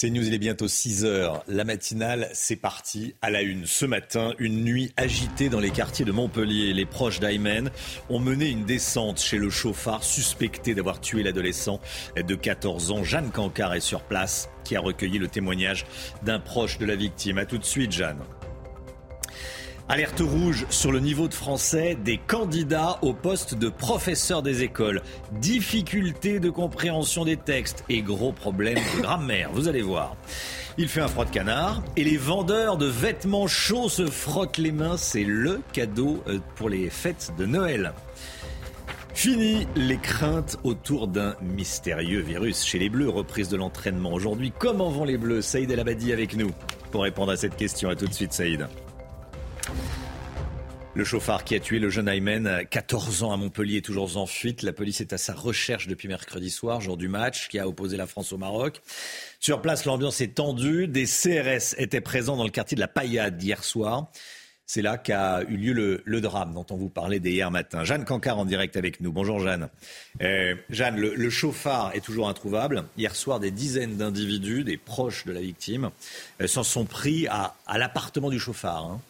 C'est News, il est bientôt 6 heures. La matinale, c'est parti à la une. Ce matin, une nuit agitée dans les quartiers de Montpellier. Les proches d'Aymen ont mené une descente chez le chauffard suspecté d'avoir tué l'adolescent de 14 ans. Jeanne Cancard est sur place qui a recueilli le témoignage d'un proche de la victime. A tout de suite, Jeanne. Alerte rouge sur le niveau de français des candidats au poste de professeur des écoles. Difficulté de compréhension des textes et gros problèmes de grammaire. Vous allez voir. Il fait un froid de canard et les vendeurs de vêtements chauds se frottent les mains. C'est le cadeau euh, pour les fêtes de Noël. Fini les craintes autour d'un mystérieux virus chez les Bleus. Reprise de l'entraînement aujourd'hui. Comment vont les Bleus? Saïd El Abadi avec nous pour répondre à cette question. À tout de suite, Saïd. Le chauffard qui a tué le jeune Aymen, 14 ans à Montpellier, est toujours en fuite. La police est à sa recherche depuis mercredi soir, jour du match qui a opposé la France au Maroc. Sur place, l'ambiance est tendue. Des CRS étaient présents dans le quartier de la Paillade hier soir. C'est là qu'a eu lieu le, drame dont on vous parlait dès hier matin. Jeanne Cancard en direct avec nous. Bonjour Jeanne. Euh, Jeanne, le, chauffard est toujours introuvable. Hier soir, des dizaines d'individus, des proches de la victime, euh, s'en sont pris à, l'appartement du chauffard. Hein.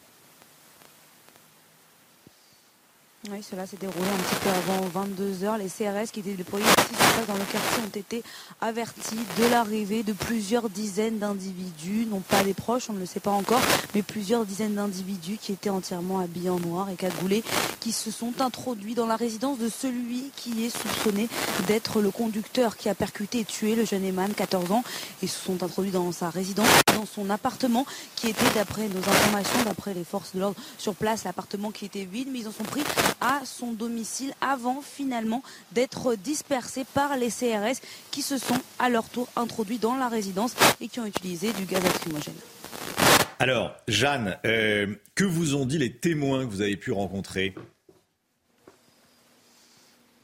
Oui, cela s'est déroulé un petit peu avant 22h. Les CRS qui étaient déployés ici dans le quartier ont été avertis de l'arrivée de plusieurs dizaines d'individus, non pas des proches, on ne le sait pas encore, mais plusieurs dizaines d'individus qui étaient entièrement habillés en noir et cagoulés, qui se sont introduits dans la résidence de celui qui est soupçonné d'être le conducteur qui a percuté et tué le jeune Eman, 14 ans. Ils se sont introduits dans sa résidence, dans son appartement, qui était, d'après nos informations, d'après les forces de l'ordre sur place, l'appartement qui était vide, mais ils en sont pris à son domicile avant finalement d'être dispersés par les CRS qui se sont à leur tour introduits dans la résidence et qui ont utilisé du gaz lacrymogène. Alors, Jeanne, euh, que vous ont dit les témoins que vous avez pu rencontrer?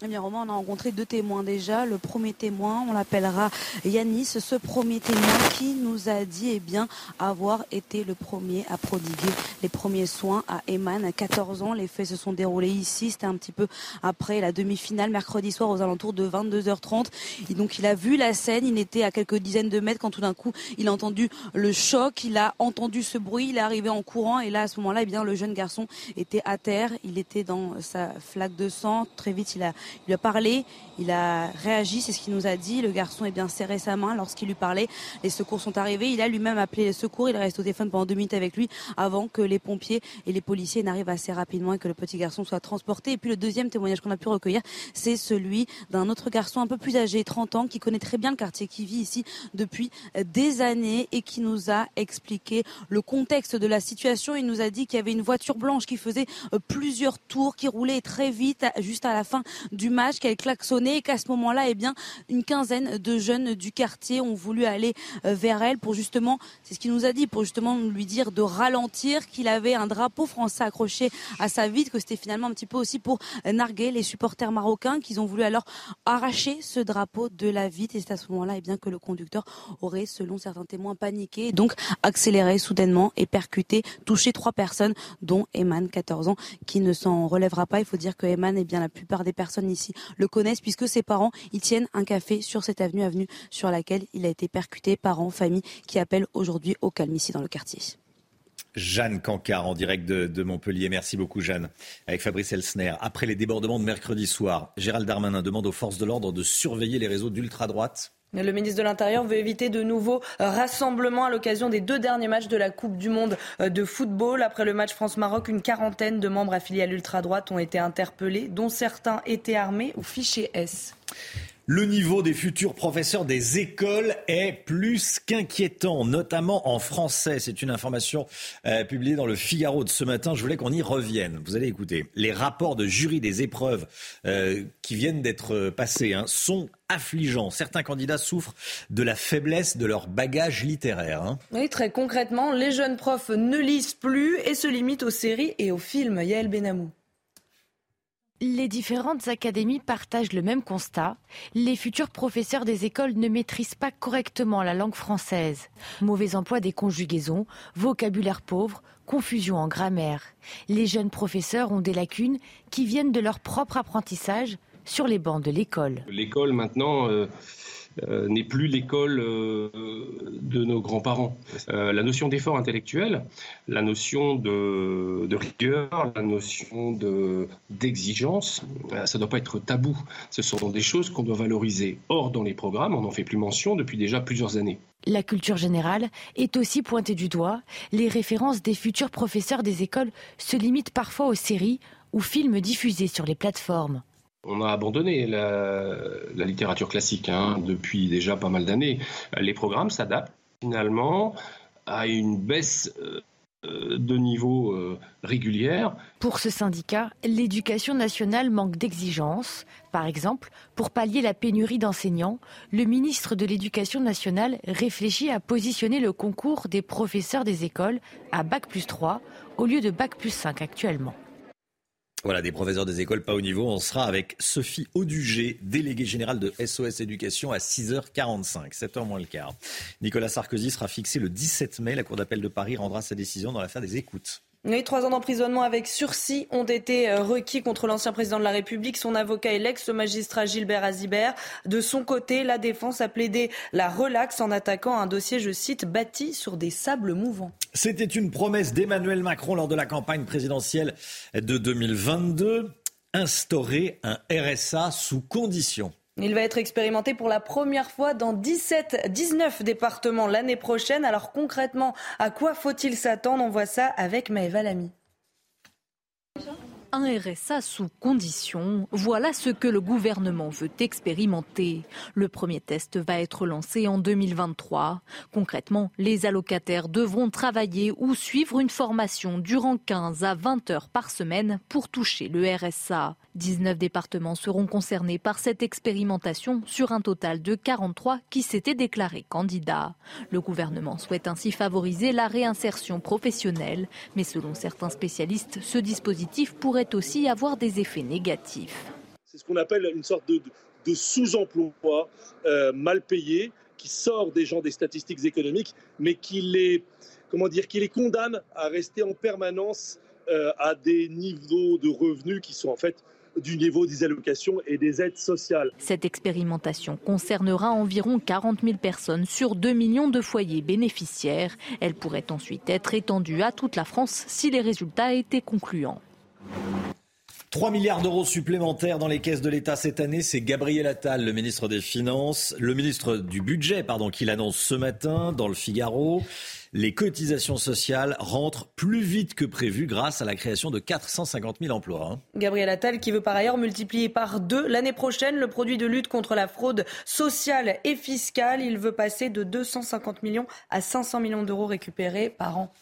Eh bien, on a rencontré deux témoins déjà. Le premier témoin, on l'appellera Yanis. Ce premier témoin qui nous a dit eh bien, avoir été le premier à prodiguer les premiers soins à Eman à 14 ans. Les faits se sont déroulés ici. C'était un petit peu après la demi-finale, mercredi soir, aux alentours de 22h30. Et donc, il a vu la scène. Il était à quelques dizaines de mètres quand tout d'un coup, il a entendu le choc. Il a entendu ce bruit. Il est arrivé en courant. Et là, à ce moment-là, eh bien, le jeune garçon était à terre. Il était dans sa flaque de sang. Très vite, il a il a parlé, il a réagi, c'est ce qu'il nous a dit. Le garçon est bien serré sa main lorsqu'il lui parlait. Les secours sont arrivés. Il a lui-même appelé les secours. Il reste au téléphone pendant deux minutes avec lui avant que les pompiers et les policiers n'arrivent assez rapidement et que le petit garçon soit transporté. Et puis le deuxième témoignage qu'on a pu recueillir, c'est celui d'un autre garçon un peu plus âgé, 30 ans, qui connaît très bien le quartier, qui vit ici depuis des années et qui nous a expliqué le contexte de la situation. Il nous a dit qu'il y avait une voiture blanche qui faisait plusieurs tours, qui roulait très vite juste à la fin du match, qu'elle klaxonnait et qu'à ce moment-là, eh bien, une quinzaine de jeunes du quartier ont voulu aller euh, vers elle pour justement, c'est ce qu'il nous a dit, pour justement lui dire de ralentir, qu'il avait un drapeau français accroché à sa vitre, que c'était finalement un petit peu aussi pour narguer les supporters marocains, qu'ils ont voulu alors arracher ce drapeau de la vitre. Et c'est à ce moment-là, eh bien, que le conducteur aurait, selon certains témoins, paniqué, donc accéléré soudainement et percuté, touché trois personnes, dont Eman, 14 ans, qui ne s'en relèvera pas. Il faut dire que Eman, eh bien, la plupart des personnes ici le connaissent puisque ses parents ils tiennent un café sur cette avenue, avenue sur laquelle il a été percuté. Parents, famille qui appellent aujourd'hui au calme ici dans le quartier. Jeanne Cancard en direct de, Montpellier. Merci beaucoup Jeanne. Avec Fabrice Elsner. Après les débordements de mercredi soir, Gérald Darmanin demande aux forces de l'ordre de surveiller les réseaux d'ultra-droite le ministre de l'Intérieur veut éviter de nouveaux rassemblements à l'occasion des deux derniers matchs de la Coupe du Monde euh, de football. Après le match France-Maroc, une quarantaine de membres affiliés à l'ultra-droite ont été interpellés, dont certains étaient armés ou fichés S. Le niveau des futurs professeurs des écoles est plus qu'inquiétant, notamment en français. C'est une information euh, publiée dans le Figaro de ce matin. Je voulais qu'on y revienne. Vous allez écouter. Les rapports de jury des épreuves euh, qui viennent d'être passés hein, sont affligeants. Certains candidats souffrent de la faiblesse de leur bagage littéraire. Hein. Oui, très concrètement, les jeunes profs ne lisent plus et se limitent aux séries et aux films. Yael Benamou. Les différentes académies partagent le même constat. Les futurs professeurs des écoles ne maîtrisent pas correctement la langue française. Mauvais emploi des conjugaisons, vocabulaire pauvre, confusion en grammaire. Les jeunes professeurs ont des lacunes qui viennent de leur propre apprentissage sur les bancs de l'école. L'école maintenant... Euh, euh, n'est plus l'école euh, de nos grands-parents. Euh, la notion d'effort intellectuel, la notion de, rigueur, la notion d'exigence, euh, ça ne doit pas être tabou. Ce sont des choses qu'on doit valoriser. Or, dans les programmes, on n'en fait plus mention depuis déjà plusieurs années. La culture générale est aussi pointée du doigt. Les références des futurs professeurs des écoles se limitent parfois aux séries ou films diffusés sur les plateformes. On a abandonné la, littérature classique hein, depuis déjà pas mal d'années. Les programmes s'adaptent finalement à une baisse euh, de niveau euh, régulière. Pour ce syndicat, l'éducation nationale manque d'exigences. Par exemple, pour pallier la pénurie d'enseignants, le ministre de l'Éducation nationale réfléchit à positionner le concours des professeurs des écoles à Bac plus 3 au lieu de Bac plus 5 actuellement. Voilà, des professeurs des écoles pas au niveau. On sera avec Sophie Audugé, déléguée générale de SOS Éducation à 6h45, 7h moins le quart. Nicolas Sarkozy sera fixé le 17 mai. La Cour d'appel de Paris rendra sa décision dans l'affaire des écoutes. Oui, trois ans d'emprisonnement avec sursis ont été euh, requis contre l'ancien président de la République, son avocat et l'ex-magistrat Gilbert Azibert. De son côté, la défense a plaidé la relaxe en attaquant un dossier, je cite, bâti sur des sables mouvants. C'était une promesse d'Emmanuel Macron lors de la campagne présidentielle de 2022, instaurer un RSA sous conditions. Il va être expérimenté pour la première fois dans 17, 19 départements l'année prochaine. Alors concrètement, à quoi faut-il s'attendre? On voit ça avec Maëva Lamy un RSA sous condition. Voilà ce que le gouvernement veut expérimenter. Le premier test va être lancé en 2023. Concrètement, les allocataires devront travailler ou suivre une formation durant 15 à 20 heures par semaine pour toucher le RSA. 19 départements seront concernés par cette expérimentation sur un total de 43 qui s'étaient déclarés candidats. Le gouvernement souhaite ainsi favoriser la réinsertion professionnelle, mais selon certains spécialistes, ce dispositif pourrait aussi avoir des effets négatifs. C'est ce qu'on appelle une sorte de, sous-emploi euh, mal payé qui sort des gens des statistiques économiques, mais qui les, comment dire, qui les condamne à rester en permanence euh, à des niveaux de revenus qui sont en fait du niveau des allocations et des aides sociales. Cette expérimentation concernera environ 40 000 personnes sur 2 millions de foyers bénéficiaires. Elle pourrait ensuite être étendue à toute la France si les résultats étaient concluants. 3 milliards d'euros supplémentaires dans les caisses de l'État cette année, c'est Gabriel Attal, le ministre des Finances, le ministre du Budget, pardon, qui l'annonce ce matin dans le Figaro. Les cotisations sociales rentrent plus vite que prévu grâce à la création de 450 000 emplois. Hein. Gabriel Attal qui veut par ailleurs multiplier par deux l'année prochaine le produit de lutte contre la fraude sociale et fiscale. Il veut passer de 250 millions à 500 millions d'euros récupérés par an.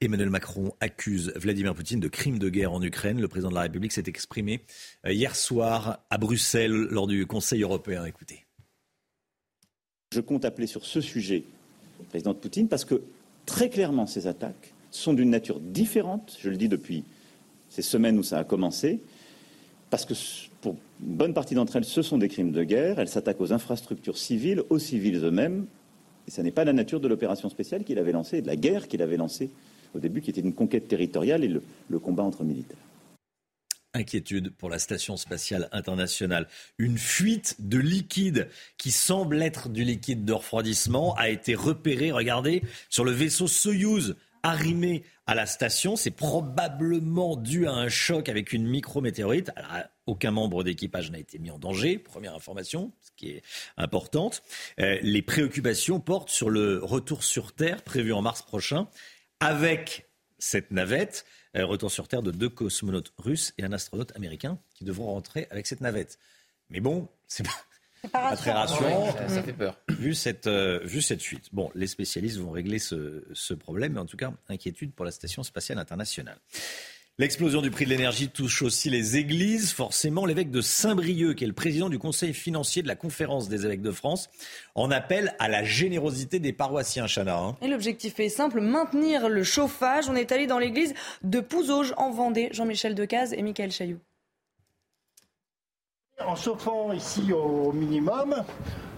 Emmanuel Macron accuse Vladimir Poutine de crimes de guerre en Ukraine. Le président de la République s'est exprimé euh, hier soir à Bruxelles lors du Conseil européen. Écoutez. Je compte appeler sur ce sujet le président Poutine parce que très clairement ces attaques sont d'une nature différente, je le dis depuis ces semaines où ça a commencé, parce que pour une bonne partie d'entre elles, ce sont des crimes de guerre, elles s'attaquent aux infrastructures civiles, aux civils eux-mêmes, et ce n'est pas la nature de l'opération spéciale qu'il avait lancée, de la guerre qu'il avait lancée au début, qui était une conquête territoriale et le, combat entre militaires inquiétude pour la Station spatiale internationale. Une fuite de liquide qui semble être du liquide de refroidissement a été repérée, regardez, sur le vaisseau Soyouz arrimé à la station. C'est probablement dû à un choc avec une micrométéorite. Alors, aucun membre d'équipage n'a été mis en danger, première information, ce qui est importante. Euh, les préoccupations portent sur le retour sur Terre prévu en mars prochain avec cette navette. Euh, retour sur Terre de deux cosmonautes russes et un astronaute américain qui devront rentrer avec cette navette. Mais bon, c'est pas, pas, très rassurant. ça fait peur. Vu cette, euh, vu cette fuite. Bon, les spécialistes vont régler ce, ce problème, mais en tout cas, inquiétude pour la Station spatiale internationale. L'explosion du prix de l'énergie touche aussi les églises. Forcément, l'évêque de Saint-Brieuc, qui est le président du conseil financier de la conférence des évêques de France, en appelle à la générosité des paroissiens, Chana. Hein. Et l'objectif est simple, maintenir le chauffage. On est allé dans l'église de Pouzauges en Vendée. Jean-Michel Decaze et Michael Chailloux. En chauffant ici au minimum,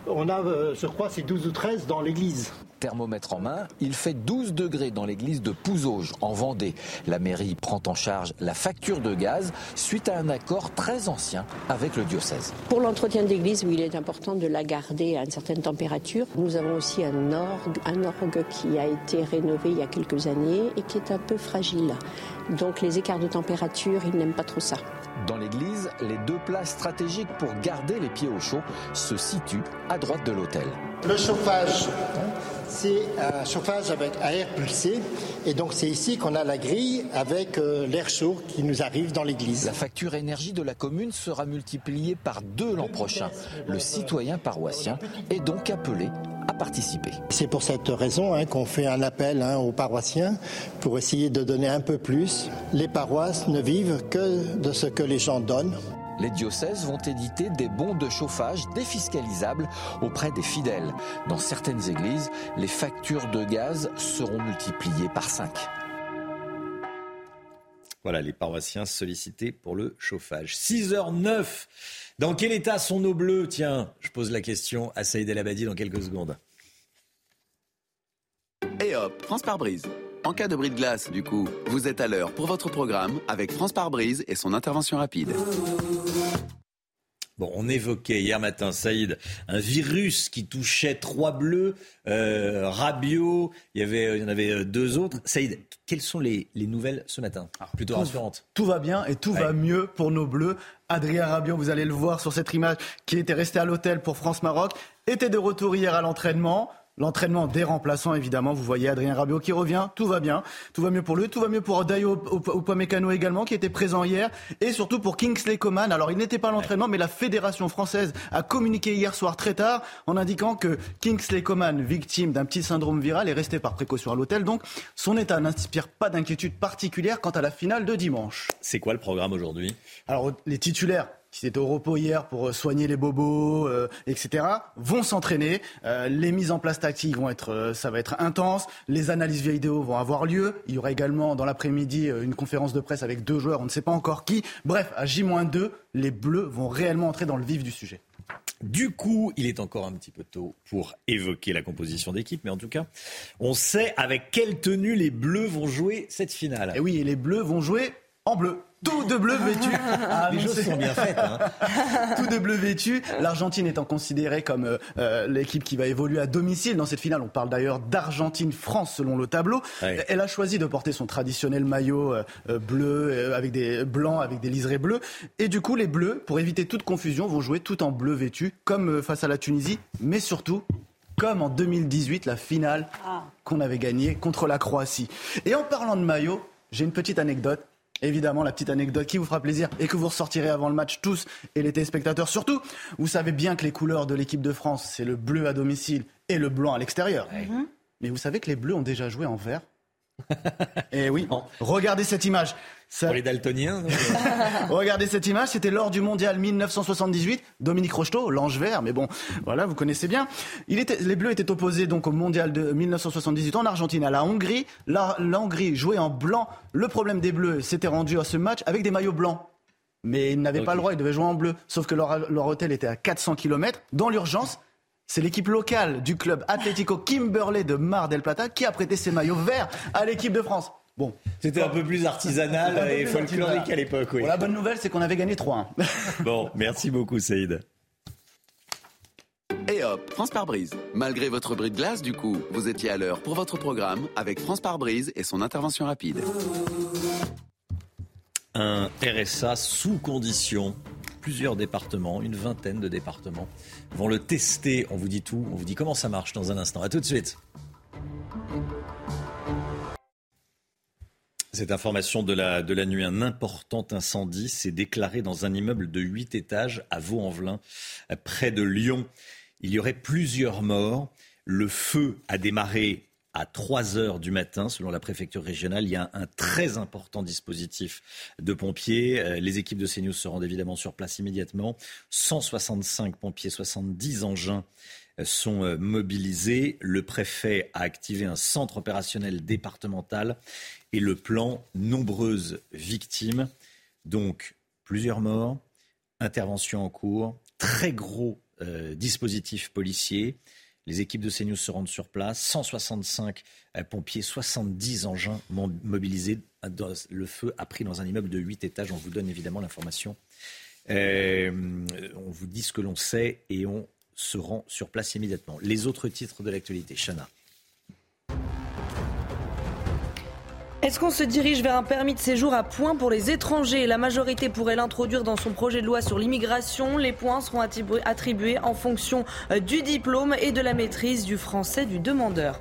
On a, euh, je crois, c'est 12 ou 13 dans l'église. Thermomètre en main, il fait 12 degrés dans l'église de Pouzauges, en Vendée. La mairie prend en charge la facture de gaz suite à un accord très ancien avec le diocèse. Pour l'entretien de l'église, oui, il est important de la garder à une certaine température. Nous avons aussi un orgue, un orgue qui a été rénové il y a quelques années et qui est un peu fragile. Donc les écarts de température, ils n'aiment pas trop ça. Dans l'église, les deux places stratégiques pour garder les pieds au chaud se situent à droite de l'hôtel. Le chauffage, c'est un chauffage avec air pulsé. Et donc c'est ici qu'on a la grille avec euh, l'air chaud qui nous arrive dans l'église. La facture énergie de la commune sera multipliée par deux l'an prochain. Le citoyen paroissien est donc appelé à participer. C'est pour cette raison hein, qu'on fait un appel hein, aux paroissiens pour essayer de donner un peu plus. Les paroisses ne vivent que de ce que les gens donnent. Les diocèses vont éditer des bons de chauffage défiscalisables auprès des fidèles. Dans certaines églises, les factures de gaz seront multipliées par 5. Voilà, les paroissiens sollicités pour le chauffage. 6h09. Dans quel état sont nos bleus? Tiens, je pose la question à Saïd El Abadi dans quelques secondes. Et hop, France par brise. En cas de bris de glace, du coup, vous êtes à l'heure pour votre programme avec France par brise et son intervention rapide. Bon, on évoquait hier matin, Saïd, un virus qui touchait trois bleus, euh, Rabiot, il y, avait, il y en avait euh, deux autres. Saïd, quelles sont les, nouvelles ce matin Plutôt tout, rassurantes. Tout va bien et tout va mieux pour nos bleus. Adrien Rabiot, vous allez le voir sur cette image, qui était resté à l'hôtel pour France-Maroc, était de retour hier à l'entraînement. L'entraînement des remplaçants, évidemment. Vous voyez Adrien Rabiot qui revient. Tout va bien. Tout va mieux pour lui. Tout va mieux pour Dayo Upamecano également, qui était présent hier. Et surtout pour Kingsley Coman. Alors, il n'était pas à l'entraînement, mais la Fédération française a communiqué hier soir très tard en indiquant que Kingsley Coman, victime d'un petit syndrome viral, est resté par précaution à l'hôtel. Donc, son état n'inspire pas d'inquiétude particulière quant à la finale de dimanche. C'est quoi le programme aujourd'hui? Alors, les titulaires qui étaient au repos hier pour euh, soigner les bobos, euh, etc., vont s'entraîner. Euh, les mises en place tactiques vont être, ça va être intense. Les analyses vidéo vont avoir lieu. Il y aura également dans l'après-midi une conférence de presse avec deux joueurs, on ne sait pas encore qui. Bref, à J-2, les Bleus vont réellement entrer dans le vif du sujet. Du coup, il est encore un petit peu tôt pour évoquer la composition d'équipe, mais en tout cas, on sait avec quelle tenue les Bleus vont jouer cette finale. Et oui, les Bleus vont jouer en bleu tout de bleu vêtu. Ah, les choses sont bien faites. Hein. tout de bleu vêtu. L'Argentine étant considérée comme euh, euh, l'équipe qui va évoluer à domicile dans cette finale. On parle d'ailleurs d'Argentine-France selon le tableau. Elle a choisi de porter son traditionnel maillot euh, bleu avec des blancs avec des liserés bleus. Et du coup, les Bleus, pour éviter toute confusion, vont jouer tout en bleu vêtu, comme face à la Tunisie, mais surtout comme en 2018, la finale ah. qu'on avait gagnée contre la Croatie. Et en parlant de maillot, j'ai une petite anecdote Évidemment, la petite anecdote qui vous fera plaisir et que vous ressortirez avant le match tous et les téléspectateurs surtout. Vous savez bien que les couleurs de l'équipe de France, c'est le bleu à domicile et le blanc à l'extérieur. Mhm. Mais vous savez que les bleus ont déjà joué en vert et eh oui, regardez cette image. Pour les daltoniens. regardez cette image, c'était lors du mondial 1978. Dominique Rocheteau, l'ange vert, mais bon, voilà, vous connaissez bien. Il était, les Bleus étaient opposés donc au mondial de 1978 en Argentine à la Hongrie. La, Hongrie jouait en blanc. Le problème des Bleus s'était rendu à ce match avec des maillots blancs. Mais ils n'avaient pas le droit, ils devaient jouer en bleu. Sauf que leur, leur hôtel était à 400 km. Dans l'urgence, c'est l'équipe locale du club Atlético Kimberley de Mar del Plata qui a prêté ses maillots verts à l'équipe de France. Bon, c'était un peu plus artisanal et folklorique à l'époque. Oui. la bonne nouvelle, c'est qu'on avait gagné 3-1. bon, merci beaucoup, Saïd. Et hop, France par brise. Malgré votre bris de glace, du coup, vous étiez à l'heure pour votre programme avec France par brise et son intervention rapide. Un RSA sous condition plusieurs départements, une vingtaine de départements, vont le tester. On vous dit tout, on vous dit comment ça marche dans un instant. A tout de suite. Cette information de la, de la nuit, un important incendie s'est déclaré dans un immeuble de 8 étages à Vaux-en-Velin, près de Lyon. Il y aurait plusieurs morts. Le feu a démarré à 3 heures du matin, selon la préfecture régionale. Il y a un très important dispositif de pompiers. Euh, les équipes de CNews se rendent évidemment sur place immédiatement. 165 pompiers, 70 engins sont euh, mobilisés. Le préfet a activé un centre opérationnel départemental et le plan nombreuses victimes. Donc plusieurs morts, intervention en cours, très gros dispositifs policiers. Les équipes de CNews se rendent sur place. 165 pompiers, 70 engins mobilisés. Le feu a pris dans un immeuble de 8 étages. On vous donne évidemment l'information. on vous dit ce que l'on sait et on se rend sur place immédiatement. Les autres titres de l'actualité. Chana. Est-ce qu'on se dirige vers un permis de séjour à points pour les étrangers? La majorité pourrait l'introduire dans son projet de loi sur l'immigration. Les points seront attribués en fonction euh, du diplôme et de la maîtrise du français du demandeur.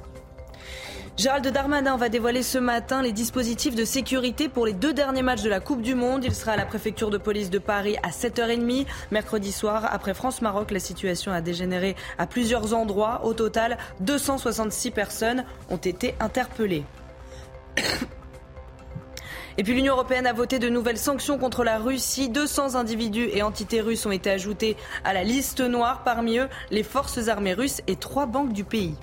Gérald Darmanin va dévoiler ce matin les dispositifs de sécurité pour les deux derniers matchs de la Coupe du Monde. Il sera à la préfecture de police de Paris à 7h30. Mercredi soir, après France-Maroc, la situation a dégénéré à plusieurs endroits. Au total, 266 personnes ont été interpellées. Et puis l'Union européenne a voté de nouvelles sanctions contre la Russie. 200 individus et entités russes ont été ajoutés à la liste noire. Parmi eux, les forces armées russes et trois banques du pays.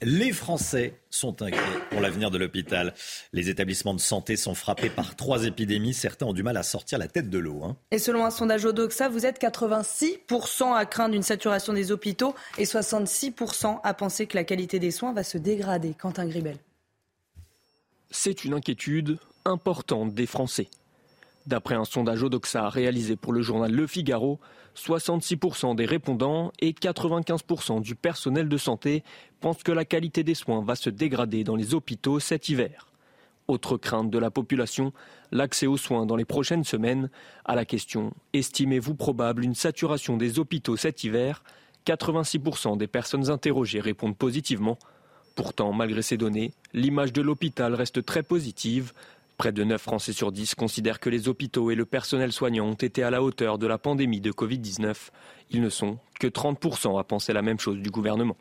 Les Français sont inquiets pour l'avenir de l'hôpital. Les établissements de santé sont frappés par trois épidémies. Certains ont du mal à sortir la tête de l'eau. Hein. Et selon un sondage Odoxa, vous êtes 86% à craindre une saturation des hôpitaux et 66% à penser que la qualité des soins va se dégrader. Quentin Gribel. C'est une inquiétude importante des Français. D'après un sondage Odoxa réalisé pour le journal Le Figaro, 66% des répondants et 95% du personnel de santé pensent que la qualité des soins va se dégrader dans les hôpitaux cet hiver. Autre crainte de la population, l'accès aux soins dans les prochaines semaines. À la question Estimez-vous probable une saturation des hôpitaux cet hiver? 86% des personnes interrogées répondent positivement. Pourtant, malgré ces données, l'image de l'hôpital reste très positive. Près de 9 Français sur 10 considèrent que les hôpitaux et le personnel soignant ont été à la hauteur de la pandémie de Covid-19. Ils ne sont que 30% à penser la même chose du gouvernement.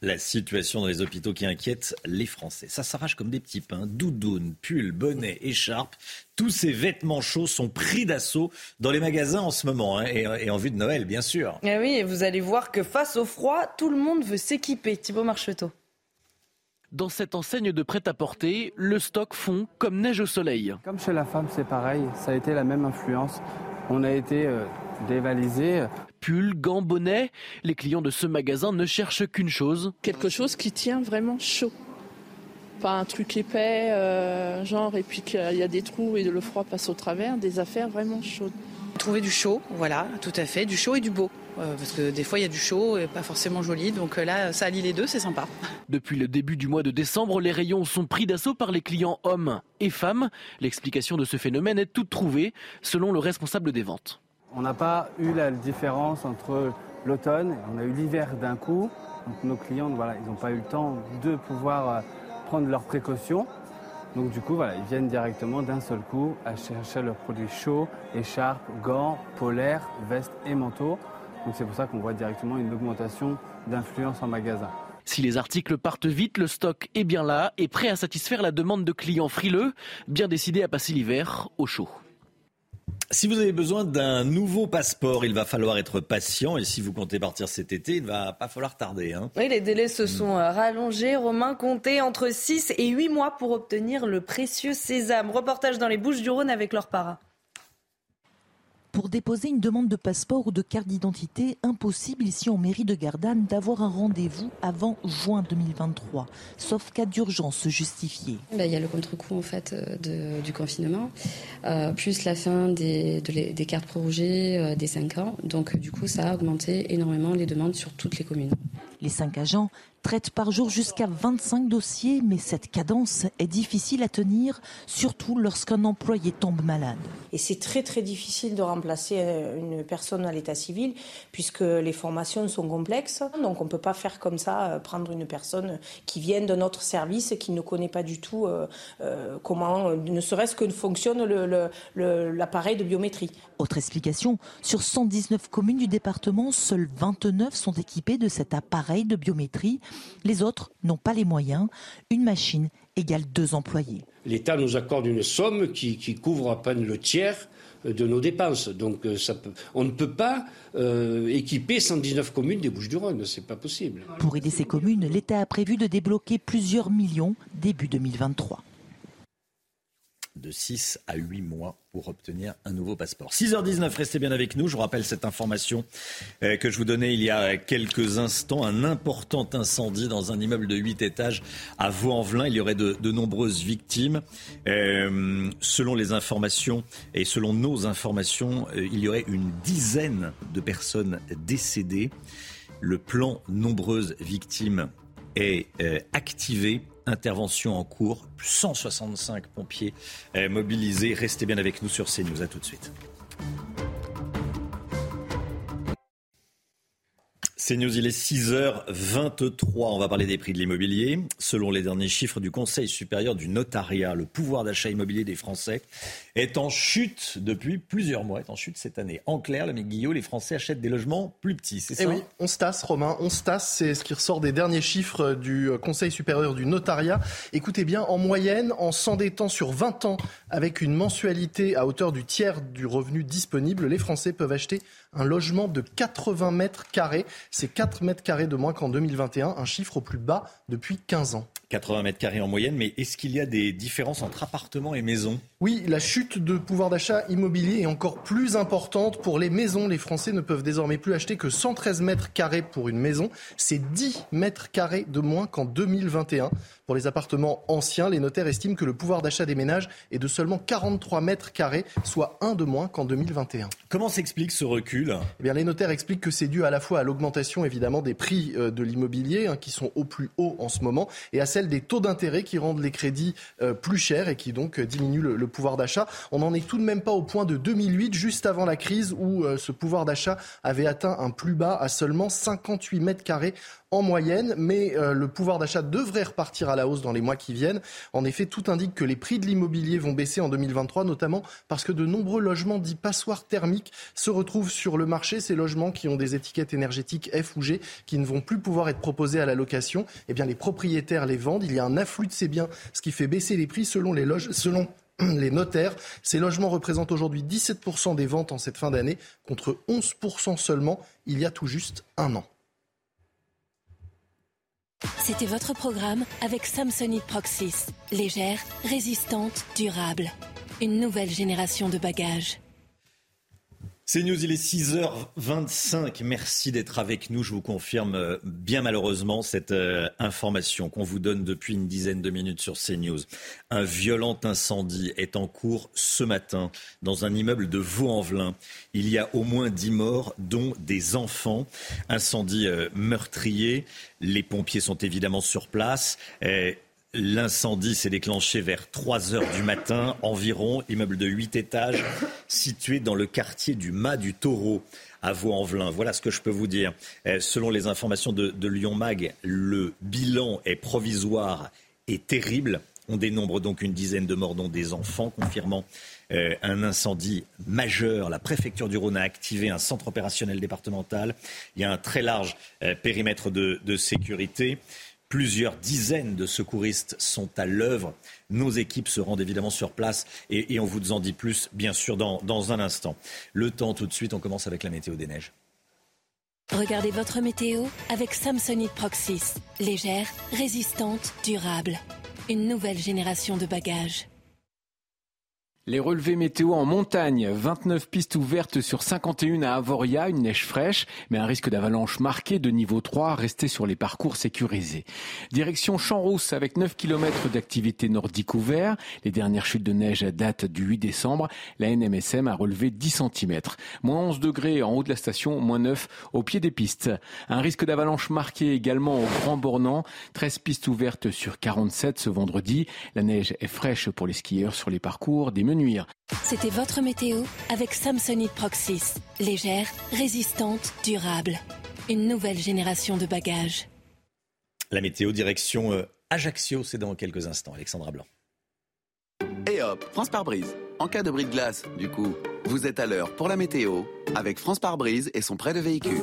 La situation dans les hôpitaux qui inquiète les Français. Ça s'arrache comme des petits pains. Doudounes, pulls, bonnets, écharpes. Tous ces vêtements chauds sont pris d'assaut dans les magasins en ce moment. Hein, et, en vue de Noël, bien sûr. Et eh oui, et vous allez voir que face au froid, tout le monde veut s'équiper. Thibaut Marcheteau. Dans cette enseigne de prêt-à-porter, le stock fond comme neige au soleil. Comme chez la femme, c'est pareil, ça a été la même influence. On a été euh, dévalisé. Pull, gants, bonnets, les clients de ce magasin ne cherchent qu'une chose. Quelque chose qui tient vraiment chaud. Pas un truc épais, euh, genre, et puis qu'il y a des trous et le froid passe au travers, des affaires vraiment chaudes. Trouver du chaud, voilà, tout à fait, du chaud et du beau. Euh, parce que des fois il y a du chaud et pas forcément joli, donc euh, là ça allie les deux, c'est sympa. Depuis le début du mois de décembre, les rayons sont pris d'assaut par les clients hommes et femmes. L'explication de ce phénomène est toute trouvée, selon le responsable des ventes. On n'a pas eu la différence entre l'automne, on a eu l'hiver d'un coup, donc nos clients voilà, ils n'ont pas eu le temps de pouvoir euh, prendre leurs précautions. Donc du coup, voilà, ils viennent directement d'un seul coup à chercher leurs produits chauds, écharpes, gants, polaires, vestes et manteaux. Donc c'est pour ça qu'on voit directement une augmentation d'influence en magasin. Si les articles partent vite, le stock est bien là et prêt à satisfaire la demande de clients frileux, bien décidés à passer l'hiver au chaud. Si vous avez besoin d'un nouveau passeport, il va falloir être patient. Et si vous comptez partir cet été, il ne va pas falloir tarder. Hein. Oui, les délais se sont euh, rallongés. Romain comptait entre 6 et 8 mois pour obtenir le précieux sésame. Reportage dans les Bouches du Rhône avec leur para. Pour déposer une demande de passeport ou de carte d'identité, impossible ici en mairie de Gardanne d'avoir un rendez-vous avant juin 2023, sauf cas d'urgence justifié. Bah, il y a le contre-coup en fait euh, du confinement, euh, plus la fin des, cartes prorogées euh, des 5 ans. Donc du coup, ça a augmenté énormément les demandes sur toutes les communes. Les cinq agents traitent par jour jusqu'à 25 dossiers, mais cette cadence est difficile à tenir, surtout lorsqu'un employé tombe malade. Et c'est très très difficile de remplacer euh, une personne à l'état civil, puisque les formations sont complexes. Donc on ne peut pas faire comme ça, euh, prendre une personne qui vient de notre service, qui ne connaît pas du tout euh, comment, ne serait-ce que fonctionne l'appareil de biométrie. Autre explication, sur 119 communes du département, seules 29 sont équipées de cet appareil de biométrie. Les autres n'ont pas les moyens. Une machine égale deux employés. L'État nous accorde une somme qui, couvre à peine le tiers de nos dépenses. Donc euh, on ne peut pas euh, équiper 119 communes des Bouches-du-Rhône, c'est pas possible. Pour aider ces communes, l'État a prévu de débloquer plusieurs millions début 2023. De 6 à 8 mois pour obtenir un nouveau passeport. 6h19, restez bien avec nous. Je vous rappelle cette information euh, que je vous donnais il y a quelques instants. Un important incendie dans un immeuble de 8 étages à Vaux-en-Velin. Il y aurait de, nombreuses victimes. Euh, selon les informations et selon nos informations, euh, il y aurait une dizaine de personnes décédées. Le plan nombreuses victimes est activé intervention en cours. 165 pompiers euh, mobilisés. Restez bien avec nous sur CNews. À tout de suite. C'est News, il est 6h23. On va parler des prix de l'immobilier. Selon les derniers chiffres du Conseil supérieur du notariat, le pouvoir d'achat immobilier des Français est en chute depuis plusieurs mois, est en chute cette année. En clair, le Guillot, les Français achètent des logements plus petits, c'est eh ça oui, on se tasse, Romain, on se tasse. C'est ce qui ressort des derniers chiffres du Conseil supérieur du notariat. Écoutez bien, en moyenne, en s'endettant sur 20 ans avec une mensualité à hauteur du tiers du revenu disponible, les Français peuvent acheter un logement de 80 mètres carrés. C'est 4 mètres carrés de moins qu'en 2021, un chiffre au plus bas depuis 15 ans. 80 mètres carrés en moyenne, mais est-ce qu'il y a des différences entre appartements et maisons? Oui, la chute de pouvoir d'achat immobilier est encore plus importante pour les maisons. Les Français ne peuvent désormais plus acheter que 113 mètres carrés pour une maison. C'est 10 mètres carrés de moins qu'en 2021. Pour les appartements anciens, les notaires estiment que le pouvoir d'achat des ménages est de seulement 43 mètres carrés, soit un de moins qu'en 2021. Comment s'explique ce recul? Eh bien, Les notaires expliquent que c'est dû à la fois à l'augmentation évidemment des prix euh, de l'immobilier, hein, qui sont au plus haut en ce moment, et à celle des taux d'intérêt qui rendent les crédits euh, plus chers et qui donc euh, diminuent le, pouvoir d'achat. On n'en est tout de même pas au point de 2008, juste avant la crise, où ce pouvoir d'achat avait atteint un plus bas à seulement 58 mètres carrés en moyenne, mais euh, le pouvoir d'achat devrait repartir à la hausse dans les mois qui viennent. En effet, tout indique que les prix de l'immobilier vont baisser en 2023, notamment parce que de nombreux logements dits passoires thermiques se retrouvent sur le marché. Ces logements qui ont des étiquettes énergétiques F ou G, qui ne vont plus pouvoir être proposés à la location, eh bien les propriétaires les vendent. Il y a un afflux de ces biens, ce qui fait baisser les prix selon les loges, selon les notaires. Ces logements représentent aujourd'hui 17% des ventes en cette fin d'année, contre 11% seulement il y a tout juste un an. C'était votre programme avec Samsonite Proxys. Légère, résistante, durable. Une nouvelle génération de bagages. C'est News, il est 6h25. Merci d'être avec nous. Je vous confirme euh, bien malheureusement cette euh, information qu'on vous donne depuis une dizaine de minutes sur CNews. Un violent incendie est en cours ce matin dans un immeuble de Vaux-en-Velin. Il y a au moins 10 morts, dont des enfants. Incendie euh, meurtrier. Les pompiers sont évidemment sur place. L'incendie s'est déclenché vers 3 heures du matin environ, immeuble de 8 étages situé dans le quartier du Mas du Taureau à Vaux-en-Velin. Voilà ce que je peux vous dire. Euh, selon les informations de, Lyon Mag, le bilan est provisoire et terrible. On dénombre donc une dizaine de morts, dont des enfants, confirmant euh, un incendie majeur. La préfecture du Rhône a activé un centre opérationnel départemental. Il y a un très large euh, périmètre de sécurité. Plusieurs dizaines de secouristes sont à l'œuvre. Nos équipes se rendent évidemment sur place et, on vous en dit plus, bien sûr, dans, un instant. Le temps tout de suite, on commence avec la météo des neiges. Regardez votre météo avec Samsonite Proxys. Légère, résistante, durable. Une nouvelle génération de bagages. Les relevés météo en montagne, 29 pistes ouvertes sur 51 à Avoria, une neige fraîche, mais un risque d'avalanche marqué de niveau 3 resté sur les parcours sécurisés. Direction Champs-Rousse avec 9 km d'activité nordique ouvert. Les dernières chutes de neige datent du 8 décembre. La NMSM a relevé 10 cm. Moins 11 degrés en haut de la station, moins 9 au pied des pistes. Un risque d'avalanche marqué également au Grand Bornand. 13 pistes ouvertes sur 47 ce vendredi. La neige est fraîche pour les skieurs sur les parcours des menus c'était votre météo avec Samsonite Proxys. Légère, résistante, durable. Une nouvelle génération de bagages. La météo direction euh, Ajaccio, c'est dans quelques instants. Alexandra Blanc. Et hop, France par brise. En cas de bris de glace, du coup, vous êtes à l'heure pour la météo avec France par brise et son prêt de véhicule.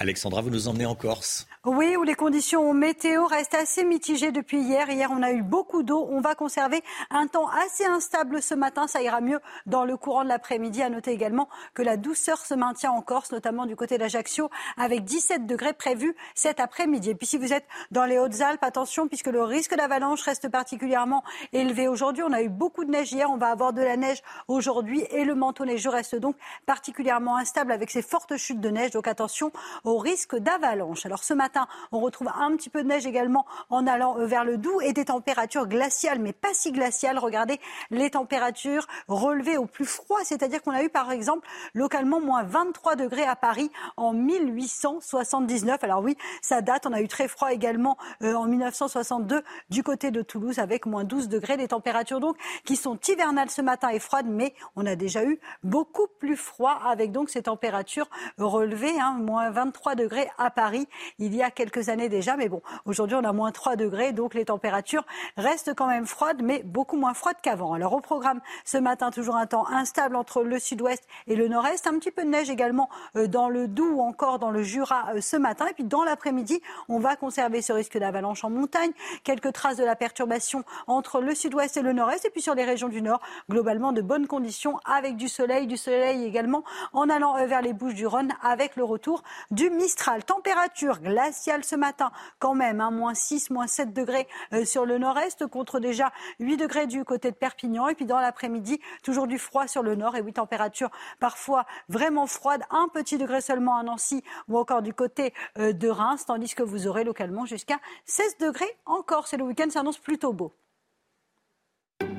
Alexandra, vous nous emmenez en Corse. Oui, où les conditions météo restent assez mitigées depuis hier. Hier, on a eu beaucoup d'eau. On va conserver un temps assez instable ce matin. Ça ira mieux dans le courant de l'après-midi. À noter également que la douceur se maintient en Corse, notamment du côté d'Ajaccio, avec 17 degrés prévus cet après-midi. Et puis, si vous êtes dans les Hautes-Alpes, attention, puisque le risque d'avalanche reste particulièrement élevé aujourd'hui. On a eu beaucoup de neige hier. On va avoir de la neige aujourd'hui et le manteau neigeux reste donc particulièrement instable avec ces fortes chutes de neige. Donc, attention au risque d'avalanche. Alors, ce matin, on retrouve un petit peu de neige également en allant euh, vers le Doubs et des températures glaciales, mais pas si glaciales. Regardez les températures relevées au plus froid, c'est-à-dire qu'on a eu par exemple localement moins 23 degrés à Paris en 1879. Alors oui, ça date. On a eu très froid également euh, en 1962 du côté de Toulouse avec moins 12 degrés. Des températures donc qui sont hivernales ce matin et froides, mais on a déjà eu beaucoup plus froid avec donc ces températures relevées, hein, moins 23 degrés à Paris. Il y a a quelques années déjà. Mais bon, aujourd'hui, on a moins 3 degrés, donc les températures restent quand même froides, mais beaucoup moins froides qu'avant. Alors au programme, ce matin, toujours un temps instable entre le sud-ouest et le nord-est. Un petit peu de neige également euh, dans le Doubs ou encore dans le Jura euh, ce matin. Et puis dans l'après-midi, on va conserver ce risque d'avalanche en montagne. Quelques traces de la perturbation entre le sud-ouest et le nord-est. Et puis sur les régions du nord, globalement de bonnes conditions avec du soleil, du soleil également en allant euh, vers les Bouches du Rhône avec le retour du Mistral. Température glace ce matin, quand même, hein, moins 6, moins 7 degrés euh, sur le nord-est, contre déjà 8 degrés du côté de Perpignan. Et puis dans l'après-midi, toujours du froid sur le nord et oui, température parfois vraiment froide, un petit degré seulement à Nancy ou encore du côté euh, de Reims, tandis que vous aurez localement jusqu'à 16 degrés encore. C'est le week-end s'annonce plutôt beau.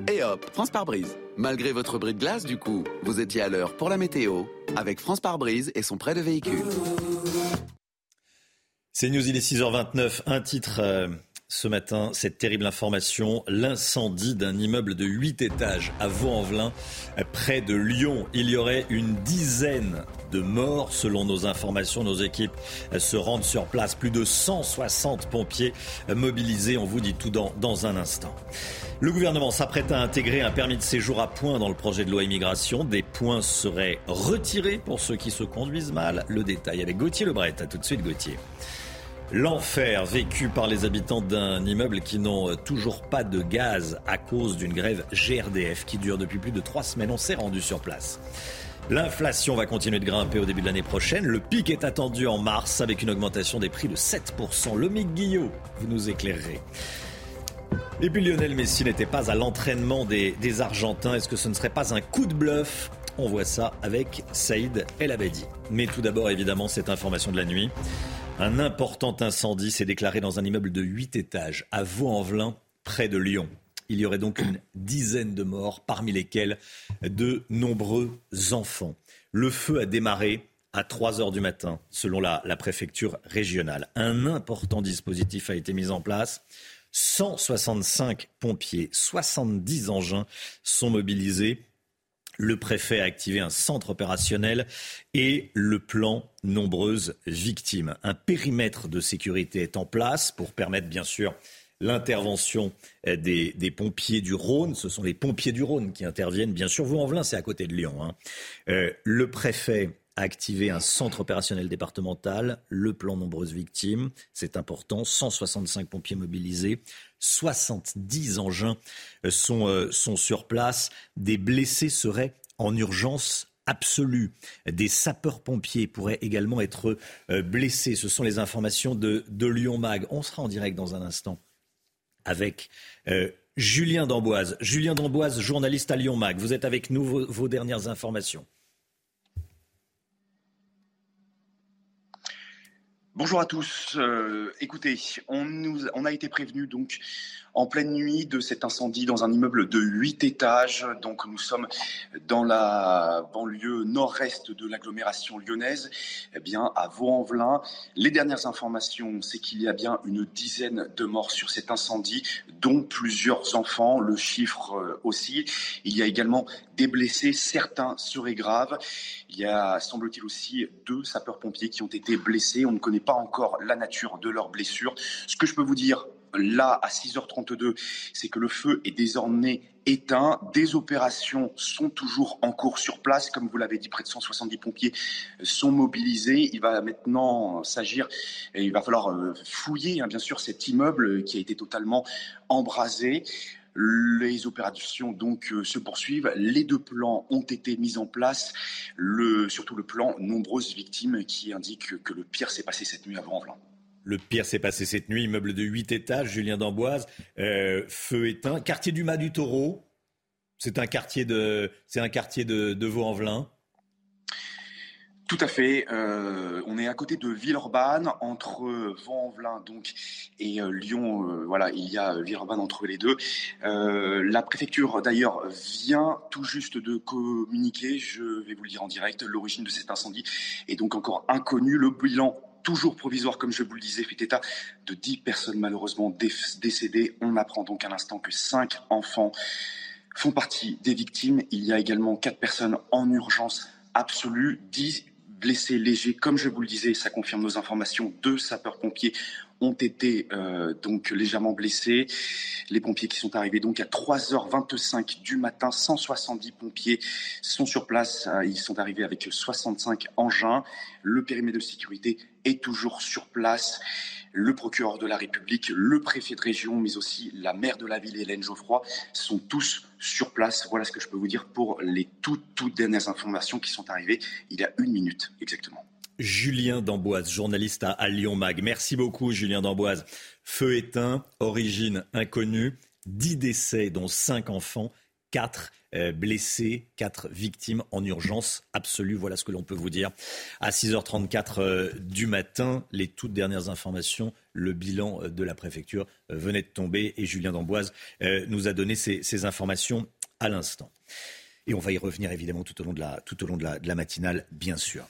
Et hop, France par brise. Malgré votre bris de glace, du coup, vous étiez à l'heure pour la météo avec France par brise et son prêt de véhicule. C'est News, il est 6h29. Un titre euh, ce matin, cette terrible information, l'incendie d'un immeuble de 8 étages à Vaux-en-Velin, près de Lyon. Il y aurait une dizaine de morts selon nos informations. Nos équipes se rendent sur place. Plus de 160 pompiers mobilisés. On vous dit tout dans, dans un instant. Le gouvernement s'apprête à intégrer un permis de séjour à points dans le projet de loi immigration. Des points seraient retirés pour ceux qui se conduisent mal. Le détail avec Gauthier Lebret. A tout de suite, Gauthier. L'enfer vécu par les habitants d'un immeuble qui n'ont euh, toujours pas de gaz à cause d'une grève GRDF qui dure depuis plus de trois semaines. On s'est rendu sur place. L'inflation va continuer de grimper au début de l'année prochaine. Le pic est attendu en mars avec une augmentation des prix de 7%. Le Mick vous nous éclairerez. Et puis Lionel Messi n'était pas à l'entraînement des, des Argentins. Est-ce que ce ne serait pas un coup de bluff? On voit ça avec Saïd El Abedi. Mais tout d'abord, évidemment, cette information de la nuit. Un important incendie s'est déclaré dans un immeuble de 8 étages à Vaux-en-Velin, près de Lyon. Il y aurait donc une dizaine de morts, parmi lesquels de nombreux enfants. Le feu a démarré à 3 heures du matin, selon la, la, préfecture régionale. Un important dispositif a été mis en place. 165 pompiers, 70 engins sont mobilisés le préfet a activé un centre opérationnel et le plan nombreuses victimes. Un périmètre de sécurité est en place pour permettre bien sûr l'intervention des, pompiers du Rhône. Ce sont les pompiers du Rhône qui interviennent. Bien sûr, vous en velin c'est à côté de Lyon. Hein. Euh, le préfet a activé un centre opérationnel départemental, le plan nombreuses victimes, c'est important, 165 pompiers mobilisés, 70 engins euh, sont, euh, sont sur place, des blessés seraient en urgence absolue. Des sapeurs-pompiers pourraient également être euh, blessés. Ce sont les informations de, de Lyon Mag. On sera en direct dans un instant avec Julien Damboise. Julien Damboise, journaliste à Lyon Mag. Vous êtes avec nous, vos dernières informations. Bonjour à tous. Euh, écoutez, on, nous, on a été prévenu donc en pleine nuit de cet incendie dans un immeuble de 8 étages. Donc nous sommes dans la banlieue nord-est de l'agglomération lyonnaise, eh bien à Vaux-en-Velin. Les dernières informations, c'est qu'il y a bien une dizaine de morts sur cet incendie, dont plusieurs enfants. Le chiffre euh, aussi. Il y a également des blessés, certains seraient graves. Il y a, semble-t-il, aussi deux sapeurs-pompiers qui ont été blessés. On ne connaît pas encore la nature de leurs blessures. Ce que je peux vous dire là à 6h32, c'est que le feu est désormais éteint. Des opérations sont toujours en cours sur place. Comme vous l'avez dit, près de 170 pompiers sont mobilisés. Il va maintenant s'agir, et il va falloir euh, fouiller, hein, bien sûr, cet immeuble qui a été totalement embrasé. Les opérations donc euh, se poursuivent. Les deux plans ont été mis en place. Surtout le plan nombreuses victimes qui indique que le pire s'est passé cette nuit avant. Le pire s'est passé cette nuit, immeuble de 8 étages, Julien d'Amboise, euh, feu éteint. Quartier du Mas du Taureau, c'est un quartier de, c'est de, Vaux-en-Velin. Tout à fait. Euh, on est à côté de Villeurbanne, entre Vaux-en-Velin donc et euh, Lyon. Voilà, il y a Villeurbanne entre les deux. la préfecture d'ailleurs vient tout juste de communiquer. Je vais vous le dire en direct. L'origine de cet incendie est donc encore inconnue. Le bilan toujours provisoire, comme je vous le disais, fait état de 10 personnes malheureusement décédées. On apprend donc à l'instant que 5 enfants font partie des victimes. Il y a également 4 personnes en urgence absolue, 10 blessés légers. Comme je vous le disais, ça confirme nos informations. Deux sapeurs-pompiers ont été euh, donc légèrement blessés. Les pompiers qui sont arrivés donc à 3h25 du matin, 170 pompiers sont sur place. Euh, ils sont arrivés avec 65 engins. Le périmètre de sécurité est toujours sur place le procureur de la République, le préfet de région, mais aussi la maire de la ville, Hélène Geoffroy, sont tous sur place. Voilà ce que je peux vous dire pour les toutes, toutes dernières informations qui sont arrivées il y a une minute exactement. Julien Damboise, journaliste à, Lyon Mag. Merci beaucoup, Julien Damboise. Feu éteint, origine inconnue, 10 décès, dont 5 enfants, 4 euh, blessés, 4 victimes en urgence absolue. Voilà ce que l'on peut vous dire. À 6h34 euh, du matin, les toutes dernières informations, le bilan euh, de la préfecture venait de tomber et Julien Damboise nous a donné ces, informations à l'instant. Et on va y revenir évidemment tout au long de la, tout au long de la matinale, bien sûr.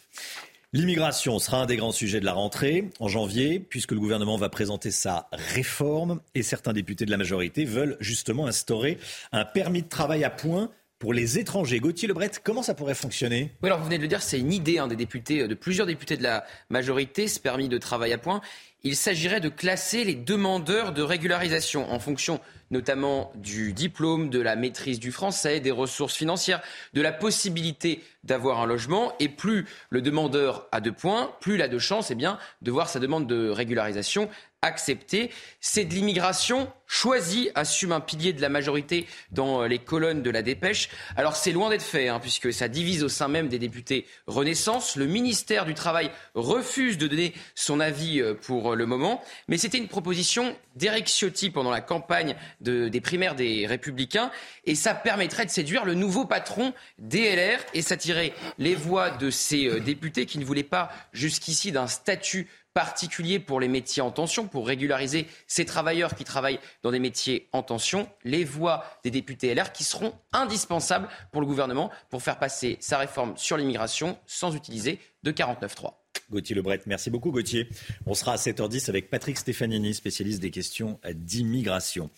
L'immigration sera un des grands sujets de la rentrée en janvier, puisque le gouvernement va présenter sa réforme et certains députés de la majorité veulent justement instaurer un permis de travail à point pour les étrangers. Gauthier Lebret, comment ça pourrait fonctionner? Oui, alors vous venez de le dire, c'est une idée hein, des députés, de plusieurs députés de la majorité, ce permis de travail à point. Il s'agirait de classer les demandeurs de régularisation en fonction notamment du diplôme, de la maîtrise du français, des ressources financières, de la possibilité d'avoir un logement. Et plus le demandeur a de points, plus il a de chances eh de voir sa demande de régularisation acceptée. C'est de l'immigration choisie, assume un pilier de la majorité dans les colonnes de la dépêche. Alors c'est loin d'être fait, hein, puisque ça divise au sein même des députés Renaissance. Le ministère du Travail refuse de donner son avis euh, pour le moment. Mais c'était une proposition d'Eric Ciotti pendant la campagne des primaires des Républicains. Et ça permettrait de séduire le nouveau patron DLR et s'attirer les voix de ces euh, députés qui ne voulaient pas jusqu'ici d'un statut particulier pour les métiers en tension, pour régulariser ces travailleurs qui travaillent dans des métiers en tension, les voix des députés LR qui seront indispensables pour le gouvernement pour faire passer sa réforme sur l'immigration sans utiliser de 49.3. Gauthier Lebret. Merci beaucoup Gauthier. On sera à 7h10 avec Patrick Stefanini, spécialiste des questions d'immigration.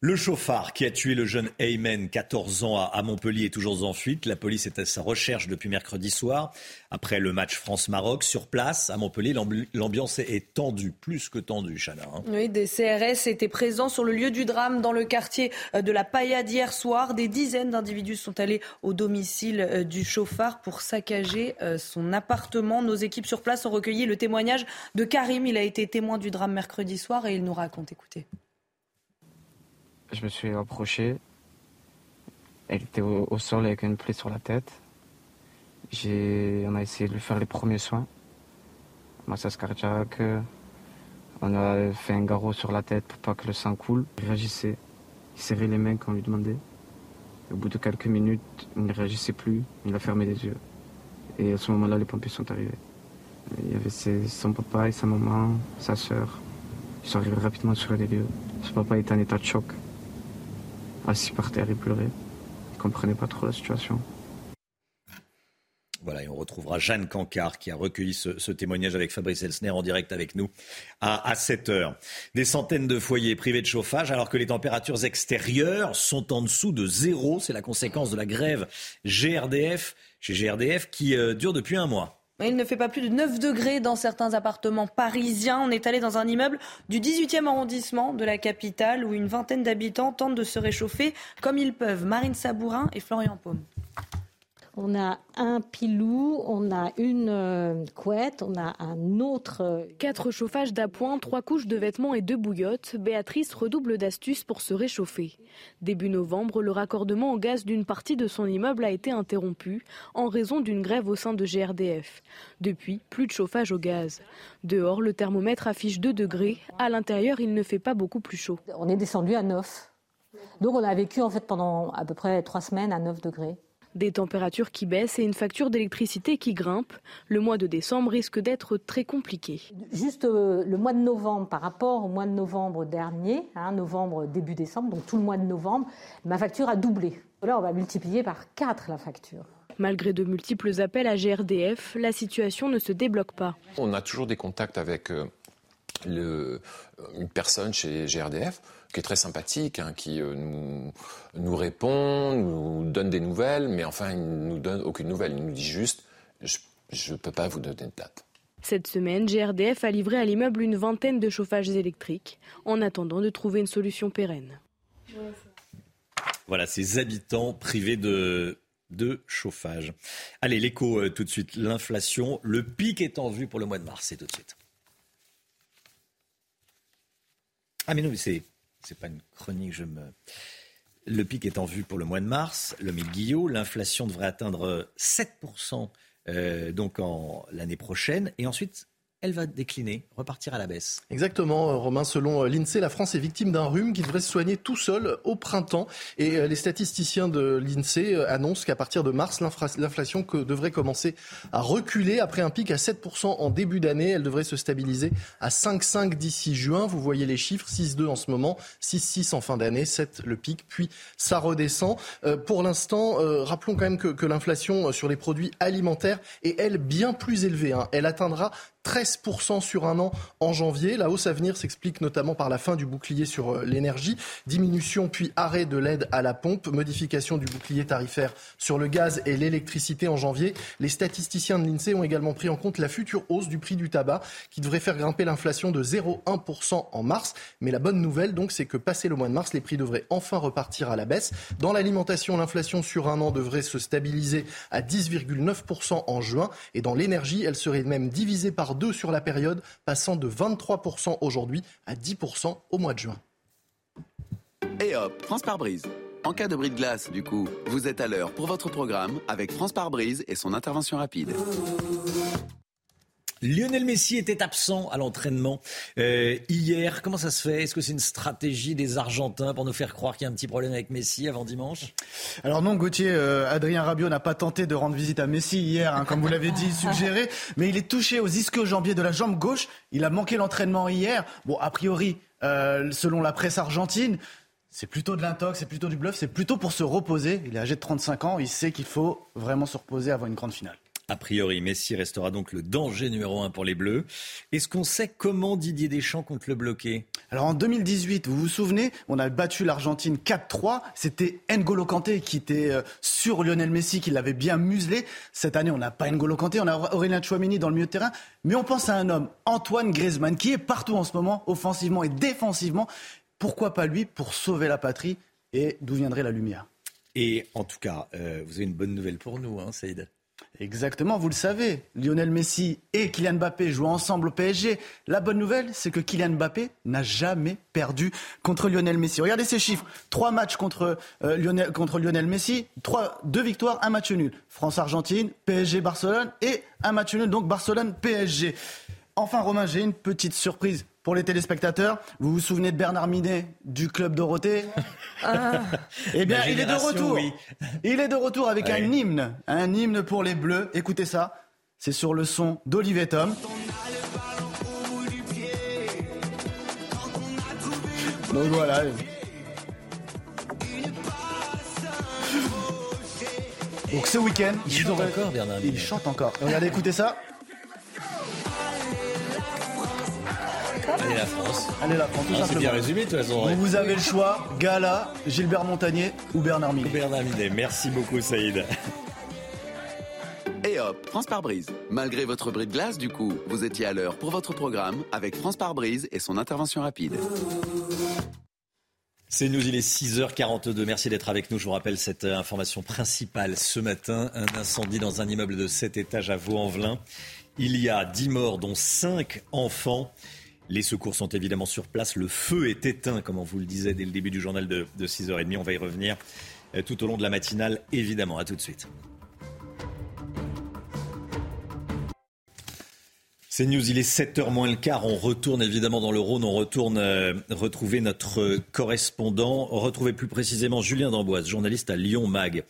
Le chauffard qui a tué le jeune Ayman, 14 ans, à Montpellier, est toujours en fuite. La police est à sa recherche depuis mercredi soir. Après le match France-Maroc, sur place, à Montpellier, l'ambiance est tendue, plus que tendue, Chana. Hein. Oui, des CRS étaient présents sur le lieu du drame dans le quartier euh, de la Paillade hier soir. Des dizaines d'individus sont allés au domicile euh, du chauffard pour saccager euh, son appartement. Nos équipes sur place ont recueilli le témoignage de Karim. Il a été témoin du drame mercredi soir et il nous raconte. Écoutez. Je me suis approché. Elle était au, sol avec une plaie sur la tête. on a essayé de lui faire les premiers soins. Massage cardiaque. On a fait un garrot sur la tête pour pas que le sang coule. Il réagissait. Il serrait les mains quand on lui demandait. au bout de quelques minutes, il ne réagissait plus. Il a fermé les yeux. Et à ce moment-là, les pompiers sont arrivés. Il y avait son papa et sa maman, sa soeur. Ils sont arrivés rapidement sur les lieux. Son papa était en état de choc assis par terre et pleurait. Il comprenait pas trop la situation. Voilà, et on retrouvera Jeanne Cancard qui a recueilli ce, témoignage avec Fabrice Elsner en direct avec nous à, à 7 heures. Des centaines de foyers privés de chauffage alors que les températures extérieures sont en dessous de zéro. C'est la conséquence de la grève GRDF chez GRDF qui euh, dure depuis un mois. Il ne fait pas plus de 9 degrés dans certains appartements parisiens. On est allé dans un immeuble du 18e arrondissement de la capitale où une vingtaine d'habitants tentent de se réchauffer comme ils peuvent. Marine Sabourin et Florian Paume. On a un pilou, on a une euh, couette, on a un autre. Euh, Quatre chauffages d'appoint, trois couches de vêtements et deux bouillottes. Béatrice redouble d'astuces pour se réchauffer. Début novembre, le raccordement au gaz d'une partie de son immeuble a été interrompu en raison d'une grève au sein de GRDF. Depuis, plus de chauffage au gaz. Dehors, le thermomètre affiche 2 degrés. À l'intérieur, il ne fait pas beaucoup plus chaud. On est descendu à 9. Donc on a vécu en fait pendant à peu près trois semaines à 9 degrés. Des températures qui baissent et une facture d'électricité qui grimpe. Le mois de décembre risque d'être très compliqué. Juste euh, le mois de novembre par rapport au mois de novembre dernier, hein, novembre début décembre, donc tout le mois de novembre, ma facture a doublé. Là, on va multiplier par 4 la facture. Malgré de multiples appels à GRDF, la situation ne se débloque pas. On a toujours des contacts avec euh, le, une personne chez GRDF qui est très sympathique, hein, qui euh, nous, nous, répond, nous donne des nouvelles, mais enfin, il ne nous donne aucune nouvelle. Il nous dit juste, je ne peux pas vous donner de date. Cette semaine, GRDF a livré à l'immeuble une vingtaine de chauffages électriques, en attendant de trouver une solution pérenne. Voilà, ces habitants privés de, de chauffage. Allez, l'écho euh, tout de suite. L'inflation, le pic est en vue pour le mois de mars. C'est tout de suite. Ah mais non, mais c'est c'est pas une chronique, je me. Le pic est en vue pour le mois de mars. Le Guillot, l'inflation devrait atteindre 7% euh, donc en l'année prochaine. Et ensuite, elle va décliner, repartir à la baisse. Exactement, euh, Romain. Selon euh, l'INSEE, la France est victime d'un rhume qui devrait se soigner tout seul au printemps. Et euh, les statisticiens de l'INSEE annoncent qu'à partir de mars, l'inflation devrait commencer à reculer après un pic à 7% en début d'année. Elle devrait se stabiliser à 5,5 d'ici juin. Vous voyez les chiffres, 6,2 en ce moment, 6,6 en fin d'année, 7 le pic, puis ça redescend. pour l'instant, rappelons quand même que, l'inflation sur les produits alimentaires est, elle, bien plus élevée. Hein. Elle atteindra 13% sur un an en janvier. La hausse à venir s'explique notamment par la fin du bouclier sur euh, l'énergie, diminution puis arrêt de l'aide à la pompe, modification du bouclier tarifaire sur le gaz et l'électricité en janvier. Les statisticiens de l'INSEE ont également pris en compte la future hausse du prix du tabac qui devrait faire grimper l'inflation de 0,1% en mars. Mais la bonne nouvelle, donc, c'est que passé le mois de mars, les prix devraient enfin repartir à la baisse. Dans l'alimentation, l'inflation sur un an devrait se stabiliser à 10,9% en juin. Et dans l'énergie, elle serait même divisée par 2 sur la période, passant de 23% aujourd'hui à 10% au mois de juin. Et hop, France par brise. En cas de bris de glace, du coup, vous êtes à l'heure pour votre programme avec France par brise et son intervention rapide. Lionel Messi était absent à l'entraînement euh, hier. Comment ça se fait? Est-ce que c'est une stratégie des Argentins pour nous faire croire qu'il y a un petit problème avec Messi avant dimanche? Alors non, Gauthier, euh, Adrien Rabiot n'a pas tenté de rendre visite à Messi hier, hein, comme vous l'avez dit, suggéré, mais il est touché aux ischio-jambiers de la jambe gauche. Il a manqué l'entraînement hier. Bon, a priori, euh, selon la presse argentine, c'est plutôt de l'intox, c'est plutôt du bluff, c'est plutôt pour se reposer. Il est âgé de 35 ans, il sait qu'il faut vraiment se reposer avant une grande finale. A priori, Messi restera donc le danger numéro un pour les Bleus. Est-ce qu'on sait comment Didier Deschamps compte le bloquer? Alors en 2018, vous vous souvenez, on a battu l'Argentine 4-3. C'était N'Golo Kanté qui était euh, sur Lionel Messi, qui l'avait bien muselé. Cette année, on n'a pas N'Golo Kanté, on a Aurélien Chouamini dans le milieu de terrain. Mais on pense à un homme, Antoine Griezmann, qui est partout en ce moment, offensivement et défensivement. Pourquoi pas lui pour sauver la patrie Et d'où viendrait la lumière? Et en tout cas, euh, vous avez une bonne nouvelle pour nous, hein, Saïd Exactement, vous le savez. Lionel Messi et Kylian Mbappé jouent ensemble au PSG. La bonne nouvelle, c'est que Kylian Mbappé n'a jamais perdu contre Lionel Messi. Regardez ces chiffres. Trois matchs contre, euh, Lionel, Messi, deux victoires, un match nul. France-Argentine, PSG-Barcelone et un match nul, donc Barcelone-PSG. Enfin, Romain, j'ai une petite surprise pour les téléspectateurs. Vous vous souvenez de Bernard Minet du club Dorothée ah. Eh bien, il est de retour. Il est de retour avec un hymne, un hymne pour les Bleus. Écoutez ça, c'est sur le son d'Olivier Tom. Donc voilà. Donc ce week-end, il chante encore, Bernard Il chante encore. Regardez, écoutez ça. Allez la France. Allez la France, tout ah, C'est bien résumé de toute façon. Vous avez le choix, Gala, Gilbert Montagnier ou Bernard Minet. Bernard Minet, merci beaucoup Saïd. Et hop, France par brise. Malgré votre bris de glace, du coup, vous étiez à l'heure pour votre programme avec France par brise et son intervention rapide. C'est nous, il est 6h42. Merci d'être avec nous. Je vous rappelle cette euh, information principale ce matin. Un incendie dans un immeuble de 7 étages à Vaux-en-Velin. Il y a 10 morts, dont 5 enfants. Les secours sont évidemment sur place. Le feu est éteint, comme on vous le disait dès le début du journal de, 6h30. On va y revenir euh, tout au long de la matinale, évidemment. À tout de suite. C'est News, il est 7h moins le quart. On retourne évidemment dans le Rhône. On retourne euh, retrouver notre correspondant. Retrouver plus précisément Julien Damboise, journaliste à Lyon Mag.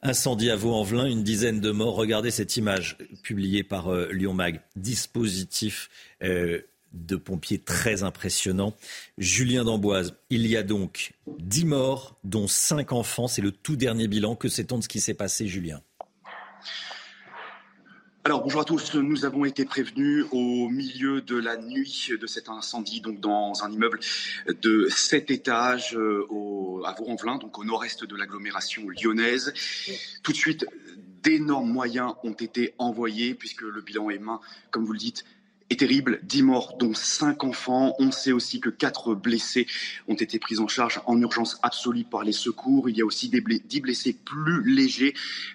Incendie à Vaux-en-Velin, une dizaine de morts. Regardez cette image publiée par euh, Lyon Mag. Dispositif euh, de pompiers très impressionnant. Julien Damboise, il y a donc 10 morts, dont 5 enfants. C'est le tout dernier bilan. Que sait-on de ce qui s'est passé, Julien? Alors bonjour à tous, nous avons été prévenus au milieu de la nuit de cet incendie donc dans un immeuble de 7 étages euh, à Vaux-en-Velin, donc au nord-est de l'agglomération lyonnaise. Tout de suite, d'énormes moyens ont été envoyés puisque le bilan est main, comme vous le dites, terrible. 10 morts, dont 5 enfants. On sait aussi que 4 blessés ont été pris en charge en urgence absolue par les secours. Il y a aussi 10 blessés plus légers.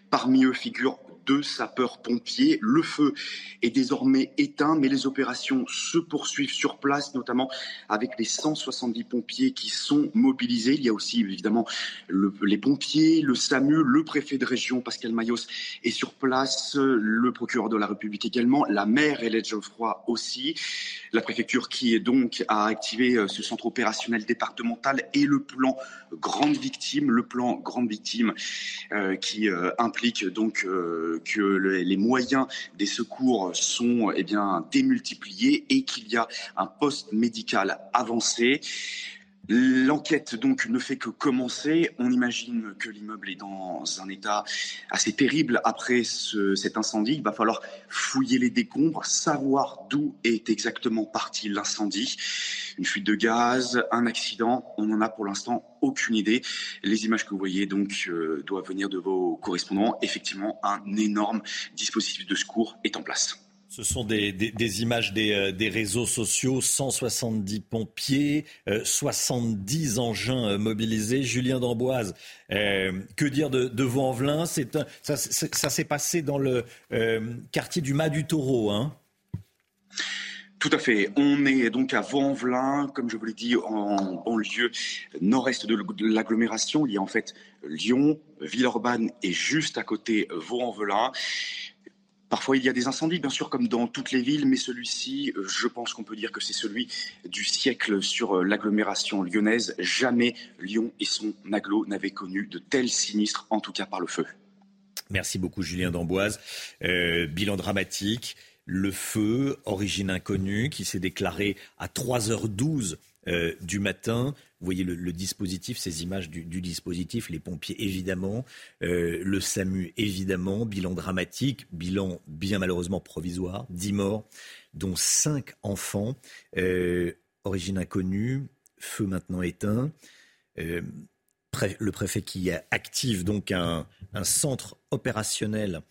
Parmi eux figurent deux sapeurs-pompiers. Le feu est désormais éteint, mais les opérations se poursuivent sur place, notamment avec les 170 pompiers qui sont mobilisés. Il y a aussi évidemment les pompiers, le SAMU, le préfet de région Pascal Mayos est sur place, le procureur de la République également, la maire Hélène Geoffroy aussi, la préfecture qui est donc a activé euh, ce centre opérationnel départemental et le plan grande victime, le plan grande victime euh, qui euh, implique donc que les moyens des secours sont eh bien, démultipliés et qu'il y a un poste médical avancé. L'enquête donc ne fait que commencer. On imagine que l'immeuble est dans un état assez terrible après cet incendie. Il va falloir fouiller les décombres, savoir d'où est exactement parti l'incendie. Une fuite de gaz, un accident, on n'en a pour l'instant aucune idée. Les images que vous voyez donc euh, doivent venir de vos correspondants. Effectivement, un énorme dispositif de secours est en place. Ce sont des, images euh, des, réseaux sociaux, 170 pompiers, 70 euh, engins euh, mobilisés. Julien d'Amboise, que dire de, de Vaux-en-Velin Ça, s'est passé dans le quartier du Mas du Taureau. Hein tout à fait. On est donc à Vaux-en-Velin, comme je vous l'ai dit, en banlieue nord-est de l'agglomération. Il y a en fait Lyon, Villeurbanne et juste à côté Vaux-en-Velin. Parfois, il y a des incendies, bien sûr, comme dans toutes les villes, mais celui-ci, euh, je pense qu'on peut dire que c'est celui du siècle sur euh, l'agglomération lyonnaise. Jamais Lyon et son aglo n'avaient connu de tels sinistres, en tout cas par le feu. Merci beaucoup, Julien d'Amboise. Euh, bilan dramatique. Le feu, origine inconnue, qui s'est déclaré à 3h12 du matin. Vous voyez le, dispositif, ces images du, dispositif, les pompiers évidemment, euh, le SAMU évidemment, bilan dramatique, bilan bien malheureusement provisoire, 10 morts, dont 5 enfants, euh, origine inconnue, feu maintenant éteint. Euh, le préfet qui active donc un centre opérationnel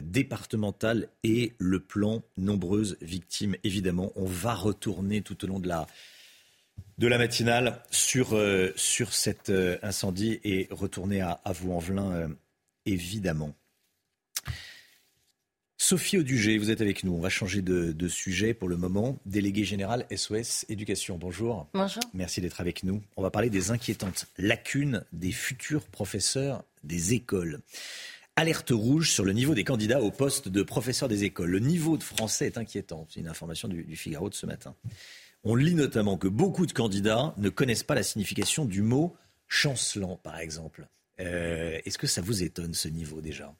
départemental et le plan nombreuses victimes. Évidemment, on va retourner tout au long de la, de la matinale sur, euh, sur cet euh, incendie et retourner à, à Vaux-en-Velin, euh, évidemment. Sophie Audugé, vous êtes avec nous. On va changer de, sujet pour le moment. Délégué général SOS Éducation, bonjour. Bonjour. Merci d'être avec nous. On va parler des inquiétantes lacunes des futurs professeurs des écoles. Alerte rouge sur le niveau des candidats au poste de professeur des écoles. Le niveau de français est inquiétant. C'est une information du Figaro de ce matin. On lit notamment que beaucoup de candidats ne connaissent pas la signification du mot chancelant, par exemple. Euh, est-ce que ça vous étonne ce niveau déjà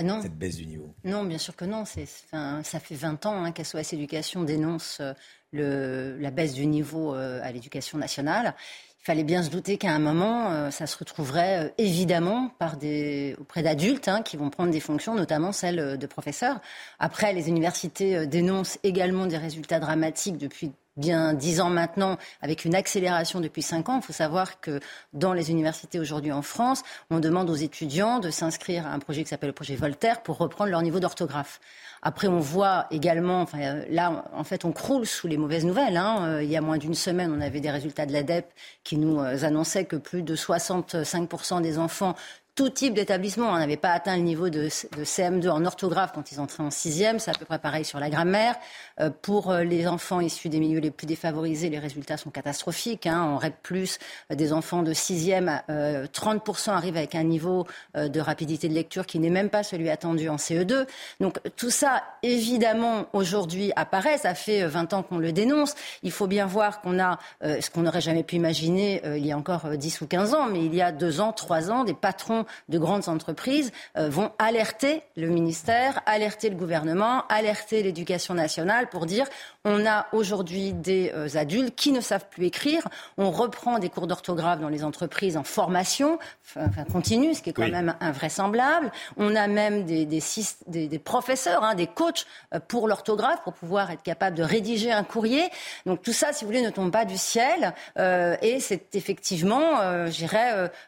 ah non. Cette baisse du niveau? Non, bien sûr que non. ça fait 20 ans hein, qu'SOS Éducation dénonce euh, le, la baisse du niveau euh, à l'éducation nationale il fallait bien se douter qu'à un moment, euh, ça se retrouverait évidemment par des, auprès d'adultes hein, qui vont prendre des fonctions, notamment celles de professeurs. Après, les universités dénoncent également des résultats dramatiques depuis bien dix ans maintenant, avec une accélération depuis cinq ans. Il faut savoir que dans les universités aujourd'hui en France, on demande aux étudiants de s'inscrire à un projet qui s'appelle le projet Voltaire pour reprendre leur niveau d'orthographe. Après, on voit également, enfin, là, en fait, on croule sous les mauvaises nouvelles. Hein. Euh, il y a moins d'une semaine, on avait des résultats de l'ADEP qui nous euh, annonçaient que plus de 65% des enfants tout type d'établissement. On n'avait pas atteint le niveau de, CM2 en orthographe quand ils entraient en sixième. C'est à peu près pareil sur la grammaire. Euh, pour euh, les enfants issus des milieux les plus défavorisés, les résultats sont catastrophiques. Hein. En REP+, euh, des enfants de sixième, 30% arrivent avec un niveau de rapidité de lecture qui n'est même pas celui attendu en CE2. Donc tout ça, évidemment, aujourd'hui apparaît. Ça fait 20 ans qu'on le dénonce. Il faut bien voir qu'on a ce qu'on n'aurait jamais pu imaginer il y a encore 10 ou 15 ans, mais il y a deux ans, trois ans, des patrons de grandes entreprises vont alerter le ministère, alerter le gouvernement, alerter l'éducation nationale pour dire on a aujourd'hui des euh, adultes qui ne savent plus écrire, on reprend des cours d'orthographe dans les entreprises en formation, enfin, continue, ce qui est quand même invraisemblable. On a même des, des, professeurs, hein, des coachs euh, pour l'orthographe, pour pouvoir être capable de rédiger un courrier. Donc tout ça, si vous voulez, ne tombe pas du ciel. et c'est effectivement,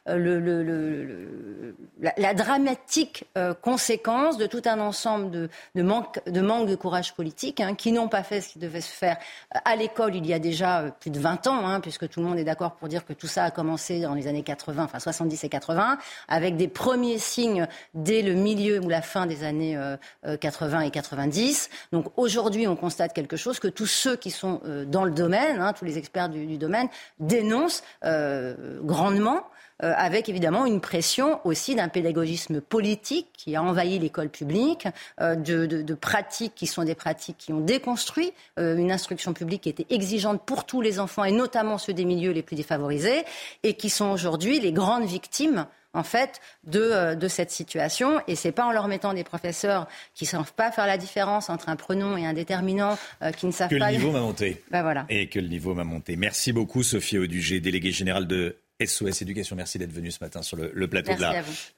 euh, le, le, le la, dramatique euh, conséquence de tout un ensemble de, de, manque, de manque de courage politique hein, qui n'ont pas fait ce qui devait se faire à l'école il y a déjà euh, plus de 20 ans, hein, puisque tout le monde est d'accord pour dire que tout ça a commencé dans les années 80, enfin 70 et 80, avec des premiers signes dès le milieu ou la fin des années 80 euh, et 90. Donc aujourd'hui, on constate quelque chose que tous ceux qui sont dans le domaine, hein, tous les experts du domaine, dénoncent grandement. Euh, avec évidemment une pression aussi d'un pédagogisme politique qui a envahi l'école publique, euh, de, pratiques qui sont des pratiques qui ont déconstruit euh, une instruction publique qui était exigeante pour tous les enfants et notamment ceux des milieux les plus défavorisés et qui sont aujourd'hui les grandes victimes en fait, de, cette situation. Et c'est pas en leur mettant des professeurs qui ne savent pas faire la différence entre un pronom et un déterminant, qui ne savent pas. Que le niveau m'a monté. Ben voilà. Et que le niveau m'a monté. Merci beaucoup, Sophie Audugé, déléguée générale de SOS Éducation. Merci d'être venu ce matin sur le, plateau de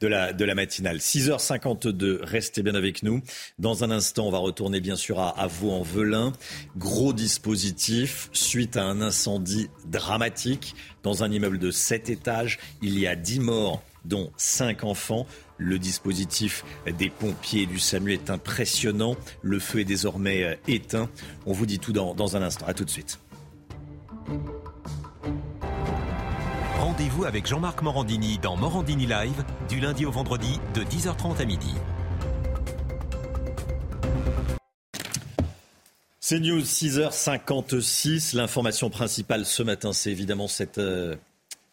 la, de, la, matinale. 6h52, restez bien avec nous. Dans un instant, on va retourner bien sûr à, à Vaux-en-Velin. Gros dispositif suite à un incendie dramatique dans un immeuble de 7 étages. Il y a 10 morts dont 5 enfants. Le dispositif des pompiers et du SAMU est impressionnant. Le feu est désormais euh, éteint. On vous dit tout dans, dans un instant. À tout de suite. Rendez-vous avec Jean-Marc Morandini dans Morandini Live du lundi au vendredi de 10h30 à midi. C'est News 6h56. L'information principale ce matin, c'est évidemment cet euh,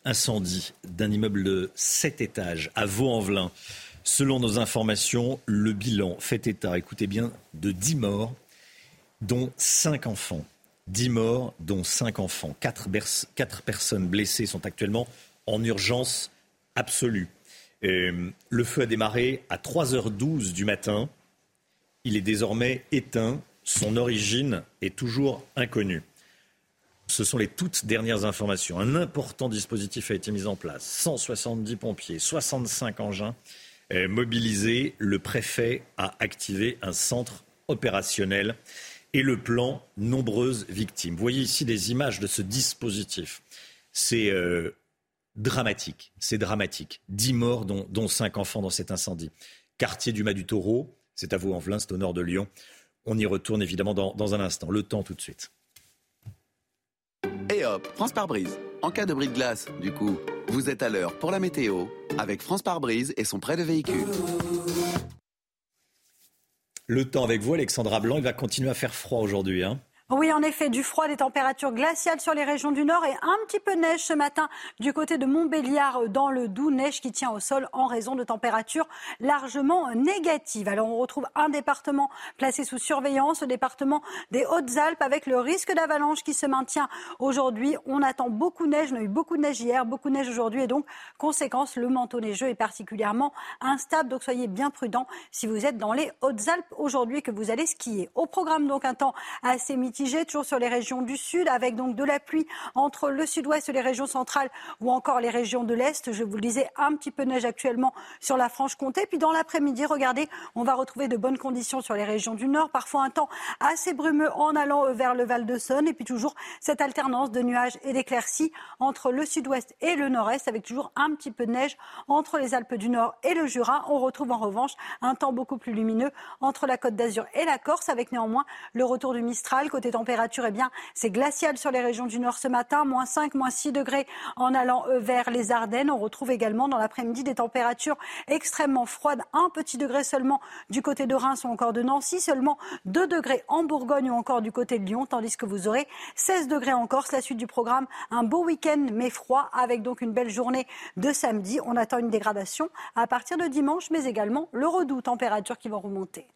incendie d'un immeuble de 7 étages à Vaux-en-Velin. Selon nos informations, le bilan fait état, écoutez bien, de 10 morts, dont 5 enfants. 10 morts, dont 5 enfants. 4, personnes blessées sont actuellement en urgence absolue. Euh, le feu a démarré à 3h12 du matin. Il est désormais éteint. Son origine est toujours inconnue. Ce sont les toutes dernières informations. Un important dispositif a été mis en place. 170 pompiers, 65 engins euh, mobilisés. Le préfet a activé un centre opérationnel et le plan nombreuses victimes. Vous voyez ici des images de ce dispositif. C'est euh, dramatique, c'est dramatique. Dix morts, dont, cinq enfants dans cet incendie. Quartier du Mas du Taureau, c'est à vous en velin c'est au nord de Lyon. On y retourne évidemment dans, dans un instant. Le temps tout de suite. Et hop, France par brise. En cas de bris de glace, du coup, vous êtes à l'heure pour la météo avec France par brise et son prêt de véhicule. Le temps avec vous, Alexandra Blanc. Il va continuer à faire froid aujourd'hui. Hein oui, en effet, du froid, des températures glaciales sur les régions du nord et un petit peu de neige ce matin du côté de Montbéliard dans le Doubs, neige qui tient au sol en raison de températures largement négatives. Alors on retrouve un département placé sous surveillance, le département des Hautes-Alpes avec le risque d'avalanche qui se maintient aujourd'hui. On attend beaucoup de neige, on a eu beaucoup de neige hier, beaucoup de neige aujourd'hui et donc conséquence, le manteau neigeux est particulièrement instable. Donc soyez bien prudents si vous êtes dans les Hautes-Alpes aujourd'hui que vous allez skier. Au programme donc un temps assez mitigé toujours sur les régions du sud, avec donc de la pluie entre le sud-ouest les régions centrales ou encore les régions de l'Est. Je vous le disais, un petit peu de neige actuellement sur la Franche-Comté. Puis dans l'après-midi, regardez, on va retrouver de bonnes conditions sur les régions du nord. Parfois un temps assez brumeux en allant vers le Val de Saône. Et puis toujours cette alternance de nuages et d'éclaircies entre le sud-ouest et le nord-est, avec toujours un petit peu de neige entre les Alpes du Nord et le Jura. On retrouve en revanche un temps beaucoup plus lumineux entre la Côte d'Azur et la Corse, avec néanmoins le retour du Mistral. Côté température, eh bien, c'est glacial sur les régions du Nord ce matin, moins 5, moins 6 degrés en allant euh, vers les Ardennes. On retrouve également dans l'après-midi des températures extrêmement froides, un petit degré seulement du côté de Reims ou encore de Nancy, seulement 2 degrés en Bourgogne ou encore du côté de Lyon, tandis que vous aurez 16 degrés en Corse. La suite du programme, un beau week-end mais froid, avec donc une belle journée de samedi. On attend une dégradation à partir de dimanche, mais également le redout, températures qui vont remonter.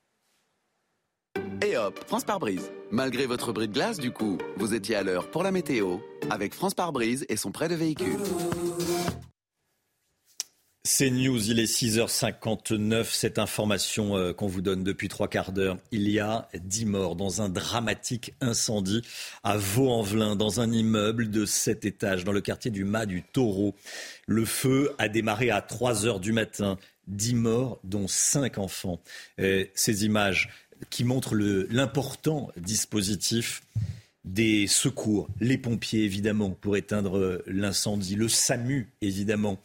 Et hop, France par brise. Malgré votre bris de glace, du coup, vous étiez à l'heure pour la météo avec France par brise et son prêt de véhicule. C'est News, il est 6h59. Cette information euh, qu'on vous donne depuis trois quarts d'heure. Il y a 10 morts dans un dramatique incendie à Vaux-en-Velin, dans un immeuble de 7 étages, dans le quartier du Mas du Taureau. Le feu a démarré à 3 heures du matin. 10 morts, dont 5 enfants. Ces images qui montrent l'important dispositif des secours, les pompiers évidemment pour éteindre l'incendie, le SAMU évidemment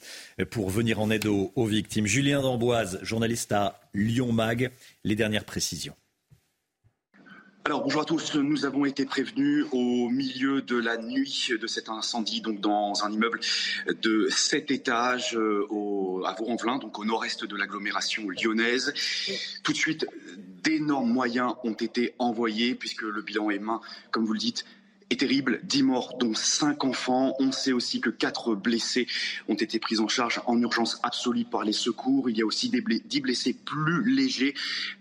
pour venir en aide aux, aux victimes. Julien D'Amboise, journaliste à Lyon Mag, les dernières précisions. Alors bonjour à tous, nous avons été prévenus au milieu de la nuit de cet incendie donc dans un immeuble de 7 étages euh, à Vaux-en-Velin, donc au nord-est de l'agglomération lyonnaise. Tout de suite, d'énormes moyens ont été envoyés puisque le bilan est main, comme vous le dites, est terrible. 10 morts, dont 5 enfants. On sait aussi que 4 blessés ont été pris en charge en urgence absolue par les secours. Il y a aussi des 10 blessés plus légers.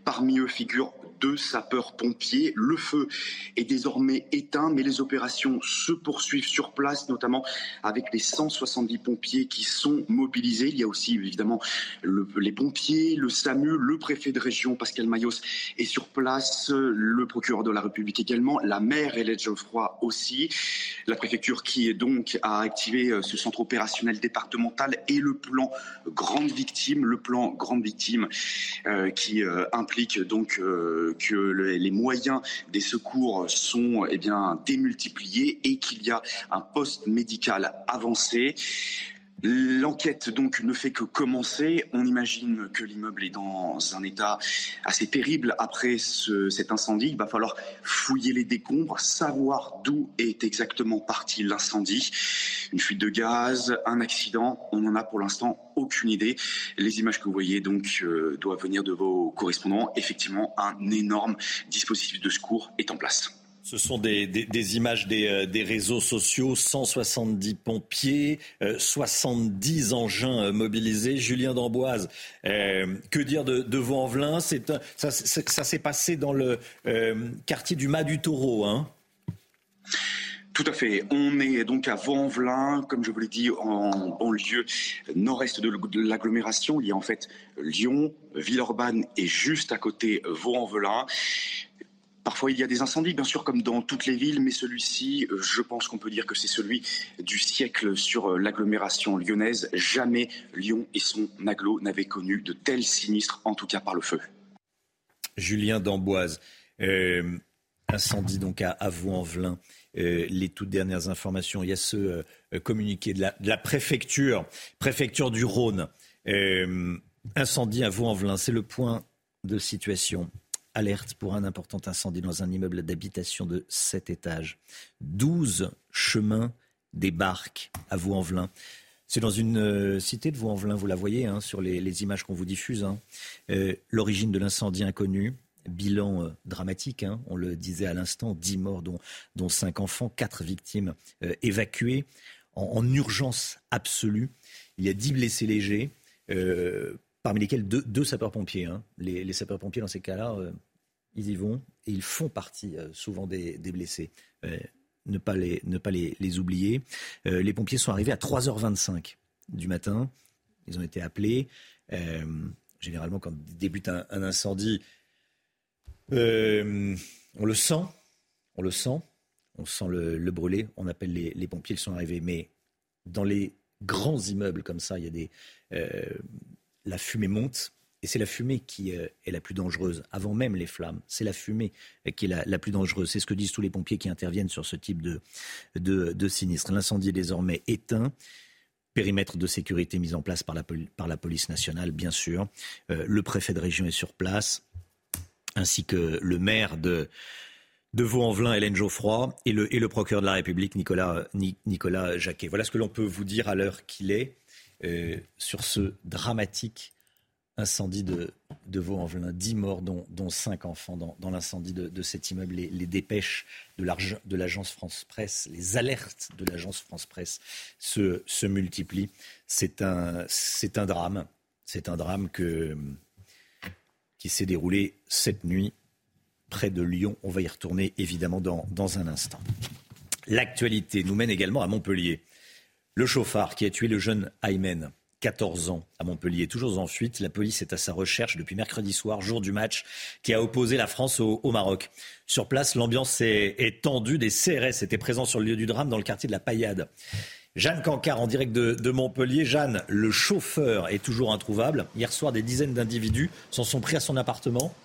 Parmi eux figurent deux sapeurs-pompiers. Le feu est désormais éteint, mais les opérations se poursuivent sur place, notamment avec les 170 pompiers qui sont mobilisés. Il y a aussi évidemment les pompiers, le SAMU, le préfet de région Pascal Mayos est sur place, le procureur de la République également, la maire Hélène Geoffroy aussi, la préfecture qui est donc a activé euh, ce centre opérationnel départemental et le plan grande victime, le plan grande victime euh, qui euh, implique donc que les moyens des secours sont eh démultipliés et qu'il y a un poste médical avancé. L'enquête donc ne fait que commencer. On imagine que l'immeuble est dans un état assez terrible après cet incendie. Il va falloir fouiller les décombres, savoir d'où est exactement parti l'incendie. Une fuite de gaz, un accident, on n'en a pour l'instant aucune idée. Les images que vous voyez donc euh, doivent venir de vos correspondants. Effectivement, un énorme dispositif de secours est en place. Ce sont des, images euh, des, réseaux sociaux, 170 pompiers, 70 euh, engins euh, mobilisés. Julien d'Amboise, que dire de, de Vaux-en-Velin Ça, s'est passé dans le quartier du Mas du Taureau. Hein tout à fait. On est donc à Vaux-en-Velin, comme je vous l'ai dit, en banlieue nord-est de l'agglomération. Il y a en fait Lyon, Villeurbanne et juste à côté Vaux-en-Velin. Parfois, il y a des incendies, bien sûr, comme dans toutes les villes, mais celui-ci, euh, je pense qu'on peut dire que c'est celui du siècle sur euh, l'agglomération lyonnaise. Jamais Lyon et son aglo n'avaient connu de tels sinistres, en tout cas par le feu. Julien d'Amboise, euh, incendie donc à, Vaux-en-Velin. les toutes dernières informations, il y a ce communiqué de la, préfecture, préfecture du Rhône. incendie à Vaux-en-Velin, c'est le point de situation alerte pour un important incendie dans un immeuble d'habitation de 7 étages. 12 chemins des barques à Vaux-en-Velin. C'est dans une euh, cité de Vaux-en-Velin, vous la voyez hein, sur les, images qu'on vous diffuse. Hein. Euh, l'origine de l'incendie inconnue, bilan euh, dramatique, hein, on le disait à l'instant, 10 morts, dont, dont 5 enfants, 4 victimes évacuées en, urgence absolue. Il y a 10 blessés légers parmi lesquels deux, sapeurs-pompiers. Les, les sapeurs-pompiers, dans ces cas-là, ils y vont et ils font partie euh, souvent des, blessés. Euh, ne pas les, ne pas les, oublier. Euh, les pompiers sont arrivés à 3h25 du matin. Ils ont été appelés. généralement, quand débute un, incendie, on le sent. on le sent, on sent le, brûler, on appelle les, pompiers, ils sont arrivés. Mais dans les grands immeubles comme ça, il y a des, euh, la fumée monte. Et c'est la fumée qui euh, est la plus dangereuse, avant même les flammes. C'est la fumée qui est la, plus dangereuse. C'est ce que disent tous les pompiers qui interviennent sur ce type de, de, sinistre. L'incendie est désormais éteint. Périmètre de sécurité mis en place par la, police nationale, bien sûr. Euh, le préfet de région est sur place, ainsi que le maire de, de Vaux-en-Velin, Hélène Geoffroy, et le, et le procureur de la République, Nicolas, Nicolas Jacquet. Voilà ce que l'on peut vous dire à l'heure qu'il est euh, sur ce dramatique incendie de, de Vaux-en-Velin. 10 morts, dont, dont 5 enfants dans, l'incendie de, cet immeuble. Les, dépêches de l'agence France-Presse, les alertes de l'agence France-Presse se, se multiplient. C'est un, un drame. C'est un drame que, qui s'est déroulé cette nuit près de Lyon. On va y retourner évidemment dans, dans un instant. L'actualité nous mène également à Montpellier. Le chauffard qui a tué le jeune Aymen, 14 ans, à Montpellier, toujours en fuite. La police est à sa recherche depuis mercredi soir, jour du match qui a opposé la France au, Maroc. Sur place, l'ambiance est, tendue. Des CRS étaient présents sur le lieu du drame dans le quartier de la Paillade. Jeanne Cancard en direct de, de, Montpellier. Jeanne, le chauffeur est toujours introuvable. Hier soir, des dizaines d'individus s'en sont pris à son appartement.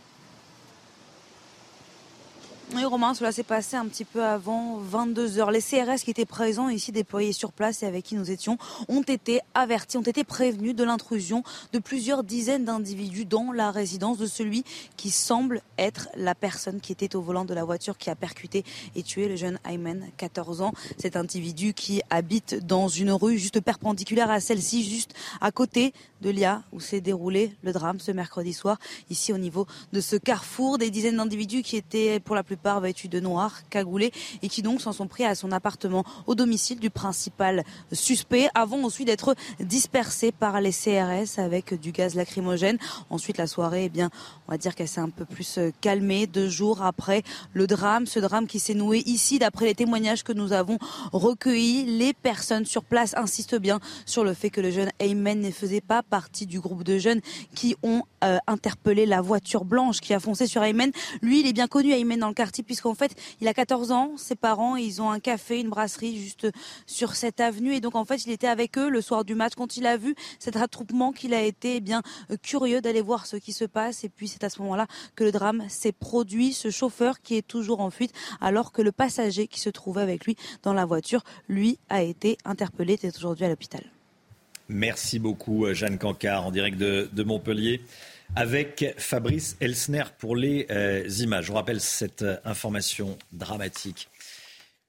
Oui, Romain, cela s'est passé un petit peu avant 22 heures. Les CRS qui étaient présents ici, déployés sur place et avec qui nous étions, ont été avertis, ont été prévenus de l'intrusion de plusieurs dizaines d'individus dans la résidence de celui qui semble être la personne qui était au volant de la voiture qui a percuté et tué le jeune Ayman, 14 ans. Cet individu qui habite dans une rue juste perpendiculaire à celle-ci, juste à côté de l'IA où s'est déroulé le drame ce mercredi soir. Ici, au niveau de ce carrefour, des dizaines d'individus qui étaient pour la plupart vêtus de noir, cagoulés, et qui donc s'en sont pris à son appartement au domicile du principal suspect, avant ensuite d'être dispersés par les CRS avec du gaz lacrymogène. Ensuite, la soirée, eh bien, on va dire qu'elle s'est un peu plus euh, calmée deux jours après le drame, ce drame qui s'est noué ici, d'après les témoignages que nous avons recueillis. Les personnes sur place insistent bien sur le fait que le jeune Ayman ne faisait pas partie du groupe de jeunes qui ont euh, interpellé la voiture blanche qui a foncé sur Aymen. Lui, il est bien connu, Aymen, dans le quartier, puisqu'en fait, il a 14 ans. Ses parents, ils ont un café, une brasserie juste sur cette avenue. Et donc, en fait, il était avec eux le soir du match. Quand il a vu cet attroupement, qu'il a été eh bien curieux d'aller voir ce qui se passe. Et puis, c'est à ce moment-là que le drame s'est produit. Ce chauffeur qui est toujours en fuite, alors que le passager qui se trouvait avec lui dans la voiture, lui, a été interpellé. Est aujourd'hui à l'hôpital. Merci beaucoup, euh, Jeanne Cancard, en direct de, Montpellier, avec Fabrice Elsner pour les euh, images. Je vous rappelle cette euh, information dramatique.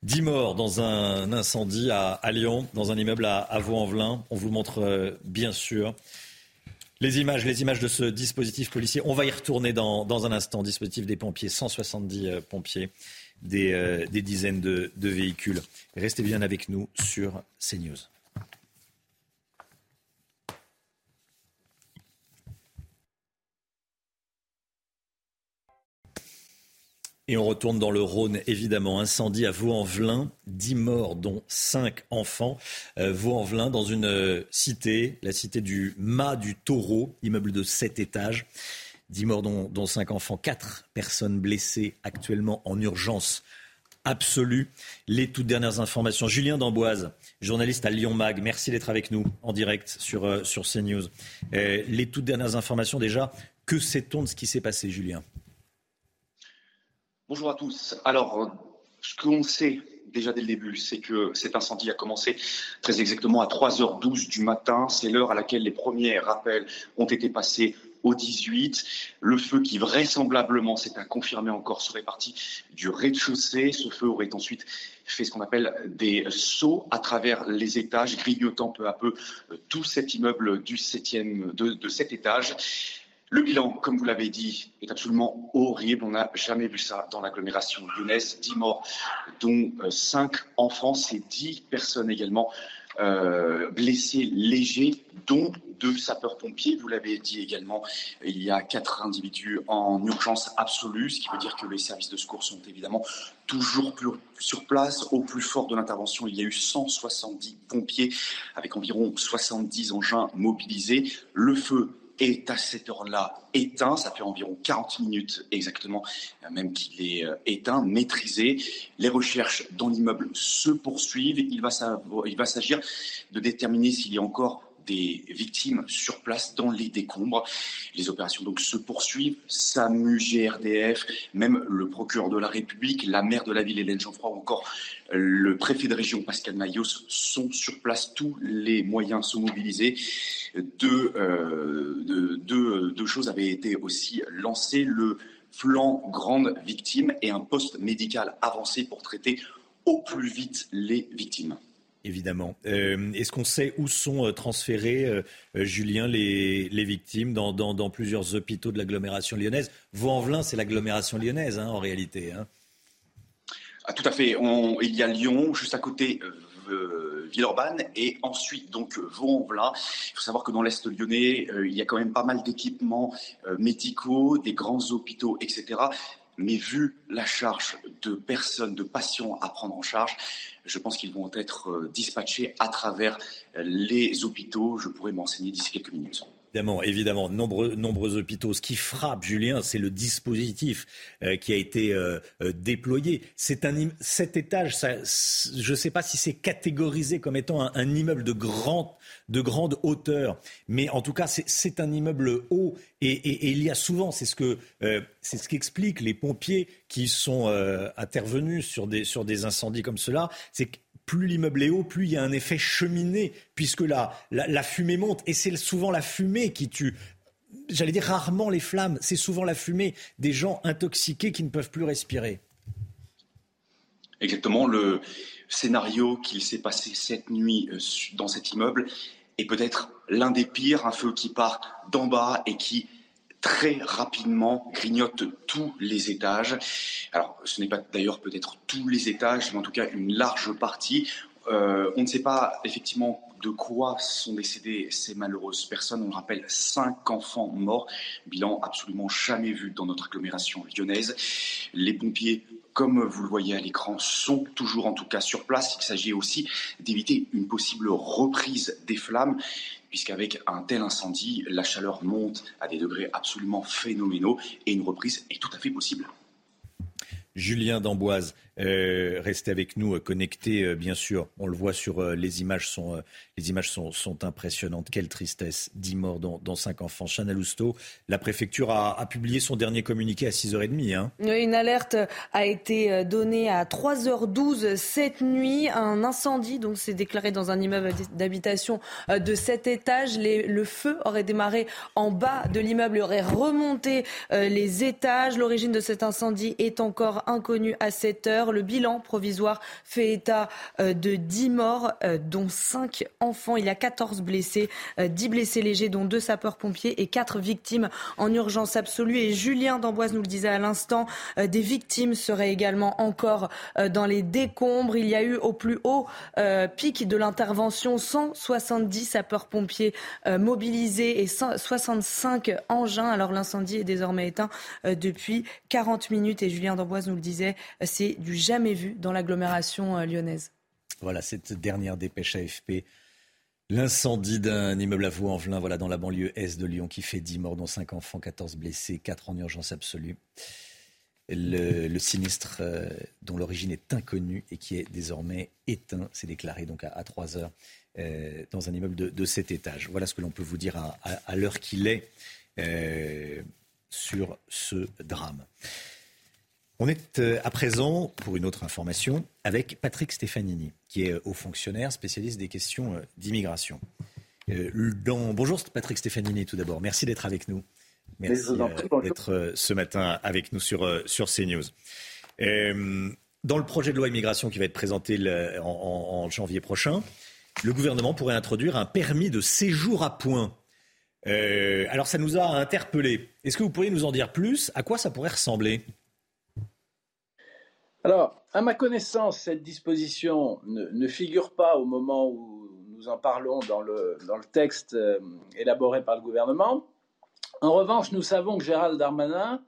Dix morts dans un incendie à, Lyon, dans un immeuble à, Vaux-en-Velin. On vous montre bien sûr les images, les images de ce dispositif policier. On va y retourner dans, un instant. Dispositif des pompiers, 170 pompiers, des, dizaines de, de véhicules. Restez bien avec nous sur CNews. Et on retourne dans le Rhône, évidemment. Incendie à Vaux-en-Velin, 10 morts, dont 5 enfants. Euh, Vaux-en-Velin, dans une euh, cité, la cité du Mât du Taureau, immeuble de 7 étages. 10 morts, dont, 5 enfants. 4 personnes blessées actuellement en urgence absolue. Les toutes dernières informations. Julien Damboise, journaliste à Lyon Mag, merci d'être avec nous en direct sur, euh, sur CNews. les toutes dernières informations déjà. Que sait-on de ce qui s'est passé, Julien? Bonjour à tous. Alors, euh, ce qu'on sait déjà dès le début, c'est que cet incendie a commencé très exactement à 3h12 du matin. C'est l'heure à laquelle les premiers rappels ont été passés au 18. Le feu qui vraisemblablement, c'est à confirmer encore, serait parti du rez-de-chaussée. Ce feu aurait ensuite fait ce qu'on appelle des sauts à travers les étages, grignotant peu à peu euh, tout cet immeuble du septième, de, de cet étage. Le bilan, comme vous l'avez dit, est absolument horrible. On n'a jamais vu ça dans l'agglomération lyonnaise. 10 morts, dont 5 euh, enfants, c'est 10 personnes également euh, blessés légers, dont deux sapeurs-pompiers. Vous l'avez dit également, il y a quatre individus en urgence absolue, ce qui veut dire que les services de secours sont évidemment toujours plus sur place. Au plus fort de l'intervention, il y a eu 170 pompiers avec environ 70 engins mobilisés. Le feu est à cette heure-là éteint. Ça fait environ 40 minutes exactement, même qu'il est éteint, maîtrisé. Les recherches dans l'immeuble se poursuivent. Il va s'agir de déterminer s'il y a encore des victimes sur place dans les décombres. Les opérations donc se poursuivent. SAMU, GRDF, même le procureur de la République, la maire de la ville Hélène Geoffroy ou encore le préfet de région Pascal Maillos sont sur place. Tous les moyens sont mobilisés. Deux, euh, deux choses avaient été aussi lancées. Le flanc grande victime et un poste médical avancé pour traiter au plus vite les victimes évidemment. Euh, est-ce qu'on sait où sont euh, transférés, euh, Julien, les, victimes dans, plusieurs hôpitaux de l'agglomération lyonnaise? Vaux-en-Velin, c'est l'agglomération lyonnaise, hein, en réalité. Hein. Ah, tout à fait. il y a Lyon, juste à côté. Villeurbanne et ensuite donc Vaux-en-Velin. Il faut savoir que dans l'Est lyonnais, il y a quand même pas mal d'équipements médicaux, des grands hôpitaux, etc. Mais vu la charge de personnes, de patients à prendre en charge, je pense qu'ils vont être euh, dispatchés à travers les hôpitaux. Je pourrais m'enseigner d'ici quelques minutes. Évidemment, évidemment, nombreux, nombreux hôpitaux. Ce qui frappe, Julien, c'est le dispositif euh, qui a été euh, euh, déployé. C'est un cet étage. Ça, je ne sais pas si c'est catégorisé comme étant un, immeuble de grande, de grande hauteur, mais en tout cas, c'est un immeuble haut. Et, et, et, il y a souvent, c'est ce que c'est ce qu'expliquent les pompiers qui sont intervenus sur des sur des incendies comme cela. C'est plus l'immeuble est haut, plus il y a un effet cheminée, puisque la, la, fumée monte. Et c'est souvent la fumée qui tue. J'allais dire rarement les flammes, c'est souvent la fumée des gens intoxiqués qui ne peuvent plus respirer. Exactement. Le scénario qu'il s'est passé cette nuit euh, dans cet immeuble est peut-être l'un des pires, un feu qui part d'en bas et qui très rapidement grignote tous les étages. Alors, ce n'est pas d'ailleurs peut-être tous les étages, mais en tout cas une large partie. Euh, on ne sait pas effectivement de quoi sont décédées ces malheureuses personnes. On rappelle cinq enfants morts, bilan absolument jamais vu dans notre agglomération lyonnaise. Les pompiers comme vous le voyez à l'écran, sont toujours en tout cas sur place. Il s'agit aussi d'éviter une possible reprise des flammes puisqu'avec un tel incendie, la chaleur monte à des degrés absolument phénoménaux et une reprise est tout à fait possible. Julien Damboise, euh, restez avec nous, euh, connectés, euh, bien sûr. On le voit sur les images, sont, les images sont, impressionnantes. Quelle tristesse, 10 morts dont, 5 enfants. Chana Lousteau, la préfecture a, publié son dernier communiqué à 6h30. Hein. Une alerte a été donnée à 3h12 cette nuit. Un incendie donc s'est déclaré dans un immeuble d'habitation de 7 étages. le feu aurait démarré en bas de l'immeuble, aurait remonté les étages. L'origine de cet incendie est encore inconnue à cette Le bilan provisoire fait état euh, de 10 morts, euh, dont 5 enfants. Il y a 14 blessés, 10 euh, blessés légers, dont 2 sapeurs-pompiers et 4 victimes en urgence absolue. Et Julien D'Amboise nous le disait à l'instant, des victimes seraient également encore dans les décombres. Il y a eu au plus haut pic de l'intervention 170 sapeurs-pompiers mobilisés et 65 engins. Alors l'incendie est désormais éteint depuis 40 minutes et Julien D'Amboise nous le disait, c'est du jamais vu dans l'agglomération euh, lyonnaise. Voilà cette dernière dépêche AFP. L'incendie d'un immeuble à Vaux-en-Velin, voilà, dans la banlieue est de Lyon, qui fait 10 morts, dont 5 enfants, 14 blessés, 4 en urgence absolue. Le, sinistre euh, dont l'origine est inconnue et qui est désormais éteint, s'est déclaré donc à, 3 heures euh, dans un immeuble de, de, cet étage. Voilà ce que l'on peut vous dire à, à l'heure qu'il est sur ce drame. On est euh, à présent, pour une autre information, avec Patrick Stefanini, qui est euh, haut fonctionnaire spécialiste des questions euh, d'immigration. Bonjour Patrick Stefanini tout d'abord. Merci d'être avec nous. Merci d'être ce matin avec nous sur, sur CNews. Dans le projet de loi immigration qui va être présenté en, janvier prochain, le gouvernement pourrait introduire un permis de séjour à points. alors ça nous a interpellés. Est-ce que vous pourriez nous en dire plus? À quoi ça pourrait ressembler? Alors, à ma connaissance, cette disposition ne, figure pas au moment où nous en parlons dans le, dans le texte euh, élaboré par le gouvernement. En revanche, nous savons que Gérald Darmanin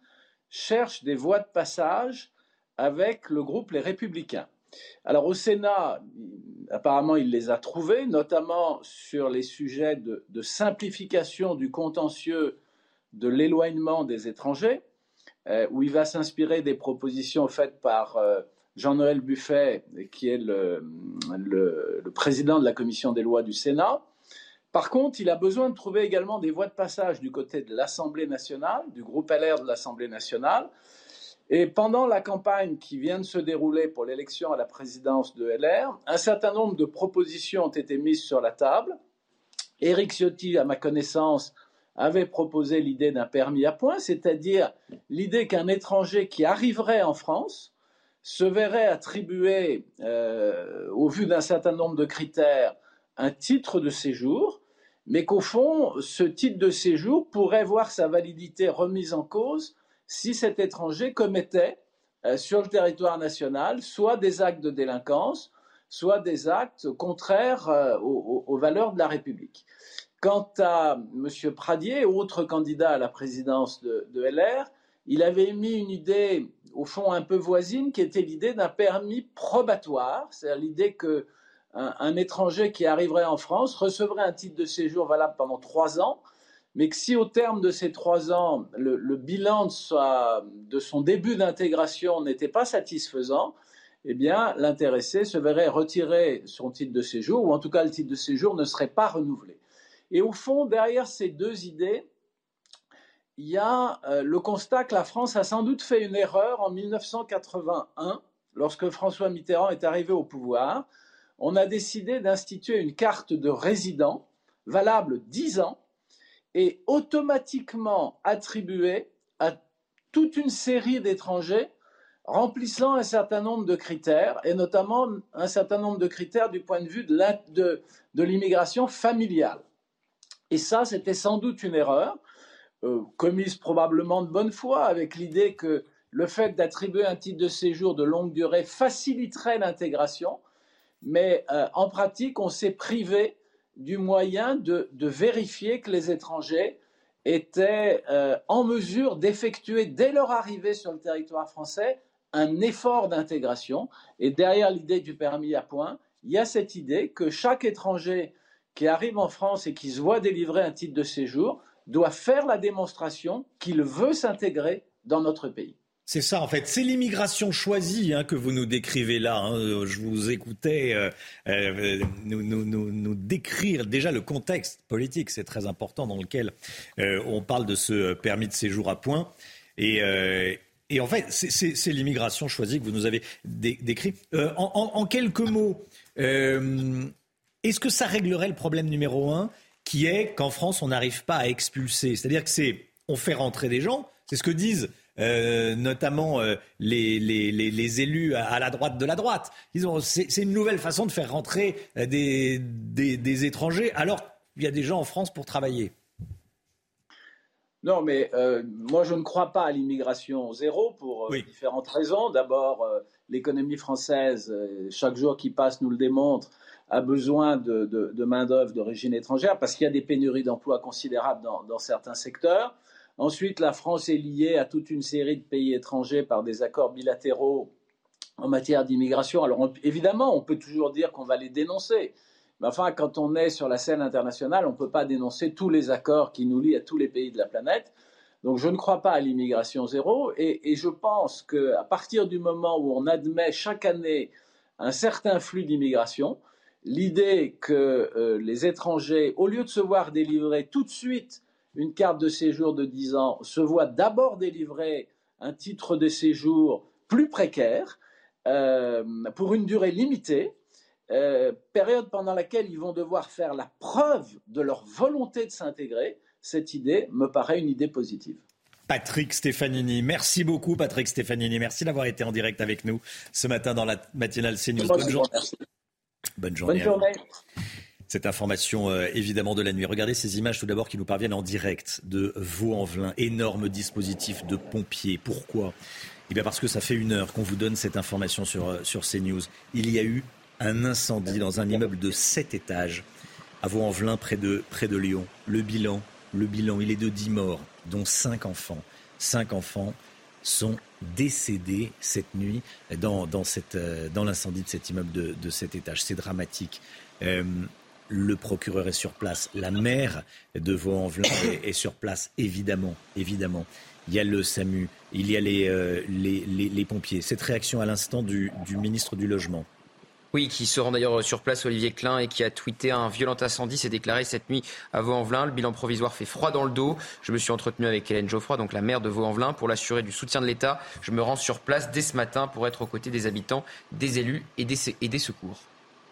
cherche des voies de passage avec le groupe Les Républicains. Alors au Sénat, apparemment, il les a trouvés, notamment sur les sujets de, simplification du contentieux de l'éloignement des étrangers, où il va s'inspirer des propositions faites par euh, Jean-Noël Buffet, qui est le, président de la commission des lois du Sénat. Par contre, il a besoin de trouver également des voies de passage du côté de l'Assemblée nationale, du groupe LR de l'Assemblée nationale. Et pendant la campagne qui vient de se dérouler pour l'élection à la présidence de LR, un certain nombre de propositions ont été mises sur la table. Éric Ciotti, à ma connaissance, avait proposé l'idée d'un permis à points, c'est-à-dire l'idée qu'un étranger qui arriverait en France se verrait attribuer, euh, au vu d'un certain nombre de critères, un titre de séjour mais qu'au fond, ce titre de séjour pourrait voir sa validité remise en cause si cet étranger commettait euh, sur le territoire national soit des actes de délinquance, soit des actes contraires euh, aux, valeurs de la République. Quant à M. Pradier, autre candidat à la présidence de, LR, il avait émis une idée, au fond, un peu voisine, qui était l'idée d'un permis probatoire, c'est-à-dire l'idée que un, étranger qui arriverait en France recevrait un titre de séjour valable pendant trois ans, mais que si au terme de ces trois ans, le, bilan de, son début d'intégration n'était pas satisfaisant, eh l'intéressé se verrait retirer son titre de séjour, ou en tout cas le titre de séjour ne serait pas renouvelé. Et au fond, derrière ces deux idées, il y a euh, le constat que la France a sans doute fait une erreur en 1981, lorsque François Mitterrand est arrivé au pouvoir, on a décidé d'instituer une carte de résident valable 10 ans et automatiquement attribuée à toute une série d'étrangers remplissant un certain nombre de critères, et notamment un certain nombre de critères du point de vue de l'immigration familiale. Et ça, c'était sans doute une erreur, euh, commise probablement de bonne foi, avec l'idée que le fait d'attribuer un titre de séjour de longue durée faciliterait l'intégration, mais euh, en pratique, on s'est privé du moyen de, vérifier que les étrangers étaient euh, en mesure d'effectuer dès leur arrivée sur le territoire français un effort d'intégration. Et derrière l'idée du permis à points, il y a cette idée que chaque étranger qui arrive en France et qui se voit délivrer un titre de séjour doit faire la démonstration qu'il veut s'intégrer dans notre pays. C'est ça, en fait. C'est l'immigration choisie hein, que vous nous décrivez là. Hein. Je vous écoutais euh, euh, nous, décrire déjà le contexte politique. C'est très important dans lequel euh, on parle de ce permis de séjour à point. Et, en fait, c'est l'immigration choisie que vous nous avez décrit. En, en, quelques mots, est-ce que ça réglerait le problème numéro un, qui est qu'en France, on n'arrive pas à expulser? C'est-à-dire que c'est on fait rentrer des gens. C'est ce que disent euh, notamment euh, les, les, les, élus à, la droite de la droite. C'est une nouvelle façon de faire rentrer euh, des, des, des étrangers alors qu'il y a des gens en France pour travailler. Non, mais moi je ne crois pas à l'immigration zéro pour différentes raisons. D'abord, l'économie française, chaque jour qui passe nous le démontre, a besoin de, main-d'œuvre d'origine étrangère parce qu'il y a des pénuries d'emplois considérables dans, certains secteurs. Ensuite, la France est liée à toute une série de pays étrangers par des accords bilatéraux en matière d'immigration. Alors évidemment, on peut toujours dire qu'on va les dénoncer. Mais enfin, quand on est sur la scène internationale, on ne peut pas dénoncer tous les accords qui nous lient à tous les pays de la planète. Donc je ne crois pas à l'immigration zéro et, je pense qu'à partir du moment où on admet chaque année un certain flux d'immigration, l'idée que euh, les étrangers, au lieu de se voir délivrer tout de suite une carte de séjour de 10 ans se voit d'abord délivrer un titre de séjour plus précaire euh, pour une durée limitée, euh, période pendant laquelle ils vont devoir faire la preuve de leur volonté de s'intégrer, cette idée me paraît une idée positive. Patrick Stefanini. Merci beaucoup, Patrick Stefanini. Merci d'avoir été en direct avec nous ce matin dans la matinale CNews. Bonne, journée. Bonne journée. Bonne journée cette information euh, évidemment de la nuit. Regardez ces images tout d'abord qui nous parviennent en direct de Vaux-en-Velin, énorme dispositif de pompiers. Pourquoi? Eh bien parce que ça fait une heure qu'on vous donne cette information sur, euh, sur CNews. Il y a eu un incendie dans un immeuble de 7 étages à Vaux-en-Velin près de, près de Lyon. Le bilan, le bilan, il est de 10 morts, dont 5 enfants. 5 enfants sont décédé cette nuit dans, dans, euh, dans l'incendie de cet immeuble de, de cet étage. C'est dramatique. Euh, le procureur est sur place, la maire de Vaux-en-Velin est, sur place, évidemment, évidemment. Il y a le SAMU, il y a les, euh, les, les, pompiers. Cette réaction à l'instant du, du ministre du Logement. Oui, qui se rend d'ailleurs sur place, Olivier Klein, et qui a tweeté un violent incendie s'est déclaré cette nuit à Vaux-en-Velin. Le bilan provisoire fait froid dans le dos. Je me suis entretenu avec Hélène Geoffroy, donc la maire de Vaux-en-Velin, pour l'assurer du soutien de l'État. Je me rends sur place dès ce matin pour être aux côtés des habitants, des élus et des, et des secours.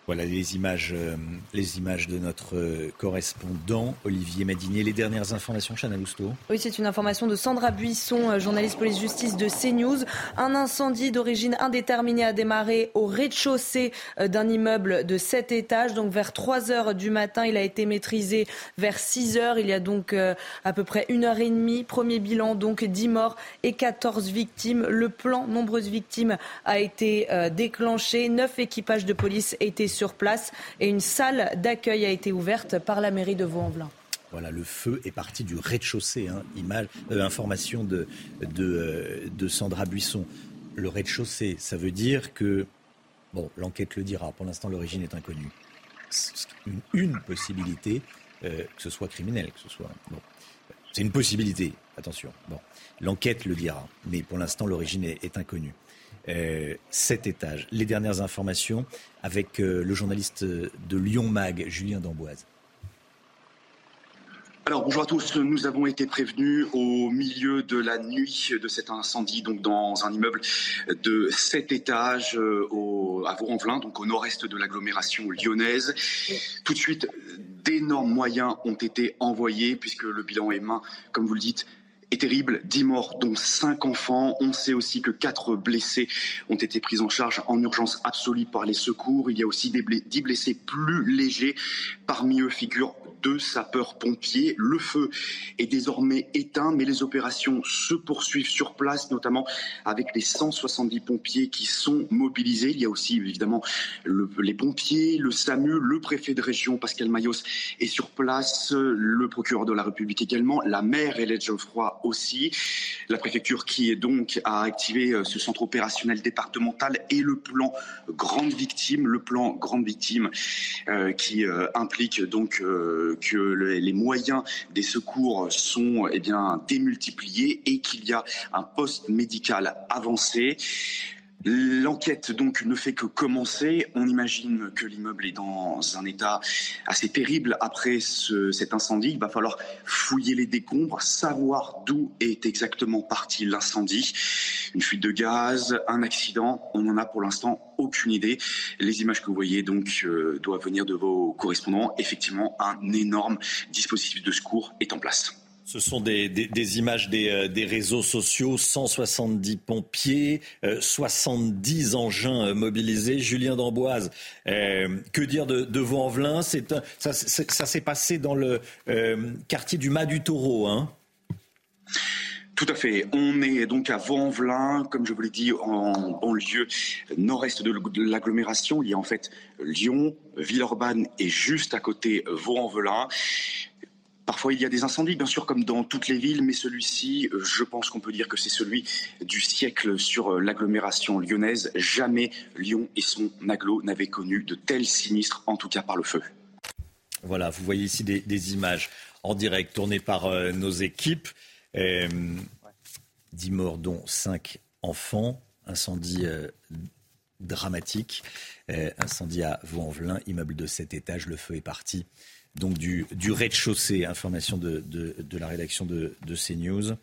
Voilà les images, euh, les images de notre euh, correspondant Olivier Madinier. Les dernières informations, Chana Lousteau. Oui, c'est une information de Sandra Buisson, euh, journaliste police-justice de CNews. Un incendie d'origine indéterminée a démarré au rez-de-chaussée d'un immeuble de 7 étages. Donc vers 3 heures du matin, il a été maîtrisé vers 6 heures. Il y a donc à peu près une heure et demie. Premier bilan, donc 10 morts et 14 victimes. Le plan, nombreuses victimes, a été déclenché. Neuf équipages de police étaient sur place et une salle d'accueil a été ouverte par la mairie de Vaux-en-Velin. Voilà, le feu est parti du rez-de-chaussée. Hein, euh, information de, euh, de, Sandra Buisson. Le rez-de-chaussée, ça veut dire que, bon, l'enquête le dira, pour l'instant l'origine est inconnue. Une, une possibilité, euh, que ce soit criminel, que ce soit... Bon, c'est une possibilité, attention. Bon, l'enquête le dira, mais pour l'instant l'origine est inconnue. Euh, cet étage. Les dernières informations avec euh, le journaliste de Lyon Mag, Julien Damboise. Alors bonjour à tous, nous avons été prévenus au milieu de la nuit de cet incendie donc dans un immeuble de sept étages euh, à Vaux-en-Velin, donc au nord-est de l'agglomération lyonnaise. Tout de suite, d'énormes moyens ont été envoyés puisque le bilan est main, comme vous le dites, est terrible. 10 morts, dont 5 enfants. On sait aussi que 4 blessés ont été pris en charge en urgence absolue par les secours. Il y a aussi des 10 blessés plus légers. Parmi eux figurent deux sapeurs-pompiers. Le feu est désormais éteint, mais les opérations se poursuivent sur place, notamment avec les 170 pompiers qui sont mobilisés. Il y a aussi évidemment les pompiers, le SAMU, le préfet de région Pascal Mayos est sur place, le procureur de la République également, la maire Hélène Geoffroy aussi, la préfecture qui est donc a activé euh, ce centre opérationnel départemental et le plan grande victime, le plan grande victime euh, qui euh, implique donc que les moyens des secours sont eh démultipliés et qu'il y a un poste médical avancé. L'enquête donc ne fait que commencer. On imagine que l'immeuble est dans un état assez terrible après cet incendie. Il va falloir fouiller les décombres, savoir d'où est exactement parti l'incendie. Une fuite de gaz, un accident, on n'en a pour l'instant aucune idée. Les images que vous voyez donc euh, doivent venir de vos correspondants. Effectivement, un énorme dispositif de secours est en place. Ce sont des, images euh, des, réseaux sociaux, 170 pompiers, 70 euh, engins euh, mobilisés. Julien d'Amboise, que dire de, Vaux-en-Velin Ça, ça s'est passé dans le quartier du Mas du Taureau. Hein? Tout à fait. On est donc à Vaux-en-Velin, comme je vous l'ai dit, en banlieue nord-est de l'agglomération. Il y a en fait Lyon, Villeurbanne et juste à côté Vaux-en-Velin. Parfois, il y a des incendies, bien sûr, comme dans toutes les villes, mais celui-ci, euh, je pense qu'on peut dire que c'est celui du siècle sur euh, l'agglomération lyonnaise. Jamais Lyon et son aglo n'avaient connu de tels sinistres, en tout cas par le feu. Voilà, vous voyez ici des, images en direct tournées par euh, nos équipes. Dix morts, dont cinq enfants. Incendie dramatique. incendie à Vaux-en-Velin, immeuble de sept étages. Le feu est parti donc du, rez-de-chaussée, information de, la rédaction de, CNews.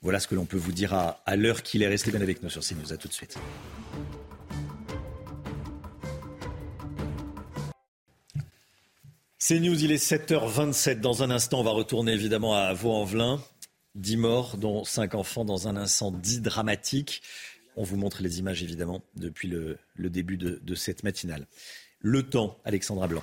Voilà ce que l'on peut vous dire à, l'heure qu'il est. resté bien avec nous sur CNews. À tout de suite. CNews, il est 7h27. Dans un instant, on va retourner évidemment à Vaux-en-Velin. 10 morts, dont 5 enfants dans un incendie dramatique. On vous montre les images évidemment depuis le, début de cette matinale. Le temps, Alexandra Blanc.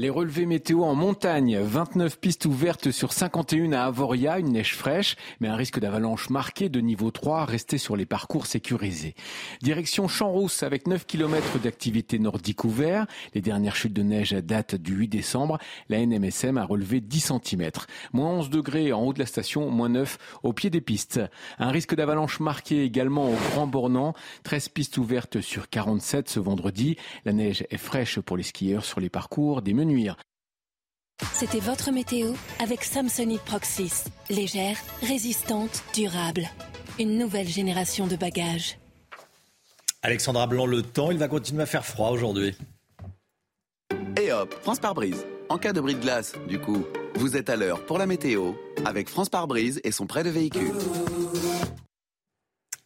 Les relevés météo en montagne, 29 pistes ouvertes sur 51 à Avoria, une neige fraîche, mais un risque d'avalanche marqué de niveau 3 resté sur les parcours sécurisés. Direction Champs-Rousse avec 9 km d'activité nordique ouvert. Les dernières chutes de neige datent du 8 décembre. La NMSM a relevé 10 cm. Moins 11 degrés en haut de la station, moins 9 au pied des pistes. Un risque d'avalanche marqué également au Grand Bornand. 13 pistes ouvertes sur 47 ce vendredi. La neige est fraîche pour les skieurs sur les parcours des menus c'était votre météo avec Samsonite Proxys. Légère, résistante, durable. Une nouvelle génération de bagages. Alexandra Blanc, le temps, il va continuer à faire froid aujourd'hui. Et hop, France par brise. En cas de bris de glace, du coup, vous êtes à l'heure pour la météo avec France par brise et son prêt de véhicule.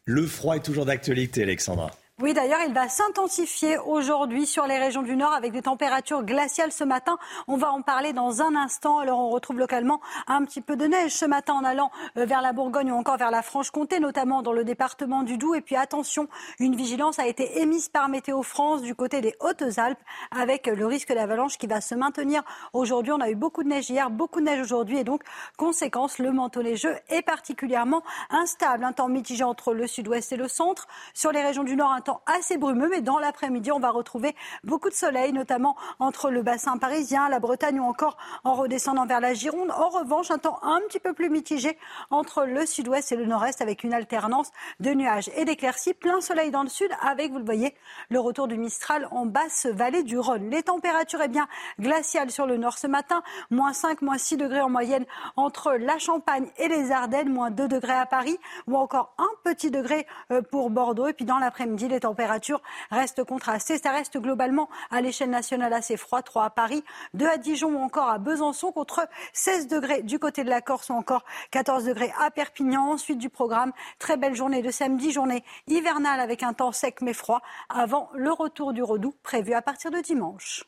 Le froid est toujours d'actualité, Alexandra. Oui, d'ailleurs, il va s'intensifier aujourd'hui sur les régions du Nord avec des températures glaciales ce matin. On va en parler dans un instant. Alors, on retrouve localement un petit peu de neige ce matin en allant euh, vers la Bourgogne ou encore vers la Franche-Comté, notamment dans le département du Doubs. Et puis, attention, une vigilance a été émise par Météo France du côté des Hautes-Alpes avec le risque d'avalanche qui va se maintenir aujourd'hui. On a eu beaucoup de neige hier, beaucoup de neige aujourd'hui et donc, conséquence, le manteau neigeux est particulièrement instable. Un temps mitigé entre le sud-ouest et le centre. Sur les régions du Nord, temps assez brumeux, mais dans l'après-midi, on va retrouver beaucoup de soleil, notamment entre le bassin parisien, la Bretagne ou encore en redescendant vers la Gironde. En revanche, un temps un petit peu plus mitigé entre le sud-ouest et le nord-est avec une alternance de nuages et d'éclaircies. Plein soleil dans le sud avec, vous le voyez, le retour du Mistral en basse vallée du Rhône. Les températures, eh bien, glaciales sur le nord ce matin, moins 5, moins 6 degrés en moyenne entre la Champagne et les Ardennes, moins 2 degrés à Paris ou encore un petit degré euh, pour Bordeaux. Et puis dans l'après-midi, les températures restent contrastées. Ça reste globalement à l'échelle nationale assez froid. 3 à Paris, 2 à Dijon ou encore à Besançon contre 16 degrés du côté de la Corse ou encore 14 degrés à Perpignan. Ensuite du programme, très belle journée de samedi, journée hivernale avec un temps sec mais froid avant le retour du redoux prévu à partir de dimanche.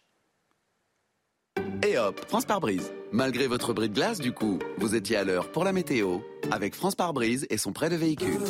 Et hop, France par brise. Malgré votre bris de glace, du coup, vous étiez à l'heure pour la météo avec France par brise et son prêt de véhicule.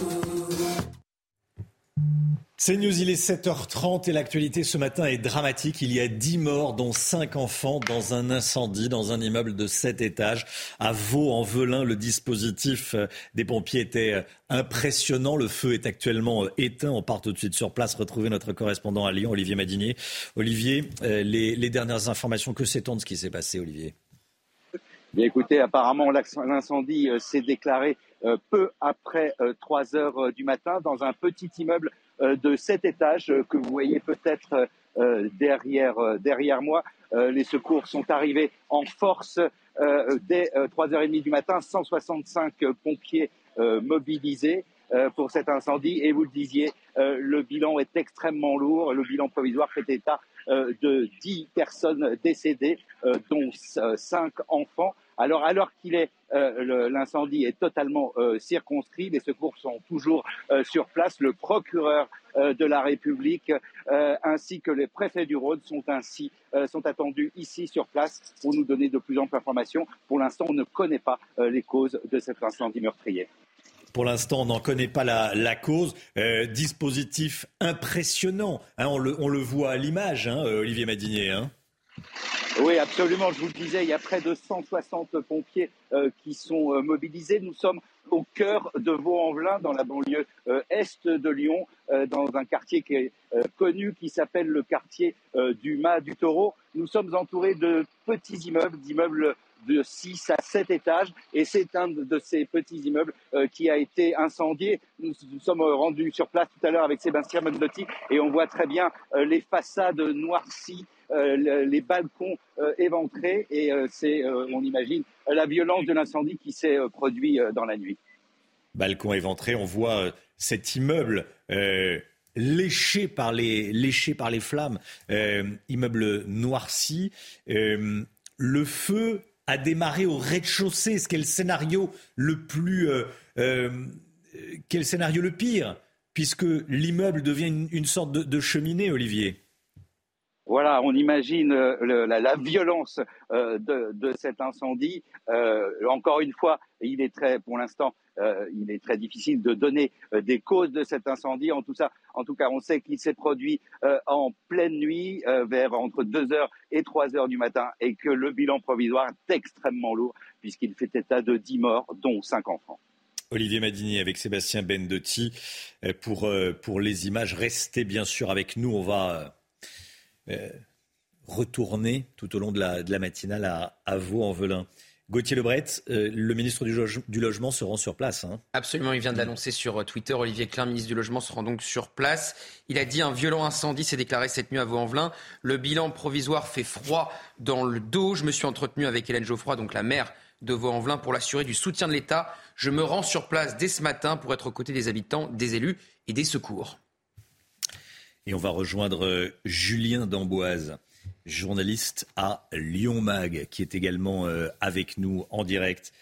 C'est News, il est 7h30 et l'actualité ce matin est dramatique. Il y a 10 morts, dont 5 enfants, dans un incendie dans un immeuble de 7 étages à Vaux-en-Velin. Le dispositif euh, des pompiers était euh, impressionnant. Le feu est actuellement euh, éteint. On part tout de suite sur place retrouver notre correspondant à Lyon, Olivier Madinier. Olivier, les, dernières informations, que sait-on de ce qui s'est passé, Olivier? Bien écoutez, apparemment l'incendie s'est déclaré peu après 3 heures du matin dans un petit immeuble de cet étage euh, que vous voyez peut-être euh, derrière, moi. les secours sont arrivés en force dès 3h30 du matin, 165 pompiers mobilisés pour cet incendie. Et vous le disiez, le bilan est extrêmement lourd. Le bilan provisoire fait état de 10 personnes décédées, dont 5 enfants. Alors, alors qu'il est, euh, l'incendie est totalement euh, circonscrit, les secours sont toujours euh, sur place. Le procureur de la République ainsi que les préfets du Rhône sont ainsi sont attendus ici sur place pour nous donner de plus amples informations. Pour l'instant, on ne connaît pas les causes de cet incendie meurtrier. Pour l'instant, on n'en connaît pas la, cause. dispositif impressionnant. Hein, on, le, voit à l'image, hein, Olivier Madinier. Hein. Oui, absolument. Je vous le disais, il y a près de 160 pompiers euh, qui sont euh, mobilisés. Nous sommes au cœur de Vaux-en-Velin, dans la banlieue euh, est de Lyon, dans un quartier qui est connu, qui s'appelle le quartier du Mât du Taureau. Nous sommes entourés de petits immeubles, d'immeubles de 6 à 7 étages et c'est un de ces petits immeubles qui a été incendié. Nous, nous sommes rendus sur place tout à l'heure avec Sébastien Mondotti et on voit très bien les façades noircies les balcons euh, éventrés et euh, c'est, on imagine, la violence de l'incendie qui s'est produit dans la nuit. Balcons éventrés, on voit cet immeuble léché par les, flammes, immeuble noirci. le feu a démarré au rez-de-chaussée, ce le scénario le plus... quel scénario le pire Puisque l'immeuble devient une, sorte de cheminée, Olivier? Voilà, on imagine euh, la, violence euh, de, cet incendie. Euh, encore une fois, il est très, pour l'instant, il est très difficile de donner des causes de cet incendie. En tout, cas, on sait qu'il s'est produit en pleine nuit, vers entre 2 heures et 3 heures du matin, et que le bilan provisoire est extrêmement lourd, puisqu'il fait état de 10 morts, dont 5 enfants. Olivier Madini avec Sébastien Bendotti pour, pour les images. Restez bien sûr avec nous. On va euh, retourner tout au long de la, matinale à, Vaux-en-Velin. Gauthier Lebret, euh, le ministre du, Logement se rend sur place. Hein. Absolument, il vient de l'annoncer sur euh, Twitter. Olivier Klein, ministre du Logement, se rend donc sur place. Il a dit un violent incendie s'est déclaré cette nuit à Vaux-en-Velin. Le bilan provisoire fait froid dans le dos. Je me suis entretenu avec Hélène Geoffroy, donc la maire de Vaux-en-Velin, pour l'assurer du soutien de l'État. Je me rends sur place dès ce matin pour être aux côtés des habitants, des élus et des secours. Et on va rejoindre euh, Julien Damboise, journaliste à Lyon Mag, qui est également euh, avec nous en direct.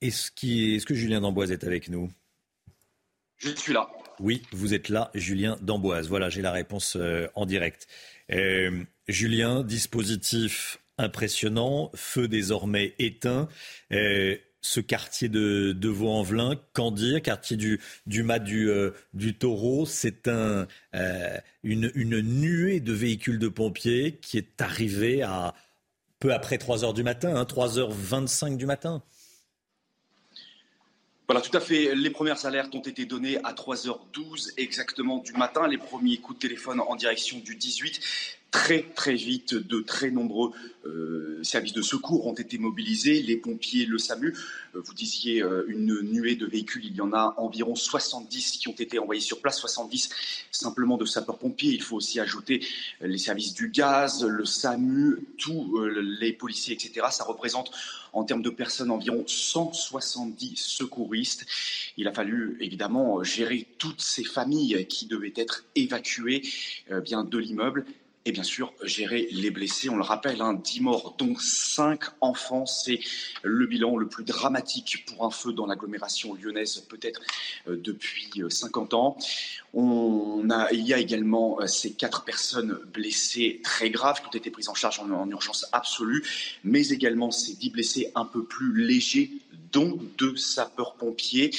Est-ce, que Julien Damboise est avec nous? Je suis là. Oui, vous êtes là, Julien Damboise. Voilà, j'ai la réponse euh, en direct. Julien, dispositif impressionnant, feu désormais éteint ce quartier de, de Vaux-en-Velin, qu'en dire Quartier du, du Mas du, euh, Taureau, c'est un, euh, une, nuée de véhicules de pompiers qui est arrivée à peu après 3 heures du matin, hein, 3h25 du matin. Voilà, tout à fait. Les premières alertes ont été données à 3h12 exactement du matin. Les premiers coups de téléphone en direction du 18 très très vite, de très nombreux euh, services de secours ont été mobilisés, les pompiers, le SAMU. Euh, vous disiez euh, une nuée de véhicules, il y en a environ 70 qui ont été envoyés sur place, 70 simplement de sapeurs-pompiers. Il faut aussi ajouter les services du gaz, le SAMU, tous les policiers, etc. Ça représente en termes de personnes environ 170 secouristes. Il a fallu évidemment gérer toutes ces familles qui devaient être évacuées bien de l'immeuble et bien sûr gérer les blessés. On le rappelle, hein, 10 morts, dont 5 enfants. C'est le bilan le plus dramatique pour un feu dans l'agglomération lyonnaise, peut-être euh, depuis 50 euh, ans. Il y a également euh, ces 4 personnes blessées très graves qui ont été prises en charge en, en urgence absolue, mais également ces 10 blessés un peu plus légers, dont deux sapeurs-pompiers.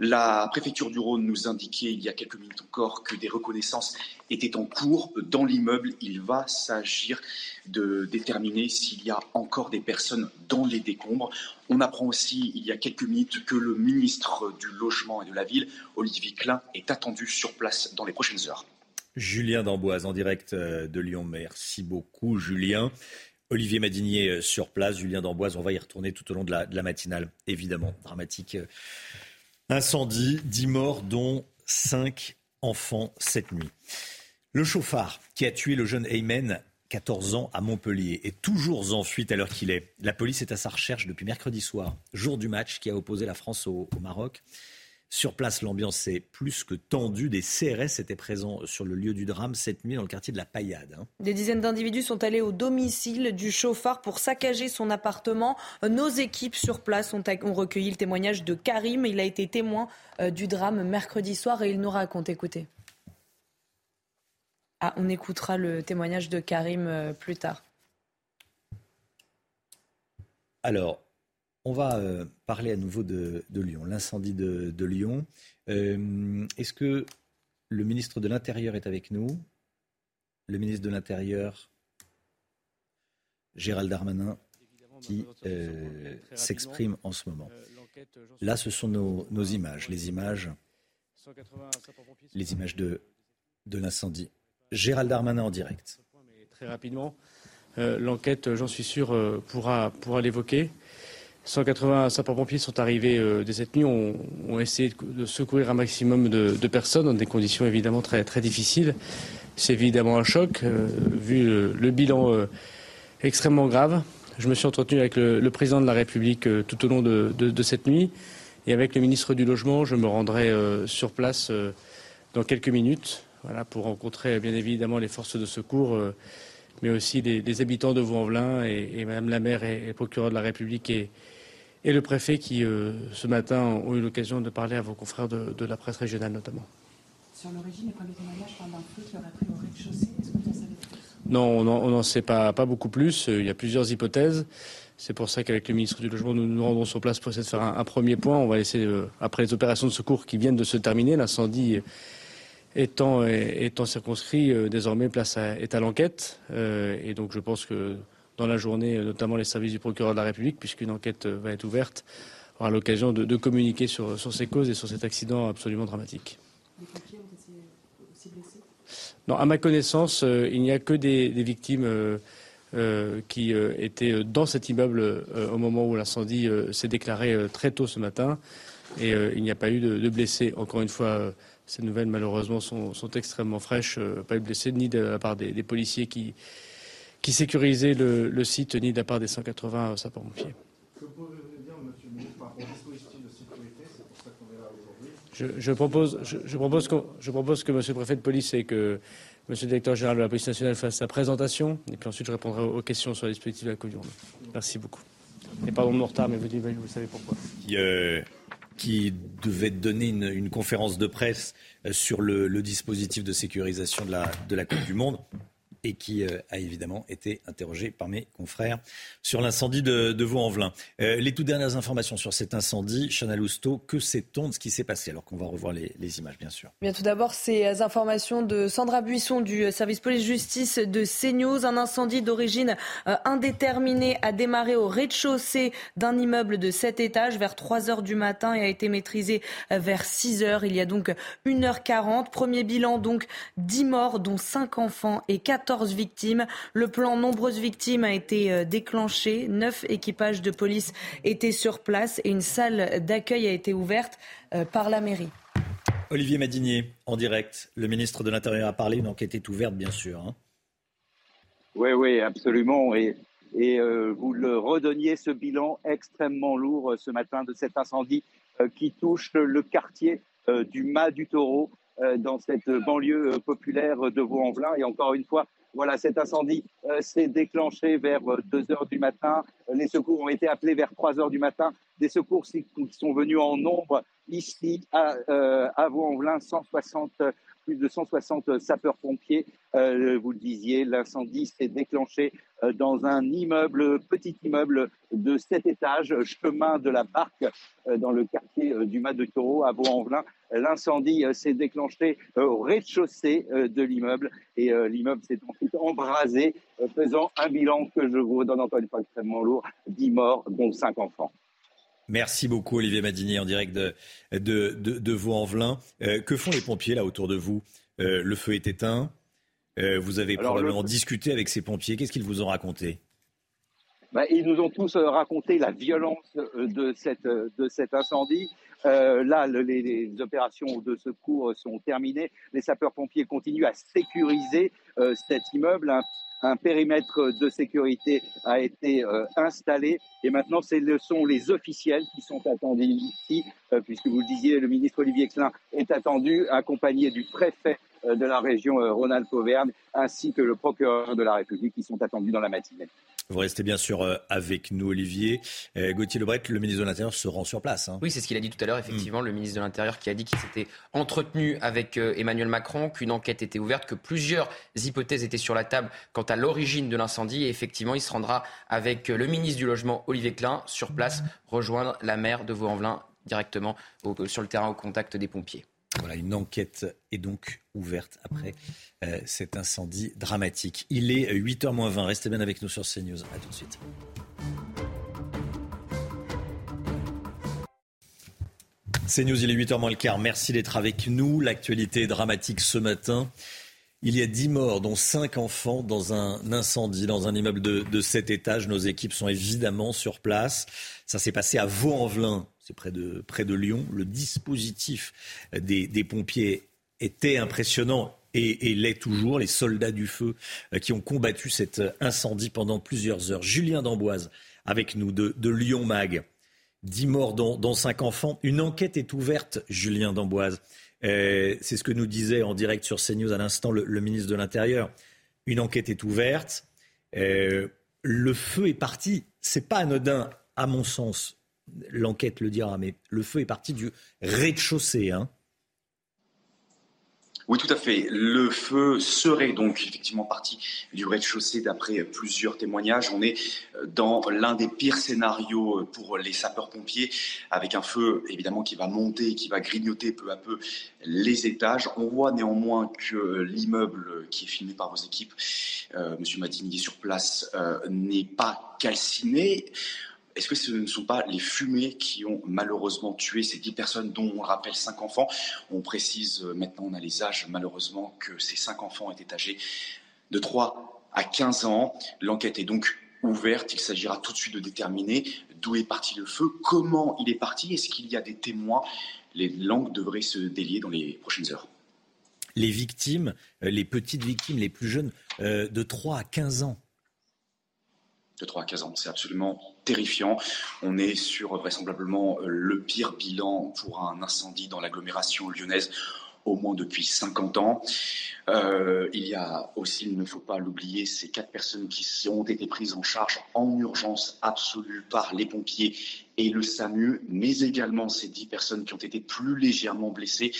La préfecture du Rhône nous indiquait il y a quelques minutes encore que des reconnaissances étaient en cours dans l'immeuble. Il va s'agir de déterminer s'il y a encore des personnes dans les décombres. On apprend aussi il y a quelques minutes que le ministre du Logement et de la Ville, Olivier Klein, est attendu sur place dans les prochaines heures. Julien Damboise en direct euh, de Lyon. Merci beaucoup Julien. Olivier Madinier euh, sur place, Julien Damboise, on va y retourner tout au long de la, matinale, évidemment. Dramatique euh, Incendie, 10 morts, dont 5 enfants cette nuit. Le chauffard qui a tué le jeune Aymen, 14 ans, à Montpellier, est toujours en fuite à l'heure qu'il est. La police est à sa recherche depuis mercredi soir, jour du match qui a opposé la France au Maroc. Sur place, l'ambiance est plus que tendue. Des CRS étaient présents sur le lieu du drame cette nuit dans le quartier de la Paillade. Hein. Des dizaines d'individus sont allés au domicile du chauffard pour saccager son appartement. Nos équipes sur place ont, recueilli le témoignage de Karim. Il a été témoin euh, du drame mercredi soir et il nous raconte. Écoutez. Ah, on écoutera le témoignage de Karim euh, plus tard. Alors, on va euh, parler à nouveau de, Lyon, l'incendie de, Lyon. Euh, est-ce que le ministre de l'Intérieur est avec nous? Le ministre de l'Intérieur, Gérald Darmanin, qui euh, s'exprime en ce moment. Là, ce sont nos, images, les images, les images de, de l'incendie. Gérald Darmanin en direct. Très rapidement, l'enquête, j'en suis sûr, pourra, pourra l'évoquer. 180 sapeurs-pompiers sont arrivés euh, dès cette nuit, ont, ont, essayé de secourir un maximum de, personnes dans des conditions évidemment très, difficiles. C'est évidemment un choc, euh, vu le, bilan euh, extrêmement grave. Je me suis entretenu avec le, président de la République tout au long de, cette nuit et avec le ministre du Logement. Je me rendrai sur place dans quelques minutes pour rencontrer bien évidemment les forces de secours mais aussi les, habitants de Vaux-en-Velin et, et, Madame la maire et, le procureur de la République et, et le préfet qui, euh, ce matin, ont eu l'occasion de parler à vos confrères de, la presse régionale notamment. Sur l'origine, les premiers témoignages parlent d'un feu qui aurait pris au rez-de-chaussée. Est-ce que vous en savez plus? Non, on n'en sait pas, pas beaucoup plus. Il y a plusieurs hypothèses. C'est pour ça qu'avec le ministre du Logement, nous nous rendons sur place pour essayer de faire un, premier point. On va laisser, euh, après les opérations de secours qui viennent de se terminer, l'incendie étant, étant circonscrit, euh, désormais place est à l'enquête. Euh, et donc je pense que dans la journée, notamment les services du procureur de la République, puisqu'une enquête va être ouverte, aura l'occasion de, communiquer sur, ces causes et sur cet accident absolument dramatique. Non, à ma connaissance, il n'y a que des, victimes euh, qui euh, était dans cet immeuble euh, au moment où l'incendie s'est déclaré très tôt ce matin. Et il n'y a pas eu de, blessés. Encore une fois, ces nouvelles, malheureusement, sont, extrêmement fraîches. pas eu de blessés, ni de la part des, policiers qui, qui sécurisaient le, site, ni de la part des 180 sapeurs-pompiers. Je, je, propose, je, je, propose que, je propose que Monsieur le Préfet de police et que Monsieur le directeur général de la police nationale fasse sa présentation, et puis ensuite je répondrai aux questions sur les dispositifs de la Covid. Merci beaucoup. Et pardon de mon retard, mais vous, vous savez pourquoi. Euh, qui devait donner une, conférence de presse euh, sur le, dispositif de sécurisation de la, de la Coupe du Monde et qui euh, a évidemment été interrogé par mes confrères sur l'incendie de, de Vaux-en-Velin. Euh, les toutes dernières informations sur cet incendie, Chana Lousteau, que sait-on de ce qui s'est passé? Alors qu'on va revoir les, images, bien sûr. Bien, tout d'abord, ces informations de Sandra Buisson du service police-justice de CNews. Un incendie d'origine euh, indéterminée a démarré au rez-de-chaussée d'un immeuble de 7 étages vers 3 heures du matin et a été maîtrisé vers 6 heures. Il y a donc 1h40. Premier bilan, donc 10 morts, dont 5 enfants et 4 14 victimes. Le plan nombreuses victimes a été euh, déclenché. Neuf équipages de police étaient sur place et une salle d'accueil a été ouverte euh, par la mairie. Olivier Madinier, en direct. Le ministre de l'Intérieur a parlé. Une enquête est ouverte, bien sûr. Hein. Oui, oui, absolument. Et, et euh, vous le redonniez, ce bilan extrêmement lourd ce matin de cet incendie qui touche le quartier du Mas du Taureau dans cette banlieue populaire de Vaux-en-Velin. Et encore une fois, voilà, cet incendie euh, s'est déclenché vers 2 euh, heures du matin. Les secours ont été appelés vers 3 heures du matin. Des secours qui sont venus en nombre ici à, euh, à Vaux-en-Velin, 160 plus de 160 sapeurs-pompiers. Euh, vous le disiez, l'incendie s'est déclenché euh, dans un immeuble, petit immeuble de 7 étages, chemin de la Barque, euh, dans le quartier du Mas de Taureau à Vaux-en-Velin. L'incendie s'est déclenché au rez-de-chaussée de l'immeuble et l'immeuble s'est ensuite embrasé, faisant un bilan que je vous redonne encore une fois extrêmement lourd, 10 morts, dont 5 enfants. Merci beaucoup Olivier Madinier en direct de, de, de, Vaux-en-Velin. Euh, que font les pompiers là autour de vous? Euh, Le feu est éteint. Euh, vous avez probablement discuté avec ces pompiers. Qu'est-ce qu'ils vous ont raconté? Bah, Ils nous ont tous raconté la violence de, cette, de cet incendie. là, les, les, opérations de secours sont terminées. Les sapeurs-pompiers continuent à sécuriser cet immeuble un périmètre de sécurité a été euh, installé et maintenant ce sont les officiels qui sont attendus ici, euh, puisque vous le disiez, le ministre Olivier Klein est attendu, accompagné du préfet euh, de la région Rhône-Alpes-Auvergne, ainsi que le procureur de la République qui sont attendus dans la matinée. Vous restez bien sûr euh, avec nous, Olivier. Euh, Gauthier Lebret, le ministre de l'Intérieur, se rend sur place. Hein. Oui, c'est ce qu'il a dit tout à l'heure, effectivement, mm. le ministre de l'Intérieur qui a dit qu'il s'était entretenu avec euh, Emmanuel Macron, qu'une enquête était ouverte, que plusieurs hypothèses étaient sur la table quant à l'origine de l'incendie. Et effectivement, il se rendra avec le ministre du Logement, Olivier Klein, sur place, rejoindre la maire de Vaux-en-Velin directement sur le terrain au contact des pompiers. Voilà, une enquête est donc ouverte après euh, cet incendie dramatique. Il est 8h20. Restez bien avec nous sur CNews. A tout de suite. CNews, il est 8h moins le quart. Merci d'être avec nous. L'actualité est dramatique ce matin. Il y a 10 morts, dont 5 enfants, dans un incendie, dans un immeuble de, de 7 étages. Nos équipes sont évidemment sur place. Ça s'est passé à Vaux-en-Velin, c'est près de, Lyon. Le dispositif des, pompiers était impressionnant et, l'est toujours. Les soldats du feu euh, qui ont combattu cet incendie pendant plusieurs heures. Julien Damboise avec nous de, Lyon Mag. Dix morts dont, cinq enfants. Une enquête est ouverte, Julien Damboise. Euh, c'est ce que nous disait en direct sur CNews à l'instant le, ministre de l'Intérieur. Une enquête est ouverte. Euh, le feu est parti. C'est pas anodin, à mon sens l'enquête le dira, mais le feu est parti du rez-de-chaussée. Hein. Oui, tout à fait. Le feu serait donc effectivement parti du rez-de-chaussée d'après plusieurs témoignages. On est dans l'un des pires scénarios pour les sapeurs-pompiers, avec un feu évidemment qui va monter, qui va grignoter peu à peu les étages. On voit néanmoins que l'immeuble qui est filmé par vos équipes, euh, Monsieur sur place, euh, n'est pas calciné. Est-ce que ce ne sont pas les fumées qui ont malheureusement tué ces dix personnes, dont on rappelle cinq enfants? On précise euh, maintenant, on a les âges malheureusement, que ces cinq enfants étaient âgés de 3 à 15 ans. L'enquête est donc ouverte. Il s'agira tout de suite de déterminer d'où est parti le feu, comment il est parti, est-ce qu'il y a des témoins? Les langues devraient se délier dans les prochaines heures. Les victimes, euh, les petites victimes, les plus jeunes, euh, de 3 à 15 ans de 3 à 15 ans. C'est absolument terrifiant. On est sur vraisemblablement euh, le pire bilan pour un incendie dans l'agglomération lyonnaise au moins depuis 50 ans. Euh, il y a aussi, il ne faut pas l'oublier, ces quatre personnes qui ont été prises en charge en urgence absolue par les pompiers et le SAMU, mais également ces dix personnes qui ont été plus légèrement blessées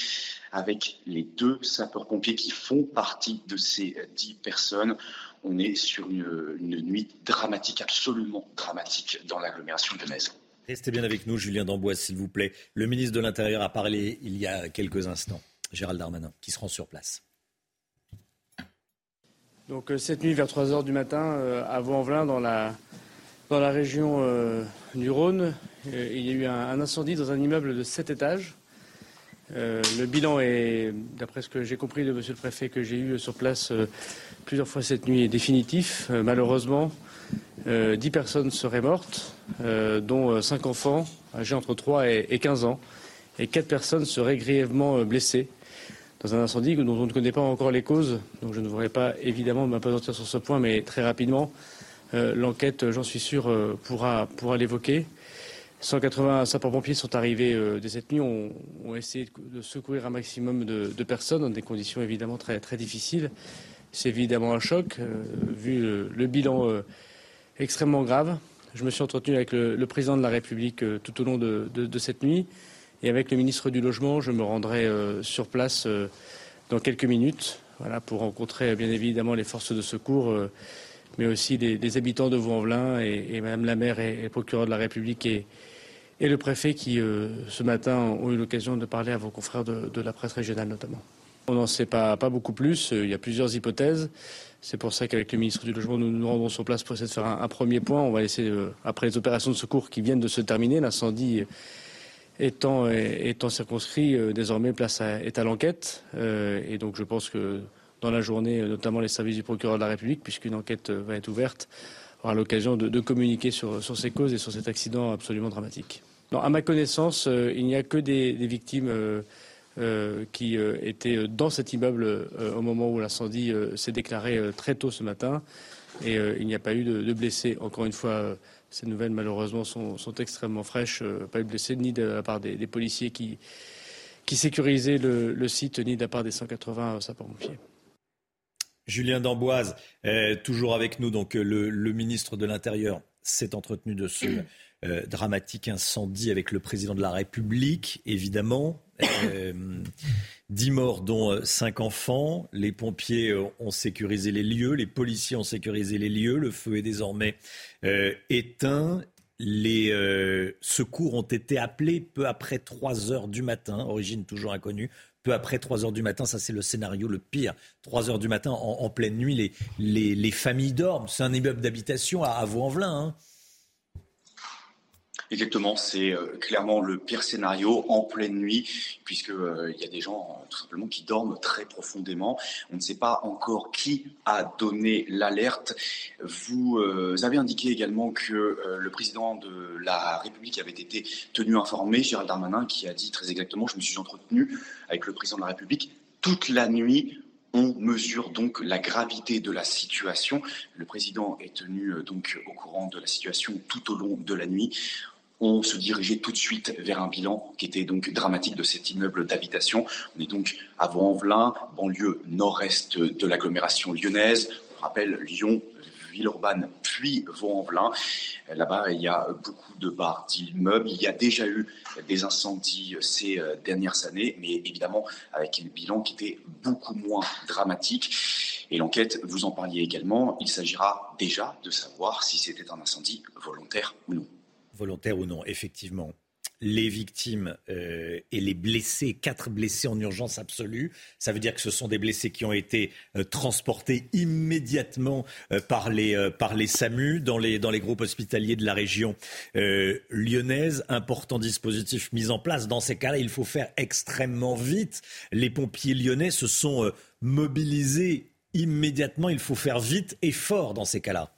avec les deux sapeurs-pompiers qui font partie de ces dix personnes on est sur une, nuit dramatique, absolument dramatique dans l'agglomération lyonnaise. Restez bien avec nous, Julien Damboise, s'il vous plaît. Le ministre de l'Intérieur a parlé il y a quelques instants, Gérald Darmanin, qui se rend sur place. Donc euh, cette nuit, vers 3 heures du matin, euh, à Vaux-en-Velin, dans la, dans la région euh, du Rhône, il y a eu un, incendie dans un immeuble de 7 étages. Le bilan est, d'après ce que j'ai compris de monsieur le préfet que j'ai eu sur place, plusieurs fois cette nuit définitif. Euh, malheureusement, euh, dix personnes seraient mortes, euh, dont cinq enfants âgés entre 3 et 15 ans, et quatre personnes seraient grièvement blessées dans un incendie dont on ne connaît pas encore les causes. Donc je ne voudrais pas évidemment m'apesantir sur ce point, mais très rapidement, l'enquête, j'en suis sûr, pourra l'évoquer. 180 sapeurs-pompiers sont arrivés dès cette nuit, ont, ont, essayé de secourir un maximum de, personnes dans des conditions évidemment très, très difficiles. C'est évidemment un choc, euh, vu le, bilan euh, extrêmement grave. Je me suis entretenu avec le, président de la République euh, tout au long de, cette nuit. Et avec le ministre du Logement, je me rendrai sur place dans quelques minutes voilà, pour rencontrer bien évidemment les forces de secours, mais aussi les, habitants de Vaux-en-Velin et, et, Madame la maire et, procureur de la République et, le préfet qui, ce matin, ont eu l'occasion de parler à vos confrères de la presse régionale notamment. On n'en sait pas, beaucoup plus. Euh, il y a plusieurs hypothèses. C'est pour ça qu'avec le ministre du Logement, nous nous rendons sur place pour essayer de faire un, premier point. On va laisser, euh, après les opérations de secours qui viennent de se terminer, l'incendie étant, circonscrit, euh, désormais place est à l'enquête. et donc je pense que dans la journée, notamment les services du procureur de la République, puisqu'une enquête va être ouverte, aura l'occasion de, communiquer sur, ces causes et sur cet accident absolument dramatique. À ma connaissance, il n'y a que des, victimes. Euh, qui euh, était dans cet immeuble euh, au moment où l'incendie s'est déclaré très tôt ce matin. Et il n'y a pas eu de, blessés. Encore une fois, ces nouvelles, malheureusement, sont, extrêmement fraîches. pas eu de blessés, ni de la part des, policiers qui, qui sécurisaient le, site, ni de la part des 180 sapeurs-pompiers. Julien Damboise, toujours avec nous, donc le, ministre de l'Intérieur s'est entretenu de ce dramatique incendie avec le président de la République, évidemment. Euh, dix morts, dont euh, cinq enfants. Les pompiers euh, ont sécurisé les lieux, les policiers ont sécurisé les lieux. Le feu est désormais éteint. Les secours ont été appelés peu après 3 heures du matin, origine toujours inconnue. Peu après 3 heures du matin, ça c'est le scénario le pire. 3 heures du matin, en, pleine nuit, les, les, familles dorment. C'est un immeuble d'habitation à, à Vaux-en-Velin. Hein. Exactement, c'est euh, clairement le pire scénario en pleine nuit, puisque euh, il y a des gens tout simplement qui dorment très profondément. On ne sait pas encore qui a donné l'alerte. Vous euh, avez indiqué également que le président de la République avait été tenu informé, Gérald Darmanin, qui a dit très exactement, je me suis entretenu avec le président de la République toute la nuit on mesure donc la gravité de la situation. Le président est tenu donc au courant de la situation tout au long de la nuit on se dirigeait tout de suite vers un bilan qui était donc dramatique de cet immeuble d'habitation. On est donc à Vaux-en-Velin, banlieue nord-est de l'agglomération lyonnaise. On rappelle Lyon, ville urbaine puis Vaux-en-Velin. Là-bas, il y a beaucoup de bars d'immeubles. Il y a déjà eu des incendies ces dernières années, mais évidemment avec un bilan qui était beaucoup moins dramatique. Et l'enquête, vous en parliez également, il s'agira déjà de savoir si c'était un incendie volontaire ou non. Volontaire ou non, effectivement les victimes euh, et les blessés, quatre blessés en urgence absolue. Ça veut dire que ce sont des blessés qui ont été euh, transportés immédiatement euh, par, les, SAMU dans les, dans les groupes hospitaliers de la région lyonnaise. Important dispositif mis en place. Dans ces cas-là, il faut faire extrêmement vite. Les pompiers lyonnais se sont mobilisés immédiatement. Il faut faire vite et fort dans ces cas-là.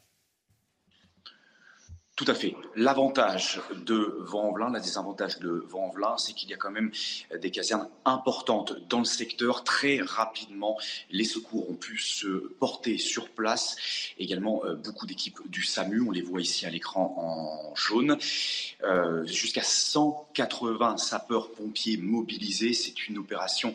Tout à fait. L'avantage de Vent-en-Velin, la désavantage de Vent-en-Velin, c'est qu'il y a quand même des casernes importantes dans le secteur. Très rapidement, les secours ont pu se porter sur place. Également, euh, beaucoup d'équipes du SAMU, on les voit ici à l'écran en jaune. Euh, jusqu'à 180 sapeurs-pompiers mobilisés. C'est une opération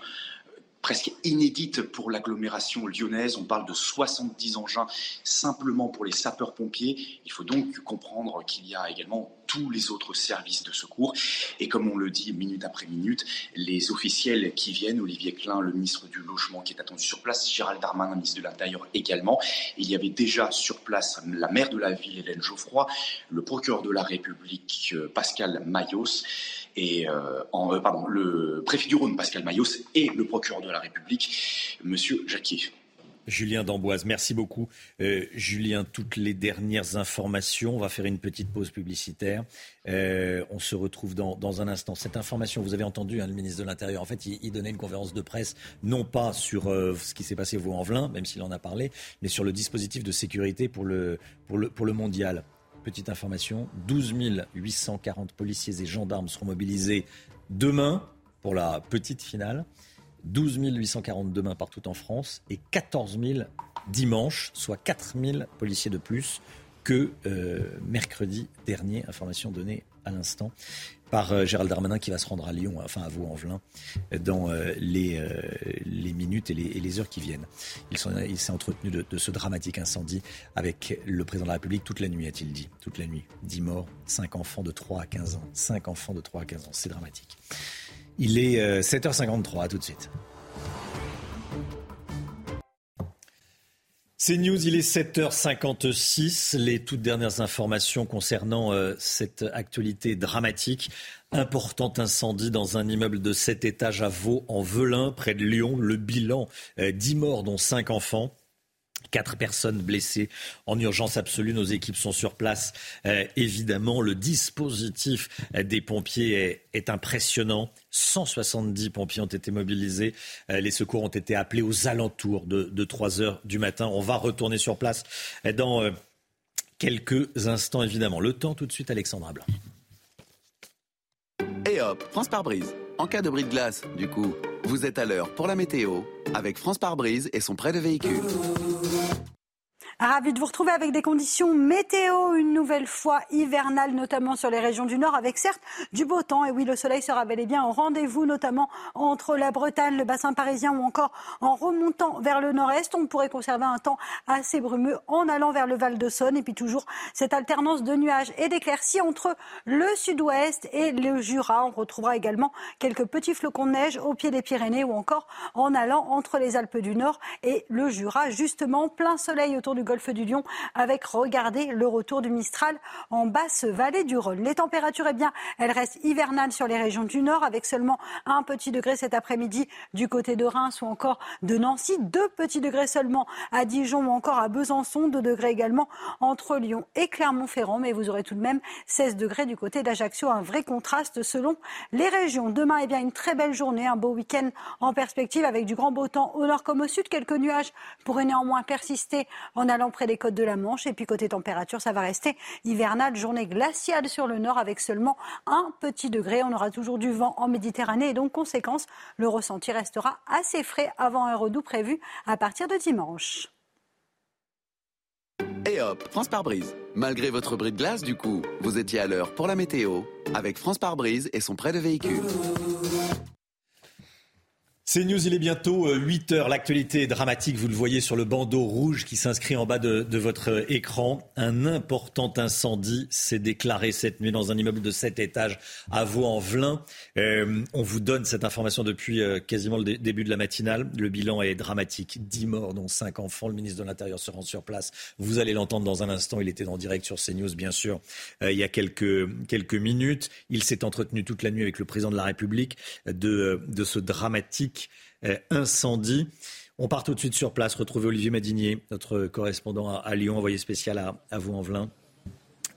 presque inédite pour l'agglomération lyonnaise. On parle de 70 engins simplement pour les sapeurs-pompiers. Il faut donc comprendre qu'il y a également tous les autres services de secours. Et comme on le dit minute après minute, les officiels qui viennent, Olivier Klein, le ministre du Logement qui est attendu sur place, Gérald Darmanin, ministre de l'Intérieur également. Il y avait déjà sur place la maire de la ville, Hélène Geoffroy, le procureur de la République, euh, Pascal Mayos et euh, en, euh, pardon, le préfet du Rhône, Pascal Mayos, et le procureur de la République, Monsieur Jacquier. Julien Damboise, merci beaucoup. Euh, Julien, toutes les dernières informations. On va faire une petite pause publicitaire. on se retrouve dans, un instant. Cette information, vous avez entendu hein, le ministre de l'Intérieur. En fait, il, donnait une conférence de presse, non pas sur ce qui s'est passé au Vaux-en-Velin, même s'il en a parlé, mais sur le dispositif de sécurité pour le, pour le, pour le mondial. Petite information, 12 840 policiers et gendarmes seront mobilisés demain pour la petite finale. 12 840 demain partout en France et 14 000 dimanche, soit 4 000 policiers de plus que euh, mercredi dernier. Information donnée à l'instant par euh, Gérald Darmanin qui va se rendre à Lyon, enfin à Vaux-en-Velin, dans euh, les, euh, les minutes et les, heures qui viennent. Il s'est entretenu de, ce dramatique incendie avec le président de la République toute la nuit, a-t-il dit. Toute la nuit. 10 morts, 5 enfants de 3 à 15 ans. 5 enfants de 3 à 15 ans. C'est dramatique. Il est 7h53, à tout de suite. C'est News, il est 7h56. Les toutes dernières informations concernant euh, cette actualité dramatique. Important incendie dans un immeuble de 7 étages à Vaux, en Velin, près de Lyon. Le bilan, 10 euh, morts, dont 5 enfants. Quatre personnes blessées en urgence absolue. Nos équipes sont sur place. Euh, évidemment, le dispositif euh, des pompiers est, impressionnant. 170 pompiers ont été mobilisés. Euh, les secours ont été appelés aux alentours de, de 3 heures du matin. On va retourner sur place dans quelques instants, évidemment. Le temps tout de suite, Alexandra Blanc. Et hop, France par brise. En cas de bris de glace, du coup, vous êtes à l'heure pour la météo avec France par brise et son prêt de véhicule. Ravi de vous retrouver avec des conditions météo une nouvelle fois hivernales, notamment sur les régions du Nord, avec certes du beau temps. Et oui, le soleil sera bel et bien au rendez-vous, notamment entre la Bretagne, le bassin parisien ou encore en remontant vers le nord-est. On pourrait conserver un temps assez brumeux en allant vers le Val de Saône. Et puis toujours cette alternance de nuages et d'éclaircies entre le sud-ouest et le Jura. On retrouvera également quelques petits flocons de neige au pied des Pyrénées ou encore en allant entre les Alpes du Nord et le Jura. Justement, plein soleil autour du golfe du Lion avec, regardez, le retour du Mistral en basse vallée du Rhône. Les températures, eh bien, elles restent hivernales sur les régions du Nord avec seulement un petit degré cet après-midi du côté de Reims ou encore de Nancy. Deux petits degrés seulement à Dijon ou encore à Besançon. Deux degrés également entre Lyon et Clermont-Ferrand. Mais vous aurez tout de même 16 degrés du côté d'Ajaccio. Un vrai contraste selon les régions. Demain, eh bien, une très belle journée, un beau week-end en perspective avec du grand beau temps au nord comme au sud. Quelques nuages pourraient néanmoins persister en allant près des côtes de la Manche. Et puis côté température, ça va rester hivernal, journée glaciale sur le nord avec seulement un petit degré. On aura toujours du vent en Méditerranée et donc conséquence, le ressenti restera assez frais avant un redout prévu à partir de dimanche. Et hop, France par brise. Malgré votre bris de glace, du coup, vous étiez à l'heure pour la météo avec France par brise et son prêt de véhicule. C'est News, il est bientôt 8 euh, heures. L'actualité est dramatique, vous le voyez sur le bandeau rouge qui s'inscrit en bas de, votre euh, écran. Un important incendie s'est déclaré cette nuit dans un immeuble de 7 étages à Vaux-en-Velin. Euh, on vous donne cette information depuis quasiment le début de la matinale. Le bilan est dramatique. 10 morts, dont 5 enfants. Le ministre de l'Intérieur se rend sur place. Vous allez l'entendre dans un instant. Il était en direct sur CNews, bien sûr, il y a quelques, minutes. Il s'est entretenu toute la nuit avec le président de la République de ce dramatique euh, incendie. On part tout de suite sur place, retrouver Olivier Madinier, notre correspondant à, Lyon, envoyé spécial à, Vaux-en-Velin.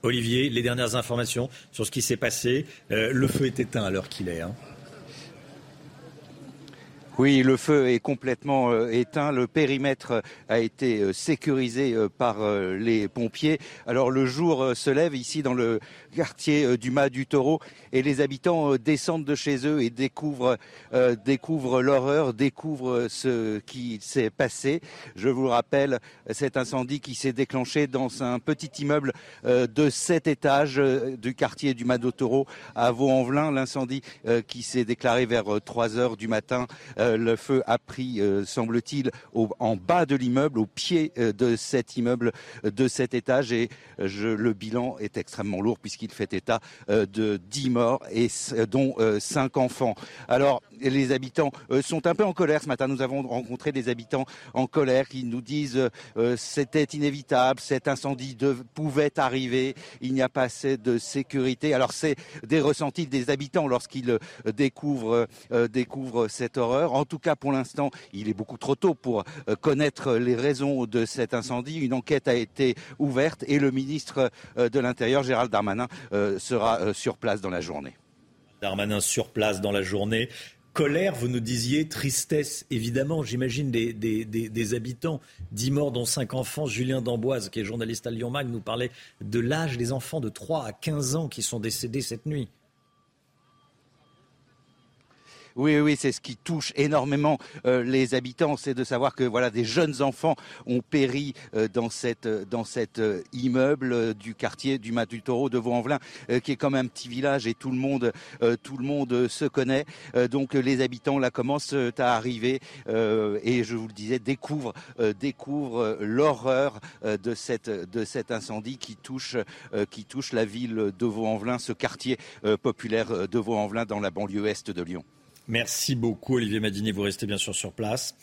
Olivier, les dernières informations sur ce qui s'est passé. Euh, le feu est éteint à l'heure qu'il est. Hein. Oui, le feu est complètement euh, éteint. Le périmètre a été sécurisé par les pompiers. Alors le jour se lève ici dans le quartier du Mas du Taureau et les habitants descendent de chez eux et découvrent, découvrent l'horreur, découvrent ce qui s'est passé. Je vous rappelle cet incendie qui s'est déclenché dans un petit immeuble de sept étages du quartier du Mas du Taureau à Vaux-en-Velin. L'incendie qui s'est déclaré vers 3 heures du matin. Euh, le feu a pris, euh, semble-t-il, en bas de l'immeuble, au pied euh, de cet immeuble de cet étage. Et le bilan est extrêmement lourd puisqu'il fait état de 10 morts et dont 5 enfants. Alors, les habitants sont un peu en colère ce matin. Nous avons rencontré des habitants en colère qui nous disent c'était inévitable, cet incendie pouvait arriver, il n'y a pas assez de sécurité. Alors c'est des ressentis des habitants lorsqu'ils découvrent, découvrent cette horreur. En tout cas, pour l'instant, il est beaucoup trop tôt pour euh, connaître les raisons de cet incendie. Une enquête a été ouverte et le ministre euh, de l'Intérieur, Gérald Darmanin, euh, sera sur place dans la journée. Darmanin sur place dans la journée. Colère, vous nous disiez, tristesse, évidemment, j'imagine, des, habitants. Dix morts, dont cinq enfants. Julien Damboise, qui est journaliste à Lyon Mag, nous parlait de l'âge des enfants de 3 à 15 ans qui sont décédés cette nuit. Oui, oui, c'est ce qui touche énormément euh, les habitants, c'est de savoir que voilà des jeunes enfants ont péri euh, dans cette dans cet euh, immeuble du quartier du Mat du Taureau de Vaux-en-Velin, qui est comme un petit village et tout le monde se connaît. donc les habitants là commencent à arriver et je vous le disais découvrent l'horreur de cet incendie qui touche qui touche la ville de Vaux-en-Velin, ce quartier populaire de Vaux-en-Velin dans la banlieue est de Lyon. Merci beaucoup, Olivier Madini. Vous restez bien sûr sur place.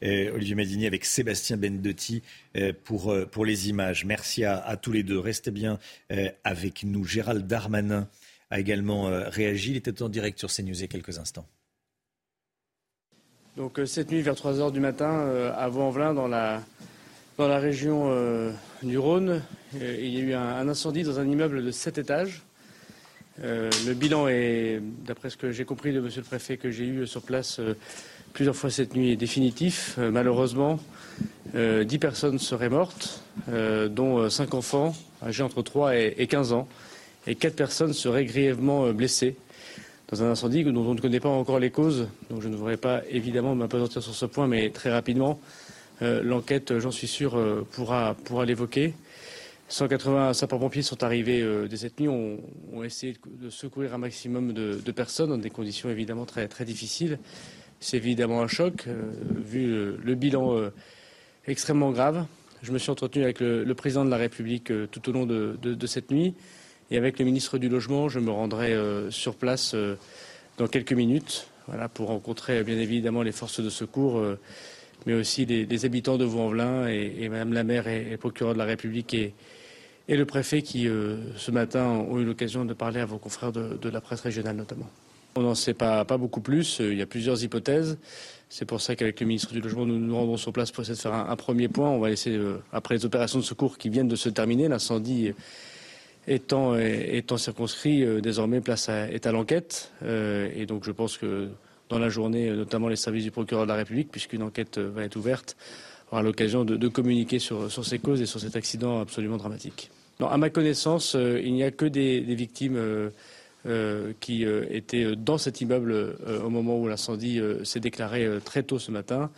Olivier Madini avec Sébastien Bendotti euh, pour, euh, pour les images. Merci à, tous les deux. Restez bien euh, avec nous. Gérald Darmanin a également réagi. Il était en direct sur CNews il y a quelques instants. Donc cette nuit vers 3 h du matin à Vaux-en-Velin dans la, dans la région du Rhône, il y a eu un, incendie dans un immeuble de 7 étages. Euh, le bilan est, d'après ce que j'ai compris de Monsieur le Préfet que j'ai eu sur place euh, plusieurs fois cette nuit, définitif. Euh, malheureusement, dix personnes seraient mortes, dont cinq enfants âgés entre 3 et, 15 ans, et quatre personnes seraient grièvement blessées dans un incendie dont on ne connaît pas encore les causes. Donc je ne voudrais pas évidemment m'apesantir sur ce point, mais très rapidement, l'enquête, j'en suis sûr, pourra l'évoquer. 180 sapeurs-pompiers sont arrivés euh, dès cette nuit, ont, ont, essayé de secourir un maximum de, personnes dans des conditions évidemment très, difficiles. C'est évidemment un choc, euh, vu le, bilan euh, extrêmement grave. Je me suis entretenu avec le, président de la République tout au long de, cette nuit et avec le ministre du Logement. Je me rendrai sur place dans quelques minutes pour rencontrer bien évidemment les forces de secours, mais aussi les, habitants de Vaux-en-Velin et, et, Madame la maire et, et procureur de la République et, et le préfet qui, euh, ce matin, ont eu l'occasion de parler à vos confrères de, la presse régionale notamment. On n'en sait pas, beaucoup plus. Euh, il y a plusieurs hypothèses. C'est pour ça qu'avec le ministre du Logement, nous nous rendons sur place pour essayer de faire un, premier point. On va laisser, euh, après les opérations de secours qui viennent de se terminer, l'incendie étant, étant circonscrit, désormais place est à l'enquête. et donc je pense que dans la journée, notamment les services du procureur de la République, puisqu'une enquête va être ouverte, aura l'occasion de, communiquer sur ces causes et sur cet accident absolument dramatique. Non, à ma connaissance, euh, il n'y a que des, victimes euh, euh, qui étaient dans cet immeuble au moment où l'incendie s'est déclaré très tôt ce matin.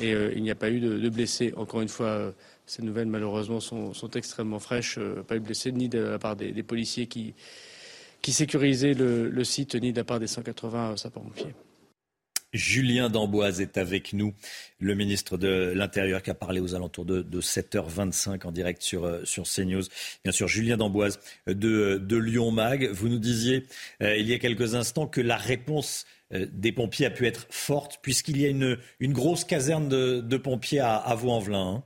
Et il n'y a pas eu de, blessés. Encore une fois, ces nouvelles, malheureusement, sont, extrêmement fraîches. pas eu de blessés, ni de la part des, policiers qui, sécurisaient le, site, ni de la part des 180 sapeurs-pompiers. Julien Damboise est avec nous, le ministre de l'Intérieur qui a parlé aux alentours de, 7h25 en direct sur, euh, sur CNews. Bien sûr, Julien Damboise de, de Lyon Mag. Vous nous disiez euh, il y a quelques instants que la réponse euh, des pompiers a pu être forte puisqu'il y a une, une grosse caserne de, pompiers à, à Vaux-en-Velin. Hein.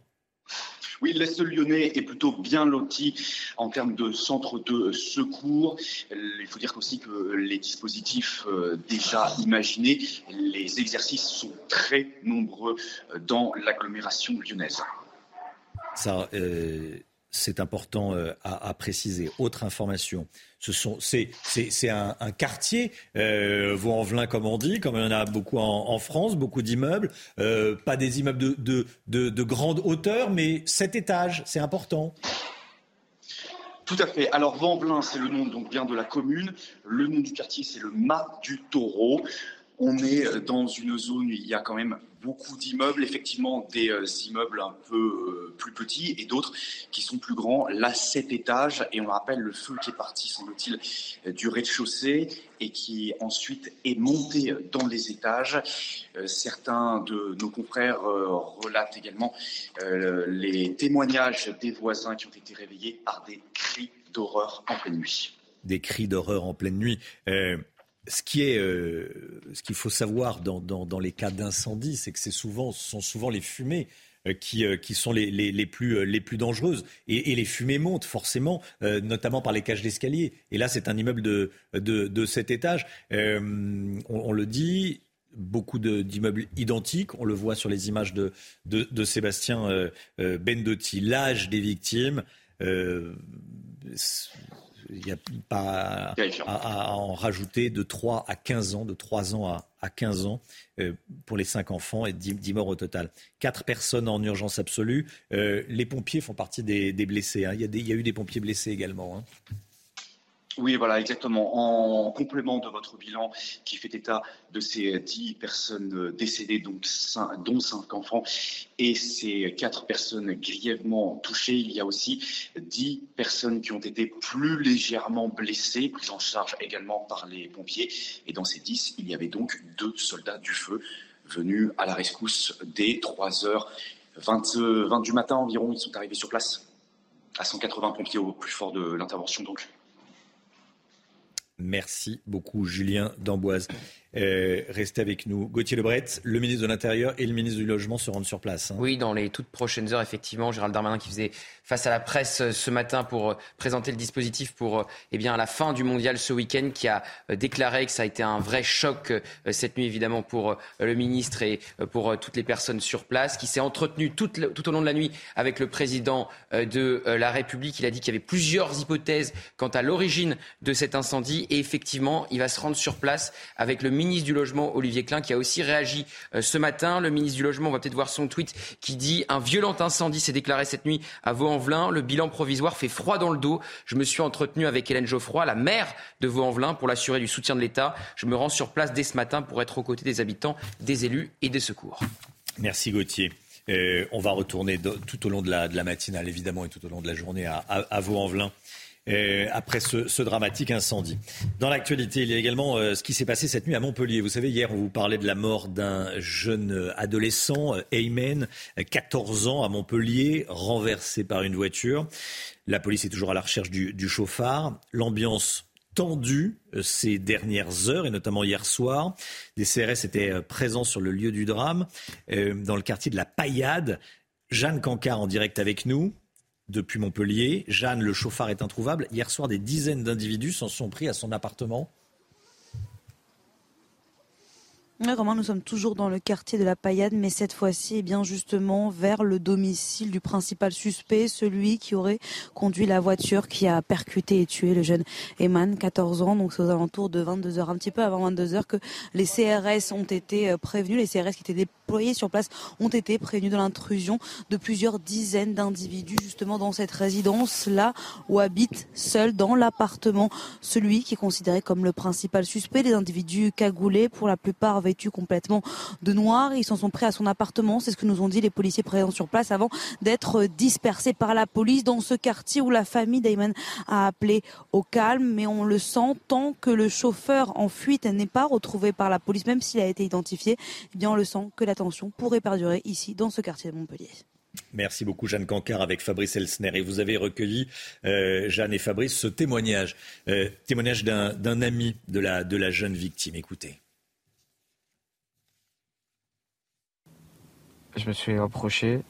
Oui, l'Est lyonnais est plutôt bien loti en termes de centres de secours. Il faut dire aussi que les dispositifs euh, déjà imaginés, les exercices sont très nombreux euh, dans l'agglomération lyonnaise. Ça, euh, c'est important euh, à, préciser. Autre information, ce sont, c'est, c'est, un, quartier, euh, Vaux-en-Velin comme on dit, comme il y en a beaucoup en, France, beaucoup d'immeubles, euh, pas des immeubles de, de, grande hauteur, mais sept étages, c'est important. Tout à fait. Alors Vaux-en-Velin, c'est le nom donc bien de la commune. Le nom du quartier, c'est le Mas du Taureau. On est dans une zone il y a quand même beaucoup d'immeubles, effectivement des euh, immeubles un peu euh, plus petits et d'autres qui sont plus grands. Là, sept étages et on rappelle le feu qui est parti, semble-t-il, du rez-de-chaussée et qui ensuite est monté dans les étages. Euh, certains de nos confrères relatent également les témoignages des voisins qui ont été réveillés par des cris d'horreur en pleine nuit. Des cris d'horreur en pleine nuit ce qui est, euh, ce qu'il faut savoir dans, dans, les cas d'incendie, c'est que c'est souvent, ce sont souvent les fumées euh, qui, euh, qui sont les, les, plus, les plus dangereuses. Et, les fumées montent forcément, notamment par les cages d'escalier. Et là, c'est un immeuble de, de, de cet étage. On, le dit, beaucoup d'immeubles identiques. On le voit sur les images de, de, de Sébastien Bendotti. L'âge des victimes il n'y a pas à, en rajouter de 3 à 15 ans, de 3 ans à, 15 ans euh, pour les 5 enfants et 10, morts au total. 4 personnes en urgence absolue. Euh, les pompiers font partie des, blessés. Hein. Il, y a il, y a eu des pompiers blessés également. Hein. Oui, voilà, exactement. En complément de votre bilan qui fait état de ces dix personnes décédées, donc dont cinq enfants, et ces quatre personnes grièvement touchées, il y a aussi dix personnes qui ont été plus légèrement blessées, prises en charge également par les pompiers. Et dans ces dix, il y avait donc deux soldats du feu venus à la rescousse dès 3h20 20 du matin environ. Ils sont arrivés sur place à 180 pompiers au plus fort de l'intervention donc. Merci beaucoup, Julien D'Amboise. Euh, restez avec nous. Gauthier Lebret, le ministre de l'Intérieur et le ministre du Logement se rendent sur place. Hein. Oui, dans les toutes prochaines heures, effectivement. Gérald Darmanin qui faisait face à la presse euh, ce matin pour euh, présenter le dispositif pour eh bien, la fin du mondial ce week-end, qui a déclaré que ça a été un vrai choc cette nuit, évidemment, pour le ministre et pour toutes les personnes sur place, qui s'est entretenu tout, tout au long de la nuit avec le président de la République. Il a dit qu'il y avait plusieurs hypothèses quant à l'origine de cet incendie. Et effectivement, il va se rendre sur place avec le ministre du Logement, Olivier Klein, qui a aussi réagi euh, ce matin. Le ministre du Logement, on va peut-être voir son tweet, qui dit Un violent incendie s'est déclaré cette nuit à Vaux-en-Velin. Le bilan provisoire fait froid dans le dos. Je me suis entretenu avec Hélène Geoffroy, la maire de Vaux-en-Velin, pour l'assurer du soutien de l'État. Je me rends sur place dès ce matin pour être aux côtés des habitants, des élus et des secours. Merci Gauthier. Euh, on va retourner tout au long de la, matinale, évidemment, et tout au long de la journée à, à Vaux-en-Velin. Euh, après ce, dramatique incendie. Dans l'actualité, il y a également euh, ce qui s'est passé cette nuit à Montpellier. Vous savez, hier, on vous parlait de la mort d'un jeune adolescent, euh, Aymen, 14 ans, à Montpellier, renversé par une voiture. La police est toujours à la recherche du, du chauffard. L'ambiance tendue ces dernières heures et notamment hier soir. Des CRS étaient présents sur le lieu du drame, dans le quartier de la Paillade. Jeanne Cancard en direct avec nous depuis Montpellier. Jeanne, le chauffard est introuvable. Hier soir, des dizaines d'individus s'en sont pris à son appartement. Romain, nous sommes toujours dans le quartier de la Paillade, mais cette fois-ci, eh bien justement vers le domicile du principal suspect, celui qui aurait conduit la voiture qui a percuté et tué le jeune Eman, 14 ans. Donc c'est aux alentours de 22 h un petit peu avant 22 h que les CRS ont été euh, prévenus, les CRS qui étaient déployés sur place ont été prévenus de l'intrusion de plusieurs dizaines d'individus justement dans cette résidence là où habite seul dans l'appartement celui qui est considéré comme le principal suspect. Les individus cagoulés, pour la plupart vêtus complètement de noir, ils s'en sont pris à son appartement. C'est ce que nous ont dit les policiers présents sur place avant d'être dispersés par la police dans ce quartier où la famille d'Ayman a appelé au calme. Mais on le sent tant que le chauffeur en fuite n'est pas retrouvé par la police, même s'il a été identifié, eh bien on le sent que la tension pourrait perdurer ici dans ce quartier de Montpellier. Merci beaucoup Jeanne Cancard avec Fabrice Elsner. Et vous avez recueilli, euh, Jeanne et Fabrice, ce témoignage, euh, témoignage d'un ami de la jeune victime. Écoutez. Je me suis approché.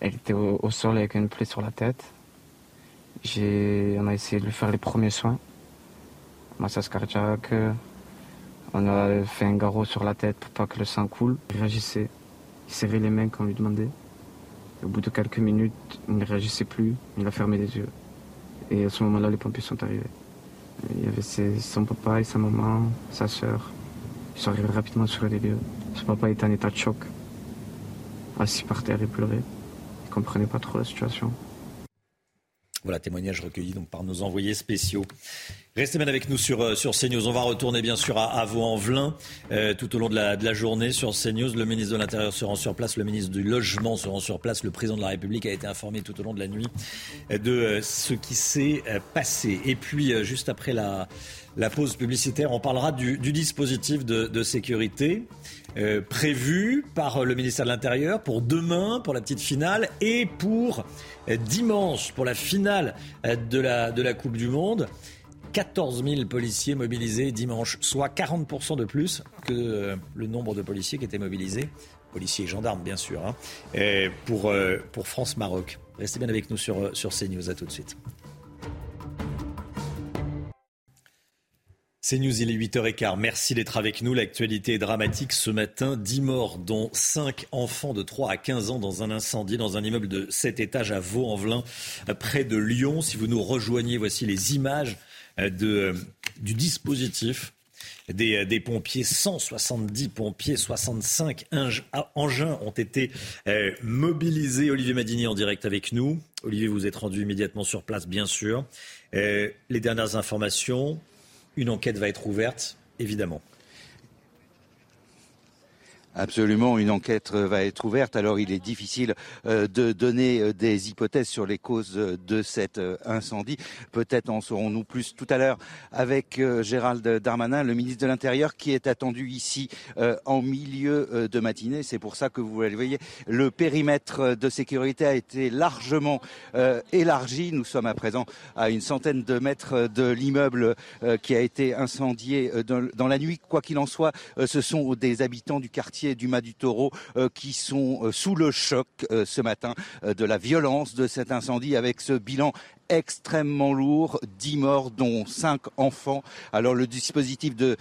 Elle était au, sol avec une plaie sur la tête. On a essayé de lui faire les premiers soins. Massage cardiaque. On a fait un garrot sur la tête pour pas que le sang coule. Il réagissait. Il serrait les mains quand on lui demandait. au bout de quelques minutes, il ne réagissait plus. Il a fermé les yeux. Et à ce moment-là, les pompiers sont arrivés. Il y avait son papa et sa maman, sa soeur. Ils sont arrivés rapidement sur les lieux. Son papa était en état de choc. Assis par terre et pleurait. Il comprenait pas trop la situation. Voilà, témoignage recueilli donc par nos envoyés spéciaux. Restez bien avec nous sur, euh, sur CNews. On va retourner bien sûr à, à Vaux-en-Velin euh, tout au long de la, journée sur CNews. Le ministre de l'Intérieur se rend sur place, le ministre du Logement se rend sur place. Le président de la République a été informé tout au long de la nuit euh, de ce qui s'est passé. Et puis, juste après la, pause publicitaire, on parlera du, dispositif de sécurité euh, prévu par le ministère de l'Intérieur pour demain, pour la petite finale, et pour dimanche, pour la finale de la, de la Coupe du Monde. 14 000 policiers mobilisés dimanche, soit 40% de plus que euh, le nombre de policiers qui étaient mobilisés, policiers et gendarmes bien sûr, hein, pour, euh, pour France-Maroc. Restez bien avec nous sur, sur CNews, à tout de suite. C'est News, il est 8h15. Merci d'être avec nous. L'actualité est dramatique ce matin. 10 morts, dont 5 enfants de 3 à 15 ans dans un incendie dans un immeuble de 7 étages à Vaux-en-Velin, près de Lyon. Si vous nous rejoignez, voici les images de, euh, du dispositif des, euh, pompiers, 170 pompiers, 65 engins ont été euh, mobilisés. Olivier Madini en direct avec nous. Olivier, vous êtes rendu immédiatement sur place, bien sûr. les dernières informations, une enquête va être ouverte, évidemment. Absolument, une enquête va être ouverte. Alors il est difficile euh, de donner euh, des hypothèses sur les causes de cet euh, incendie. Peut-être en saurons-nous plus tout à l'heure avec Gérald Darmanin, le ministre de l'Intérieur, qui est attendu ici en milieu de matinée. C'est pour ça que vous le voyez, le périmètre de sécurité a été largement élargi. Nous sommes à présent à une centaine de mètres de l'immeuble qui a été incendié dans la nuit. Quoi qu'il en soit, ce sont des habitants du quartier du Mas du Taureau euh, qui sont euh, sous le choc euh, ce matin de la violence de cet incendie avec ce bilan extrêmement lourd, 10 morts dont 5 enfants. Alors le dispositif de,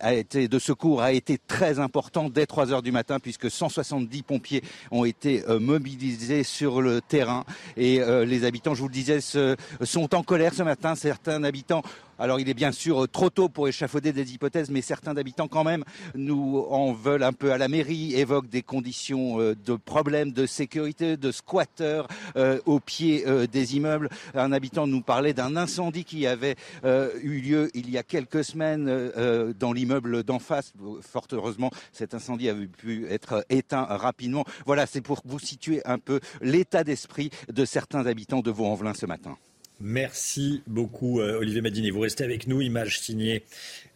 a été, de secours a été très important dès 3 heures du matin puisque 170 pompiers ont été mobilisés sur le terrain et les habitants, je vous le disais, sont en colère ce matin. Certains habitants alors il est bien sûr trop tôt pour échafauder des hypothèses, mais certains habitants quand même nous en veulent un peu à la mairie, évoquent des conditions euh, de problèmes de sécurité, de squatteurs euh, au pied euh, des immeubles. Un habitant nous parlait d'un incendie qui avait eu lieu il y a quelques semaines dans l'immeuble d'en face. Fort heureusement, cet incendie avait pu être éteint rapidement. Voilà, c'est pour vous situer un peu l'état d'esprit de certains habitants de Vaux-en-Velin ce matin. Merci beaucoup, euh, Olivier Madini. Vous restez avec nous. Image signée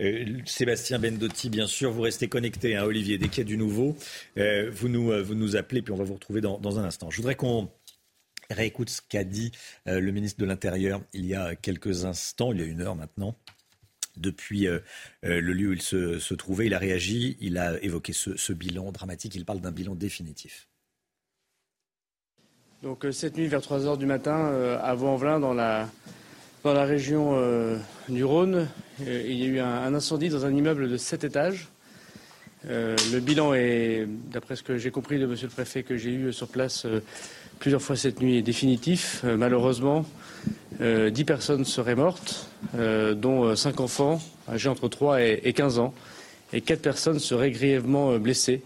euh, Sébastien Bendotti, bien sûr. Vous restez connecté, hein, Olivier. Dès du nouveau, euh, vous, nous, vous nous appelez, puis on va vous retrouver dans, dans un instant. Je voudrais qu'on réécoute ce qu'a dit le ministre de l'Intérieur il y a quelques instants, il y a une heure maintenant. Depuis le lieu où il se, trouvait, il a réagi, il a évoqué ce, bilan dramatique, il parle d'un bilan définitif. Donc euh, cette nuit vers 3 heures du matin euh, à Vaux-en-Velin dans la, dans la région euh, du Rhône, il y a eu un, incendie dans un immeuble de 7 étages. Le bilan est, d'après ce que j'ai compris de monsieur le préfet que j'ai eu sur place plusieurs fois cette nuit, définitif. malheureusement, 10 personnes seraient mortes, dont 5 enfants âgés entre 3 et, 15 ans, et 4 personnes seraient grièvement blessées.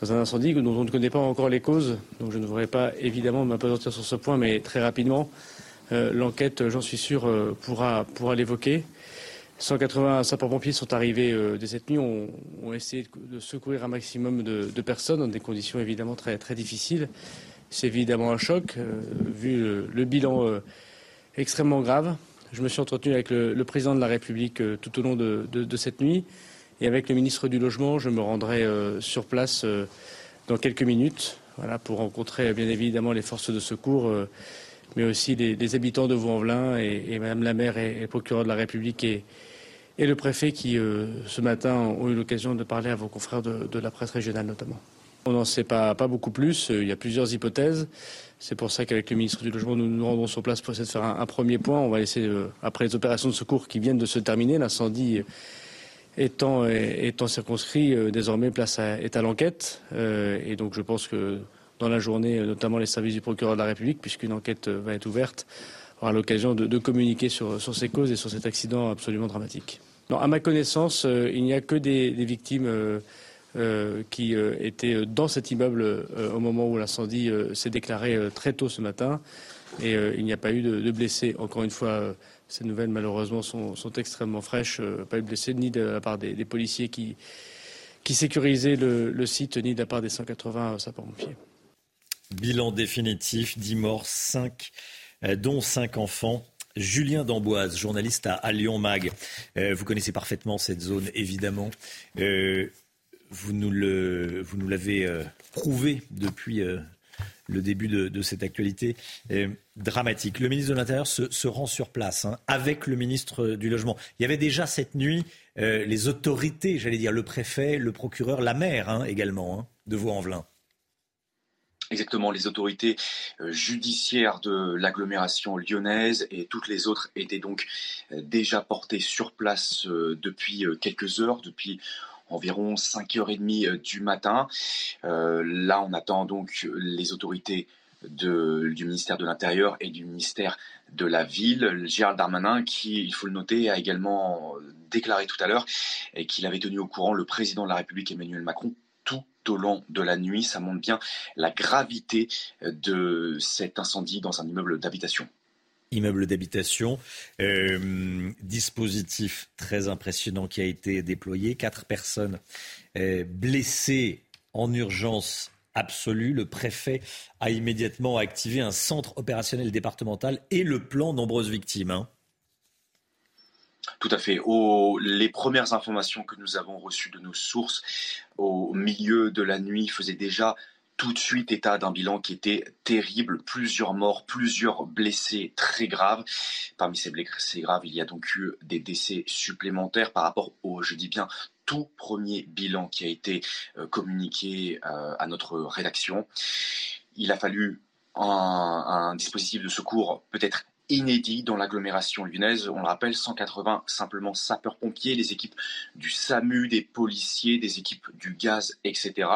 dans un incendie dont on ne connaît pas encore les causes. Donc je ne voudrais pas évidemment m'apesantir sur ce point, mais très rapidement, euh, l'enquête, j'en suis sûr, euh, pourra l'évoquer. 180 sapeurs-pompiers sont arrivés euh, dès cette nuit, ont, ont, essayé de secourir un maximum de, personnes dans des conditions évidemment très, très difficiles. C'est évidemment un choc, vu le, bilan extrêmement grave. Je me suis entretenu avec le, président de la République tout au long de, cette nuit. Et avec le ministre du Logement, je me rendrai euh, sur place euh, dans quelques minutes voilà, pour rencontrer bien évidemment les forces de secours, euh, mais aussi les, habitants de Vaux-en-Velin et, et, Madame la maire et, procureur de la République et, et le préfet qui, ce matin, ont eu l'occasion de parler à vos confrères de, la presse régionale notamment. On n'en sait pas, beaucoup plus. Il y a plusieurs hypothèses. C'est pour ça qu'avec le ministre du Logement, nous nous rendons sur place pour essayer de faire un, premier point. On va essayer, après les opérations de secours qui viennent de se terminer, l'incendie étant, circonscrit, euh, désormais place est à l'enquête. Euh, et donc je pense que dans la journée, notamment les services du procureur de la République, puisqu'une enquête euh, va être ouverte, aura l'occasion de, de, communiquer sur, ces causes et sur cet accident absolument dramatique. Non, à ma connaissance, euh, il n'y a que des, victimes euh, euh, qui étaient dans cet immeuble au moment où l'incendie s'est déclaré très tôt ce matin. Et il n'y a pas eu de, de blessés. Encore une fois, ces nouvelles, malheureusement, sont, extrêmement fraîches. Pas eu blessés, ni de la part des, policiers qui, qui sécurisaient le, site, ni de la part des 180 sapeurs-pompiers. Bilan définitif 10 morts, 5, euh, dont 5 enfants. Julien Damboise, journaliste à, Lyon Mag. Euh, vous connaissez parfaitement cette zone, évidemment. Euh, vous nous l'avez euh, prouvé depuis euh, le début de, cette actualité euh, dramatique. Le ministre de l'Intérieur se, rend sur place hein, avec le ministre du Logement. Il y avait déjà cette nuit euh, les autorités, j'allais dire le préfet, le procureur, la maire hein, également hein, de Vaux-en-Velin. Exactement, les autorités euh, judiciaires de l'agglomération lyonnaise et toutes les autres étaient donc euh, déjà portées sur place euh, depuis quelques heures, depuis environ 5h30 du matin. Là, on attend donc les autorités du ministère de l'Intérieur et du ministère de la Ville. Gérald Darmanin, qui, il faut le noter, a également déclaré tout à l'heure qu'il avait tenu au courant le président de la République Emmanuel Macron au long de la nuit. Ça montre bien la gravité de cet incendie dans un immeuble d'habitation immeuble d'habitation. Euh, dispositif très impressionnant qui a été déployé. Quatre personnes euh, blessées en urgence absolue. Le préfet a immédiatement activé un centre opérationnel départemental et le plan nombreuses victimes. Hein. Tout à fait. Les premières informations que nous avons reçues de nos sources au milieu de la nuit faisaient déjà tout de suite état d'un bilan qui était terrible, plusieurs morts, plusieurs blessés très graves. Parmi ces blessés graves, il y a donc eu des décès supplémentaires par rapport au, je dis bien, tout premier bilan qui a été euh, communiqué euh, à notre rédaction. Il a fallu un, un dispositif de secours peut-être inédit dans l'agglomération lyonnaise. On le rappelle, 180 simplement sapeurs-pompiers, les équipes du SAMU, des policiers, des équipes du gaz, etc.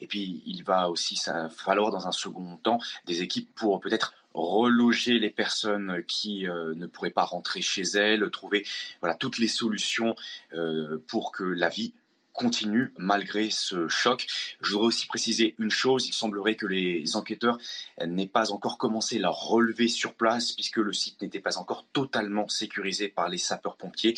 Et puis, il va aussi falloir dans un second temps des équipes pour peut-être reloger les personnes qui euh, ne pourraient pas rentrer chez elles, trouver voilà toutes les solutions euh, pour que la vie continue malgré ce choc. Je voudrais aussi préciser une chose, il semblerait que les enquêteurs n'aient pas encore commencé leur relevé sur place puisque le site n'était pas encore totalement sécurisé par les sapeurs-pompiers.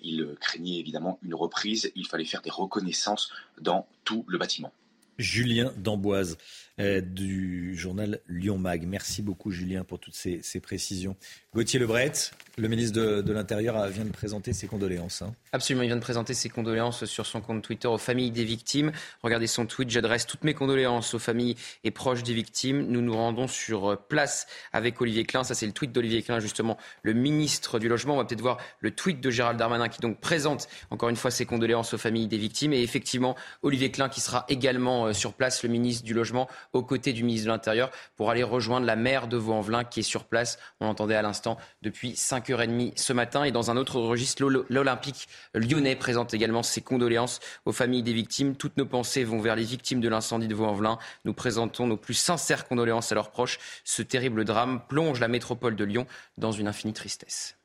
Ils craignaient évidemment une reprise, il fallait faire des reconnaissances dans tout le bâtiment. Julien Damboise euh, du journal Lyon Mag. Merci beaucoup Julien pour toutes ces, ces précisions. Gauthier Lebret, le ministre de, l'Intérieur vient de présenter ses condoléances. Hein. Absolument, il vient de présenter ses condoléances sur son compte Twitter aux familles des victimes. Regardez son tweet, j'adresse toutes mes condoléances aux familles et proches des victimes. Nous nous rendons sur place avec Olivier Klein. Ça, c'est le tweet d'Olivier Klein, justement, le ministre du Logement. On va peut-être voir le tweet de Gérald Darmanin qui donc présente encore une fois ses condoléances aux familles des victimes. Et effectivement, Olivier Klein qui sera également sur place, le ministre du Logement, aux côtés du ministre de l'Intérieur, pour aller rejoindre la maire de Vaux-en-Velin qui est sur place. On l'entendait à l'instant depuis 5h30 ce matin. Et dans un autre registre, l'Olympique lyonnais présente également ses condoléances aux familles des victimes. Toutes nos pensées vont vers les victimes de l'incendie de Vaux-en-Velin. Nous présentons nos plus sincères condoléances à leurs proches. Ce terrible drame plonge la métropole de Lyon dans une infinie tristesse.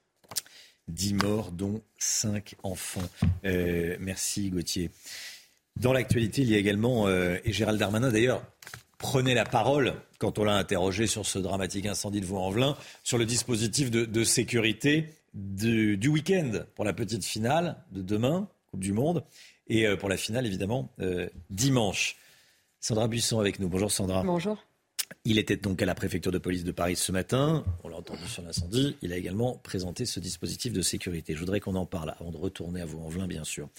10 morts, dont 5 enfants. Euh, merci Gauthier. Dans l'actualité, il y a également, euh, et Gérald Darmanin d'ailleurs prenait la parole quand on l'a interrogé sur ce dramatique incendie de Vaux-en-Velin, sur le dispositif de, sécurité du, week-end pour la petite finale de demain, Coupe du Monde, et euh, pour la finale évidemment euh, dimanche. Sandra Buisson avec nous. Bonjour Sandra. Bonjour. Il était donc à la préfecture de police de Paris ce matin. On l'a entendu sur l'incendie. Il a également présenté ce dispositif de sécurité. Je voudrais qu'on en parle avant de retourner à Vaux-en-Velin, bien sûr.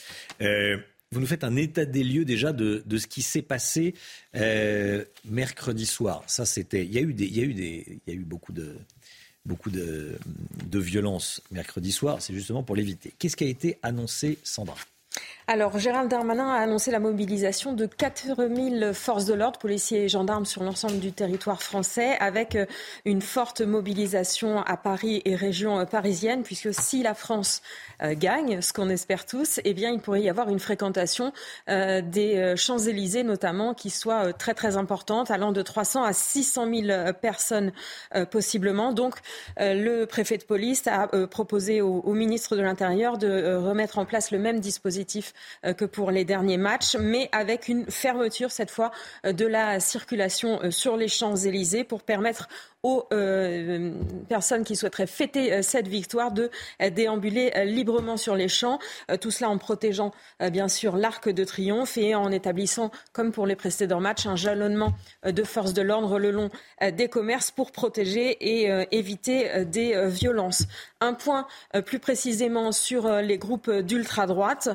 Vous nous faites un état des lieux déjà de, ce qui s'est passé euh, mercredi soir. Ça, c'était. Il y a eu il y a eu des, il beaucoup de, beaucoup de violence mercredi soir. C'est justement pour l'éviter. Qu'est-ce qui a été annoncé, Sandra? Alors, Gérald Darmanin a annoncé la mobilisation de 4000 forces de l'ordre, policiers et gendarmes sur l'ensemble du territoire français, avec euh, une forte mobilisation à Paris et région euh, parisienne, puisque si la France euh, gagne, ce qu'on espère tous, eh bien, il pourrait y avoir une fréquentation des Champs-Élysées, notamment, qui soit très, très importante, allant de 300 à 600 000 personnes possiblement. Donc, le préfet de police a proposé au, ministre de l'Intérieur de remettre en place le même dispositif que pour les derniers matchs, mais avec une fermeture cette fois euh, de la circulation euh, sur les Champs-Élysées pour permettre aux euh, personnes qui souhaiteraient fêter euh, cette victoire de euh, déambuler librement sur les champs. tout cela en protégeant bien sûr l'arc de triomphe et en établissant, comme pour les précédents matchs, un jalonnement de forces de l'ordre le long des commerces pour protéger et éviter des violences. Un point plus précisément sur les groupes d'ultra-droite,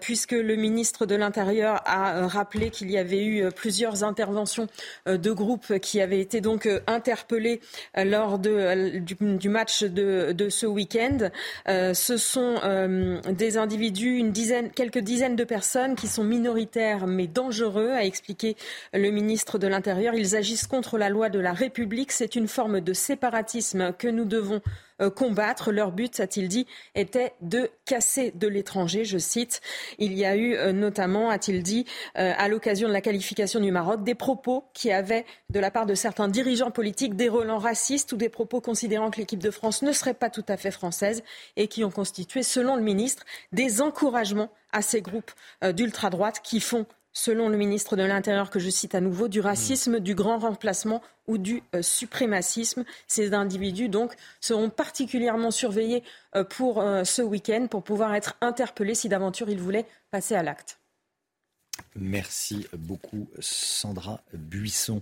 puisque le ministre de l'Intérieur a rappelé qu'il y avait eu plusieurs interventions de groupes qui avaient été donc interpellés euh, lors euh, du, match de, de ce week-end. Euh, ce sont des individus, une dizaine, quelques dizaines de personnes qui sont minoritaires mais dangereux, a expliqué le ministre de l'Intérieur. Ils agissent contre la loi de la République. C'est une forme de séparatisme que nous devons combattre. Leur but, a-t-il dit, était de casser de l'étranger, je cite. Il y a eu euh, notamment, a-t-il dit, euh, à l'occasion de la qualification du Maroc, des propos qui avaient, de la part de certains dirigeants politiques, des relents racistes ou des propos considérant que l'équipe de France ne serait pas tout à fait française et qui ont constitué, selon le ministre, des encouragements à ces groupes d'ultra-droite qui font selon le ministre de l'Intérieur, que je cite à nouveau, du racisme, du grand remplacement ou du euh, suprémacisme. Ces individus, donc, seront particulièrement surveillés euh, pour euh, ce week-end pour pouvoir être interpellés si d'aventure ils voulaient passer à l'acte. Merci beaucoup, Sandra Buisson.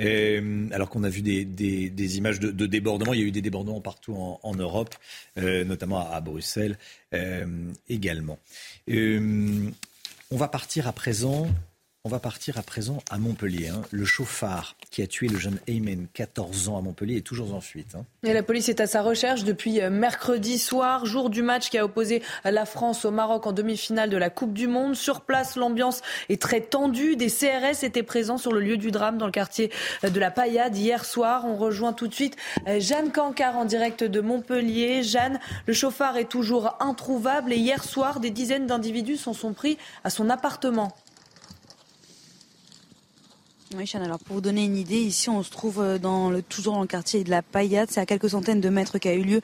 alors qu'on a vu des, images de, débordements, il y a eu des débordements partout en, Europe, notamment à, Bruxelles également. On va partir à présent on va partir à présent à Montpellier. Hein. Le chauffard qui a tué le jeune Aymen, 14 ans à Montpellier, est toujours en fuite. Hein. Et la police est à sa recherche depuis euh, mercredi soir, jour du match qui a opposé la France au Maroc en demi-finale de la Coupe du Monde. Sur place, l'ambiance est très tendue. Des CRS étaient présents sur le lieu du drame dans le quartier euh, de la Paillade hier soir. On rejoint tout de suite euh, Jeanne Cancard en direct de Montpellier. Jeanne, le chauffard est toujours introuvable et hier soir, des dizaines d'individus s'en sont pris à son appartement. Alors, pour vous donner une idée, ici, on se trouve euh, dans le, toujours dans le quartier de la Paillade. C'est à quelques centaines de mètres qu'a eu lieu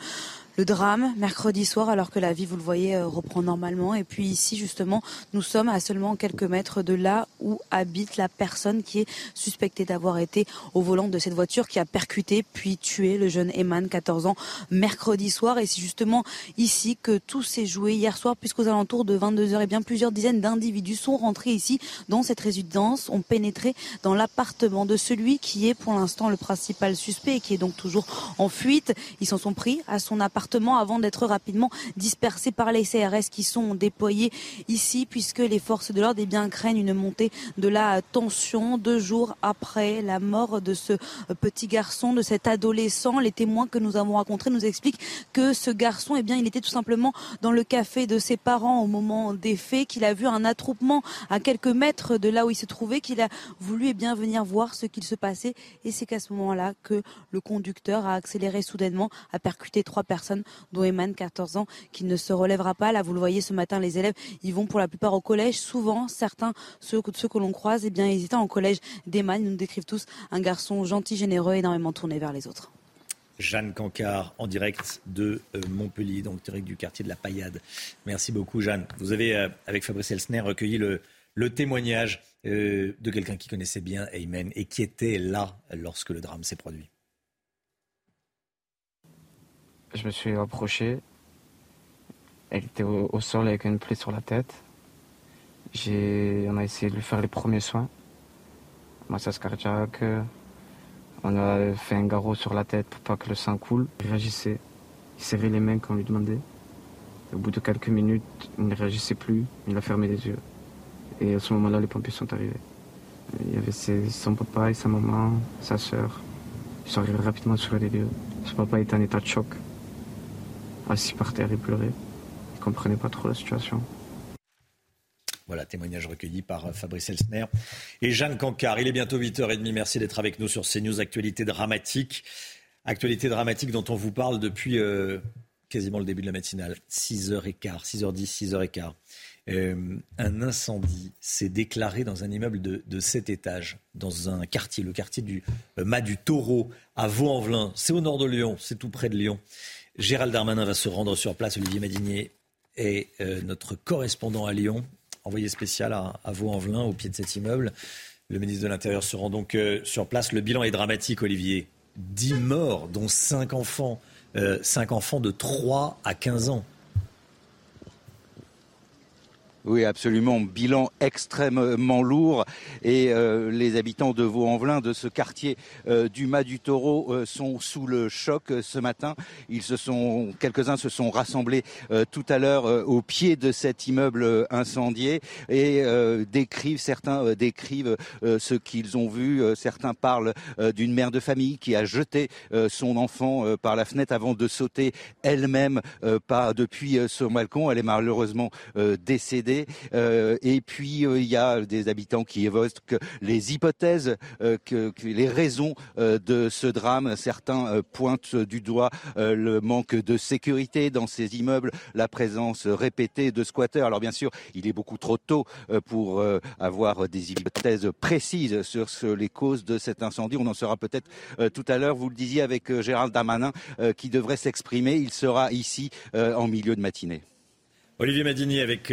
le drame mercredi soir alors que la vie, vous le voyez, euh, reprend normalement. Et puis ici, justement, nous sommes à seulement quelques mètres de là où habite la personne qui est suspectée d'avoir été au volant de cette voiture qui a percuté puis tué le jeune Eman, 14 ans, mercredi soir. Et c'est justement ici que tout s'est joué hier soir puisqu'aux alentours de 22 heures, et eh bien plusieurs dizaines d'individus sont rentrés ici dans cette résidence, ont pénétré dans l'appartement de celui qui est pour l'instant le principal suspect et qui est donc toujours en fuite. Ils s'en sont pris à son appartement avant d'être rapidement dispersés par les CRS qui sont déployés ici puisque les forces de l'ordre eh craignent une montée de la tension deux jours après la mort de ce petit garçon, de cet adolescent. Les témoins que nous avons rencontrés nous expliquent que ce garçon, eh bien, il était tout simplement dans le café de ses parents au moment des faits, qu'il a vu un attroupement à quelques mètres de là où il se trouvait, qu'il a voulu eh bien, venir voir ce qu'il se passait. Et c'est qu'à ce moment-là que le conducteur a accéléré soudainement, a percuté trois personnes dont Eman, 14 ans, qui ne se relèvera pas. Là, vous le voyez ce matin, les élèves, ils vont pour la plupart au collège. Souvent, certains, ceux, que l'on croise, eh bien, ils étaient en collège d'Eman. Ils nous décrivent tous un garçon gentil, généreux, énormément tourné vers les autres. Jeanne Cancard en direct de euh, Montpellier, donc direct du quartier de la Paillade. Merci beaucoup Jeanne. Vous avez, euh, avec Fabrice Elsner, recueilli le, le témoignage euh, de quelqu'un qui connaissait bien Aymen et qui était là lorsque le drame s'est produit. Je me suis approché. Elle était au, sol avec une plaie sur la tête. On a essayé de lui faire les premiers soins. Massage cardiaque. On a fait un garrot sur la tête pour pas que le sang coule. Il réagissait. Il serrait les mains quand on lui demandait. Au bout de quelques minutes, il ne réagissait plus. Il a fermé les yeux. Et à ce moment-là, les pompiers sont arrivés. Il y avait son papa et sa maman, sa soeur. Ils sont arrivés rapidement sur les lieux. Son papa était en état de choc. Assis par terre et pleurait. Il comprenait pas trop la situation. Voilà, témoignage recueilli par euh, Fabrice Elsner et Jeanne Cancard. Il est bientôt 8h30. Merci d'être avec nous sur CNews. Actualité dramatique. Actualité dramatique dont on vous parle depuis euh, quasiment le début de la matinale. 6h15, 6h10, 6h15. Euh, un incendie s'est déclaré dans un immeuble de, de 7 étages, dans un quartier, le quartier du euh, Mas du Taureau, à Vaux-en-Velin. C'est au nord de Lyon, c'est tout près de Lyon. Gérald Darmanin va se rendre sur place. Olivier Madinier est euh, notre correspondant à Lyon, envoyé spécial à, Vaux-en-Velin, au pied de cet immeuble. Le ministre de l'Intérieur se rend donc sur place. Le bilan est dramatique, Olivier. 10 morts, dont 5 enfants. 5 enfants de 3 à 15 ans. Oui, absolument. Bilan extrêmement lourd. Et euh, les habitants de Vaux-en-Velin, de ce quartier euh, du Mas du Taureau, euh, sont sous le choc ce matin. Ils se sont, quelques-uns se sont rassemblés tout à l'heure au pied de cet immeuble incendié et décrivent, certains décrivent ce qu'ils ont vu. certains parlent d'une mère de famille qui a jeté son enfant par la fenêtre avant de sauter elle-même pas depuis son balcon. Elle est malheureusement décédée. Euh, et puis euh, il y a des habitants qui évoquent les hypothèses, euh, les raisons de ce drame. Certains pointent du doigt le manque de sécurité dans ces immeubles, la présence répétée de squatteurs. Alors bien sûr, il est beaucoup trop tôt pour avoir des hypothèses précises sur les causes de cet incendie. On en saura peut-être tout à l'heure. Vous le disiez avec Gérald Damanin qui devrait s'exprimer. Il sera ici en milieu de matinée. Olivier Madini avec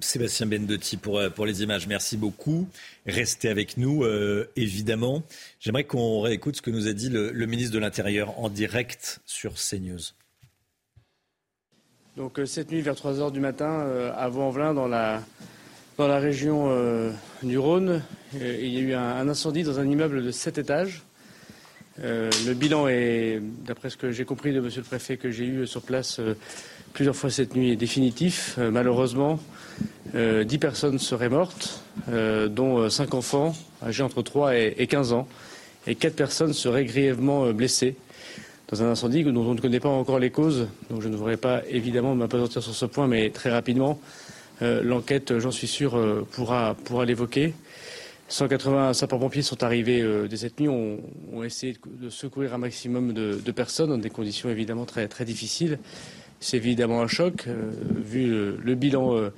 Sébastien Bendotti pour, euh, pour les images. Merci beaucoup. Restez avec nous, euh, évidemment. J'aimerais qu'on réécoute ce que nous a dit le, ministre de l'Intérieur en direct sur CNews. Donc euh, cette nuit, vers 3 heures du matin, à Vaux-en-Velin, dans la, dans la région du Rhône, il y a eu un, incendie dans un immeuble de 7 étages. le bilan est, d'après ce que j'ai compris de monsieur le préfet que j'ai eu sur place plusieurs fois cette nuit, est définitif. malheureusement, euh, dix personnes seraient mortes, euh, dont euh, cinq enfants âgés entre 3 et, 15 ans, et quatre personnes seraient grièvement blessées dans un incendie dont on ne connaît pas encore les causes. Donc je ne voudrais pas évidemment m'apesantir sur ce point, mais très rapidement, l'enquête, j'en suis sûr, pourra, l'évoquer. 180 sapeurs-pompiers sont arrivés dès cette nuit, ont, ont, essayé de secourir un maximum de, personnes dans des conditions évidemment très, très difficiles. C'est évidemment un choc, vu le bilan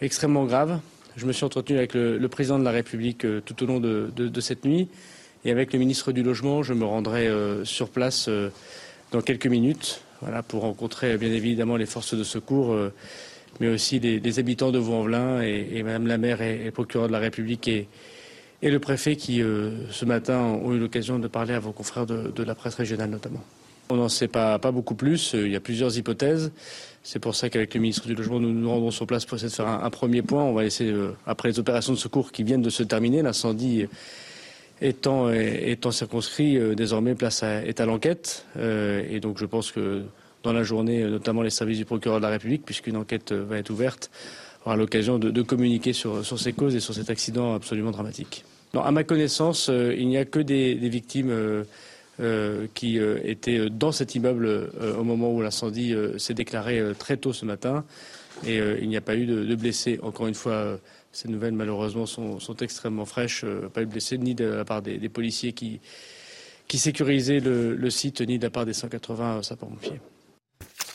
extrêmement grave. Je me suis entretenu avec le, président de la République euh, tout au long de, cette nuit et avec le ministre du Logement. Je me rendrai euh, sur place euh, dans quelques minutes pour rencontrer bien évidemment les forces de secours, mais aussi les, habitants de Vaux-en-Velin et, et, Madame la maire et, procureur de la République et, le préfet qui, ce matin, ont eu l'occasion de parler à vos confrères de, la presse régionale notamment. On n'en sait pas, beaucoup plus. Il y a plusieurs hypothèses. C'est pour ça qu'avec le ministre du Logement, nous nous rendons sur place pour essayer de faire un, premier point. On va essayer, euh, après les opérations de secours qui viennent de se terminer, l'incendie étant, étant circonscrit, euh, désormais place est à l'enquête. Euh, et donc je pense que dans la journée, notamment les services du procureur de la République, puisqu'une enquête va être ouverte, aura l'occasion de, communiquer sur, ces causes et sur cet accident absolument dramatique. Non, à ma connaissance, il n'y a que des, victimes euh, qui euh, était dans cet immeuble euh, au moment où l'incendie s'est déclaré très tôt ce matin. Et il n'y a pas eu de, blessés. Encore une fois, ces nouvelles, malheureusement, sont, extrêmement fraîches. pas eu de blessés, ni de la part des, policiers qui, qui sécurisaient le, site, ni de la part des 180 sapeurs-pompiers.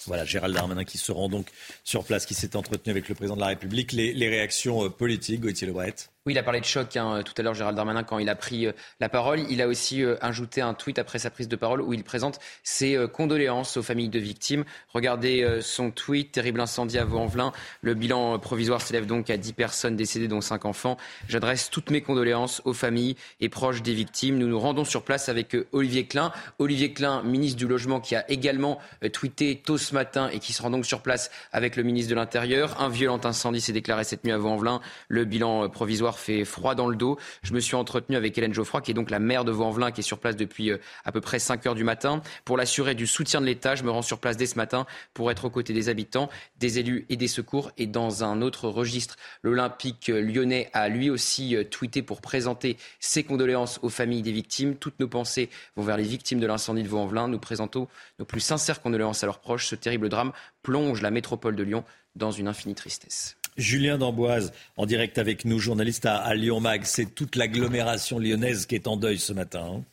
Voilà, Gérald Darmanin qui se rend donc sur place, qui s'est entretenu avec le président de la République. Les, réactions politiques, Gauthier Lebret? Oui, il a parlé de choc hein, tout à l'heure, Gérald Darmanin, quand il a pris euh, la parole. Il a aussi euh, ajouté un tweet après sa prise de parole où il présente ses euh, condoléances aux familles de victimes. Regardez son tweet, terrible incendie à Vaux-en-Velin. Le bilan provisoire s'élève donc à 10 personnes décédées, dont 5 enfants. J'adresse toutes mes condoléances aux familles et proches des victimes. Nous nous rendons sur place avec Olivier Klein. Olivier Klein, ministre du Logement, qui a également tweeté tôt ce matin et qui se rend donc sur place avec le ministre de l'Intérieur. Un violent incendie s'est déclaré cette nuit à Vaux-en-Velin. Le bilan provisoire fait froid dans le dos. Je me suis entretenu avec Hélène Geoffroy, qui est donc la maire de Vaux-en-Velin, qui est sur place depuis euh, à peu près 5 heures du matin. Pour l'assurer du soutien de l'État, je me rends sur place dès ce matin pour être aux côtés des habitants, des élus et des secours. Et dans un autre registre, l'Olympique lyonnais a lui aussi euh, tweeté pour présenter ses condoléances aux familles des victimes. Toutes nos pensées vont vers les victimes de l'incendie de Vaux-en-Velin. Nous présentons nos plus sincères condoléances à leurs proches. Ce terrible drame plonge la métropole de Lyon dans une infinie tristesse. Julien D'Amboise, en direct avec nous, journaliste à, Lyon Mag. C'est toute l'agglomération lyonnaise qui est en deuil ce matin. Hein.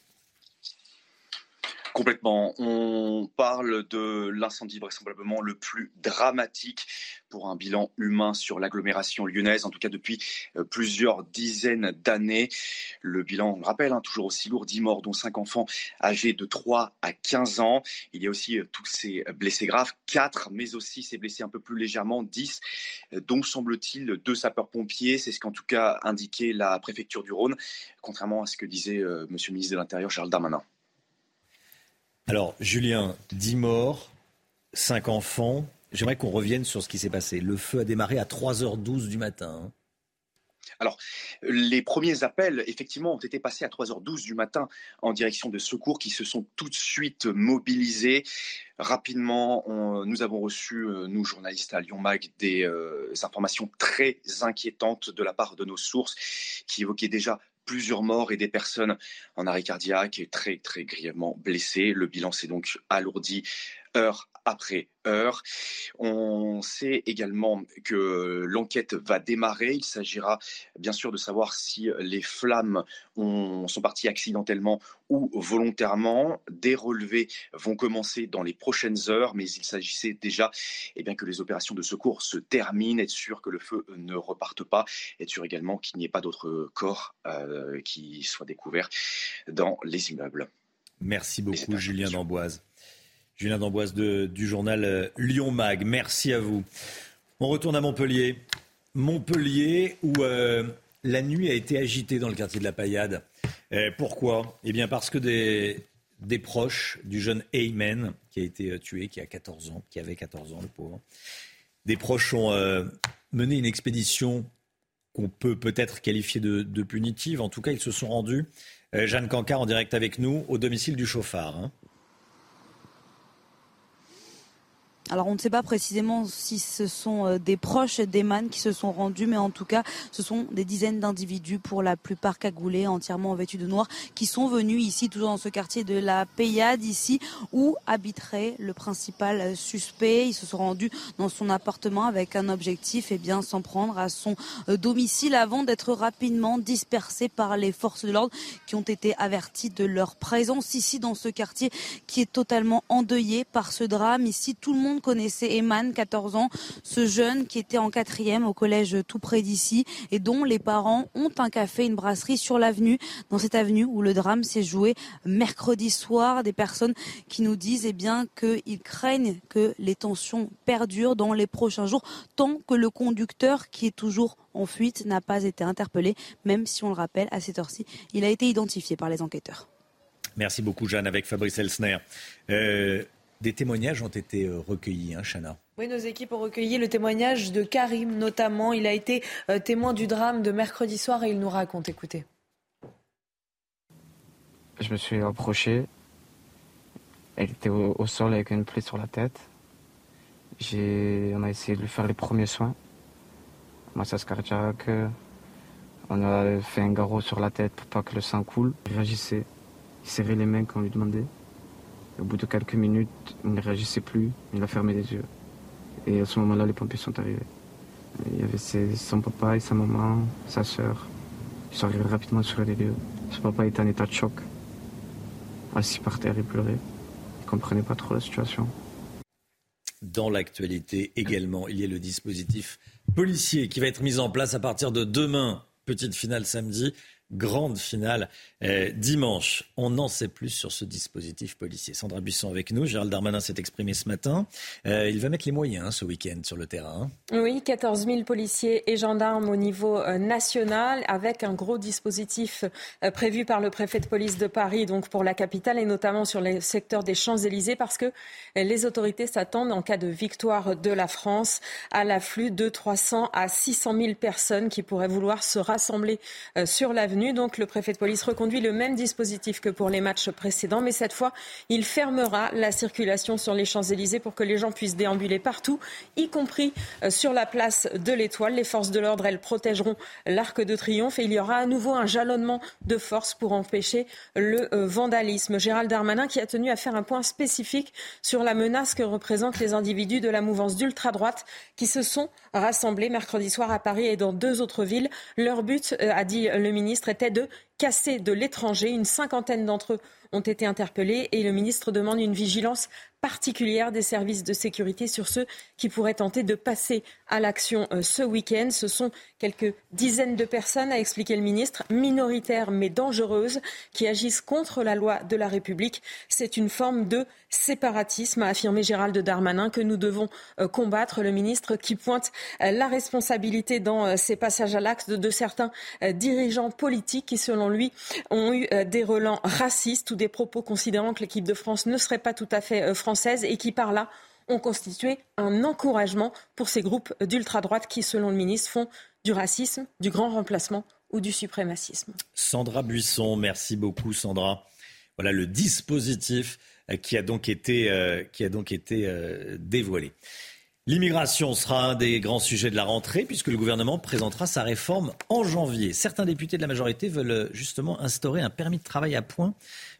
Complètement. On parle de l'incendie vraisemblablement le plus dramatique pour un bilan humain sur l'agglomération lyonnaise, en tout cas depuis euh, plusieurs dizaines d'années. Le bilan, on le rappelle, hein, toujours aussi lourd, 10 morts, dont 5 enfants âgés de 3 à 15 ans. Il y a aussi euh, tous ces blessés graves, 4, mais aussi ces blessés un peu plus légèrement, 10, euh, dont semble-t-il deux sapeurs-pompiers. C'est ce qu'en tout cas indiquait la préfecture du Rhône, contrairement à ce que disait Monsieur le ministre de l'Intérieur, Charles Darmanin. Alors, Julien, 10 morts, 5 enfants. J'aimerais qu'on revienne sur ce qui s'est passé. Le feu a démarré à 3h12 du matin. Hein. Alors, les premiers appels, effectivement, ont été passés à 3h12 du matin en direction de secours qui se sont tout de suite mobilisés. Rapidement, nous avons reçu, euh, nous journalistes à Lyon Mag, des euh, informations très inquiétantes de la part de nos sources qui évoquaient déjà plusieurs morts et des personnes en arrêt cardiaque très très grièvement blessées. Le bilan s'est donc alourdi heure après heure. On sait également que l'enquête va démarrer. Il s'agira bien sûr de savoir si les flammes sont parties accidentellement ou volontairement. Des relevés vont commencer dans les prochaines heures, mais il s'agissait déjà eh bien, que les opérations de secours se terminent, être sûr que le feu ne reparte pas, être sûr également qu'il n'y ait pas d'autres corps euh, qui soient découverts dans les immeubles. Merci beaucoup, Julien D'Amboise. Julien D'Amboise du journal euh, Lyon Mag. Merci à vous. On retourne à Montpellier. Montpellier où euh, la nuit a été agitée dans le quartier de la Paillade. Euh, pourquoi? Eh bien parce que des, proches du jeune Ayman qui a été tué, qui a 14 ans, qui avait 14 ans, le pauvre. Des proches ont mené une expédition qu'on peut peut-être qualifier de, punitive. En tout cas, ils se sont rendus. Jeanne Cancard en direct avec nous au domicile du chauffard. Hein. Alors on ne sait pas précisément si ce sont euh, des proches d'Eman qui se sont rendus, mais en tout cas ce sont des dizaines d'individus, pour la plupart cagoulés, entièrement vêtus de noir, qui sont venus ici, toujours dans ce quartier de la Payade, ici où habiterait le principal suspect. Ils se sont rendus dans son appartement avec un objectif, et eh bien s'en prendre à son euh, domicile avant d'être rapidement dispersés par les forces de l'ordre qui ont été avertis de leur présence ici dans ce quartier qui est totalement endeuillé par ce drame. Ici tout le monde connaissait Eman, 14 ans, ce jeune qui était en quatrième au collège tout près d'ici et dont les parents ont un café, une brasserie sur l'avenue, dans cette avenue où le drame s'est joué mercredi soir. Des personnes qui nous disent eh bien qu'ils craignent que les tensions perdurent dans les prochains jours tant que le conducteur qui est toujours en fuite n'a pas été interpellé, même si on le rappelle à cette heure-ci, il a été identifié par les enquêteurs. Merci beaucoup Jeanne avec Fabrice Elsner. Euh, des témoignages ont été euh, recueillis, hein, Chana oui, nos équipes ont recueilli le témoignage de Karim notamment. Il a été euh, témoin du drame de mercredi soir et il nous raconte. Écoutez. Je me suis approché. Elle était au, sol avec une plaie sur la tête. On a essayé de lui faire les premiers soins. Massage cardiaque. On a fait un garrot sur la tête pour pas que le sang coule. Il réagissait. Il serrait les mains quand on lui demandait. Au bout de quelques minutes, il ne réagissait plus, il a fermé les yeux. Et à ce moment-là, les pompiers sont arrivés. Il y avait son papa et sa maman, sa soeur. Ils sont arrivés rapidement sur les lieux. Son papa était en état de choc, assis par terre et pleurait. Il ne comprenait pas trop la situation. Dans l'actualité également, il y a le dispositif policier qui va être mis en place à partir de demain Petite finale samedi, grande finale euh, dimanche. On n'en sait plus sur ce dispositif policier. Sandra Buisson avec nous. Gérald Darmanin s'est exprimé ce matin. Euh, il va mettre les moyens hein, ce week-end sur le terrain. Oui, 14 000 policiers et gendarmes au niveau euh, national avec un gros dispositif prévu par le préfet de police de Paris, donc pour la capitale et notamment sur les secteurs des Champs-Élysées parce que les autorités s'attendent en cas de victoire de la France à l'afflux de 300 à 600 000 personnes qui pourraient vouloir se rassembler sur l'avenue donc le préfet de police reconduit le même dispositif que pour les matchs précédents, mais cette fois, il fermera la circulation sur les Champs-Élysées pour que les gens puissent déambuler partout, y compris euh, sur la place de l'Étoile. Les forces de l'ordre, elles protégeront l'Arc de Triomphe et il y aura à nouveau un jalonnement de force pour empêcher le euh, vandalisme. Gérald Darmanin qui a tenu à faire un point spécifique sur la menace que représentent les individus de la mouvance d'ultra-droite qui se sont rassemblés mercredi soir à Paris et dans deux autres villes. Leur but, euh, a dit le ministre, était de casser de l'étranger. Une cinquantaine d'entre eux ont été interpellés et le ministre demande une vigilance particulière des services de sécurité sur ceux qui pourraient tenter de passer à l'action euh, ce week-end. Ce sont quelques dizaines de personnes, a expliqué le ministre, minoritaires mais dangereuses, qui agissent contre la loi de la République. C'est une forme de séparatisme, a affirmé Gérald Darmanin, que nous devons euh, combattre. Le ministre qui pointe euh, la responsabilité dans ces passages à l'acte de certains dirigeants politiques qui, selon lui, ont eu des relents racistes ou des propos considérant que l'équipe de France ne serait pas tout à fait française et qui, par là, ont constitué un encouragement pour ces groupes d'ultra-droite qui, selon le ministre, font du racisme, du grand remplacement ou du suprémacisme. Sandra Buisson, merci beaucoup Sandra. Voilà le dispositif euh, qui a donc été, euh, qui a donc été euh, dévoilé. L'immigration sera un des grands sujets de la rentrée puisque le gouvernement présentera sa réforme en janvier. Certains députés de la majorité veulent justement instaurer un permis de travail à point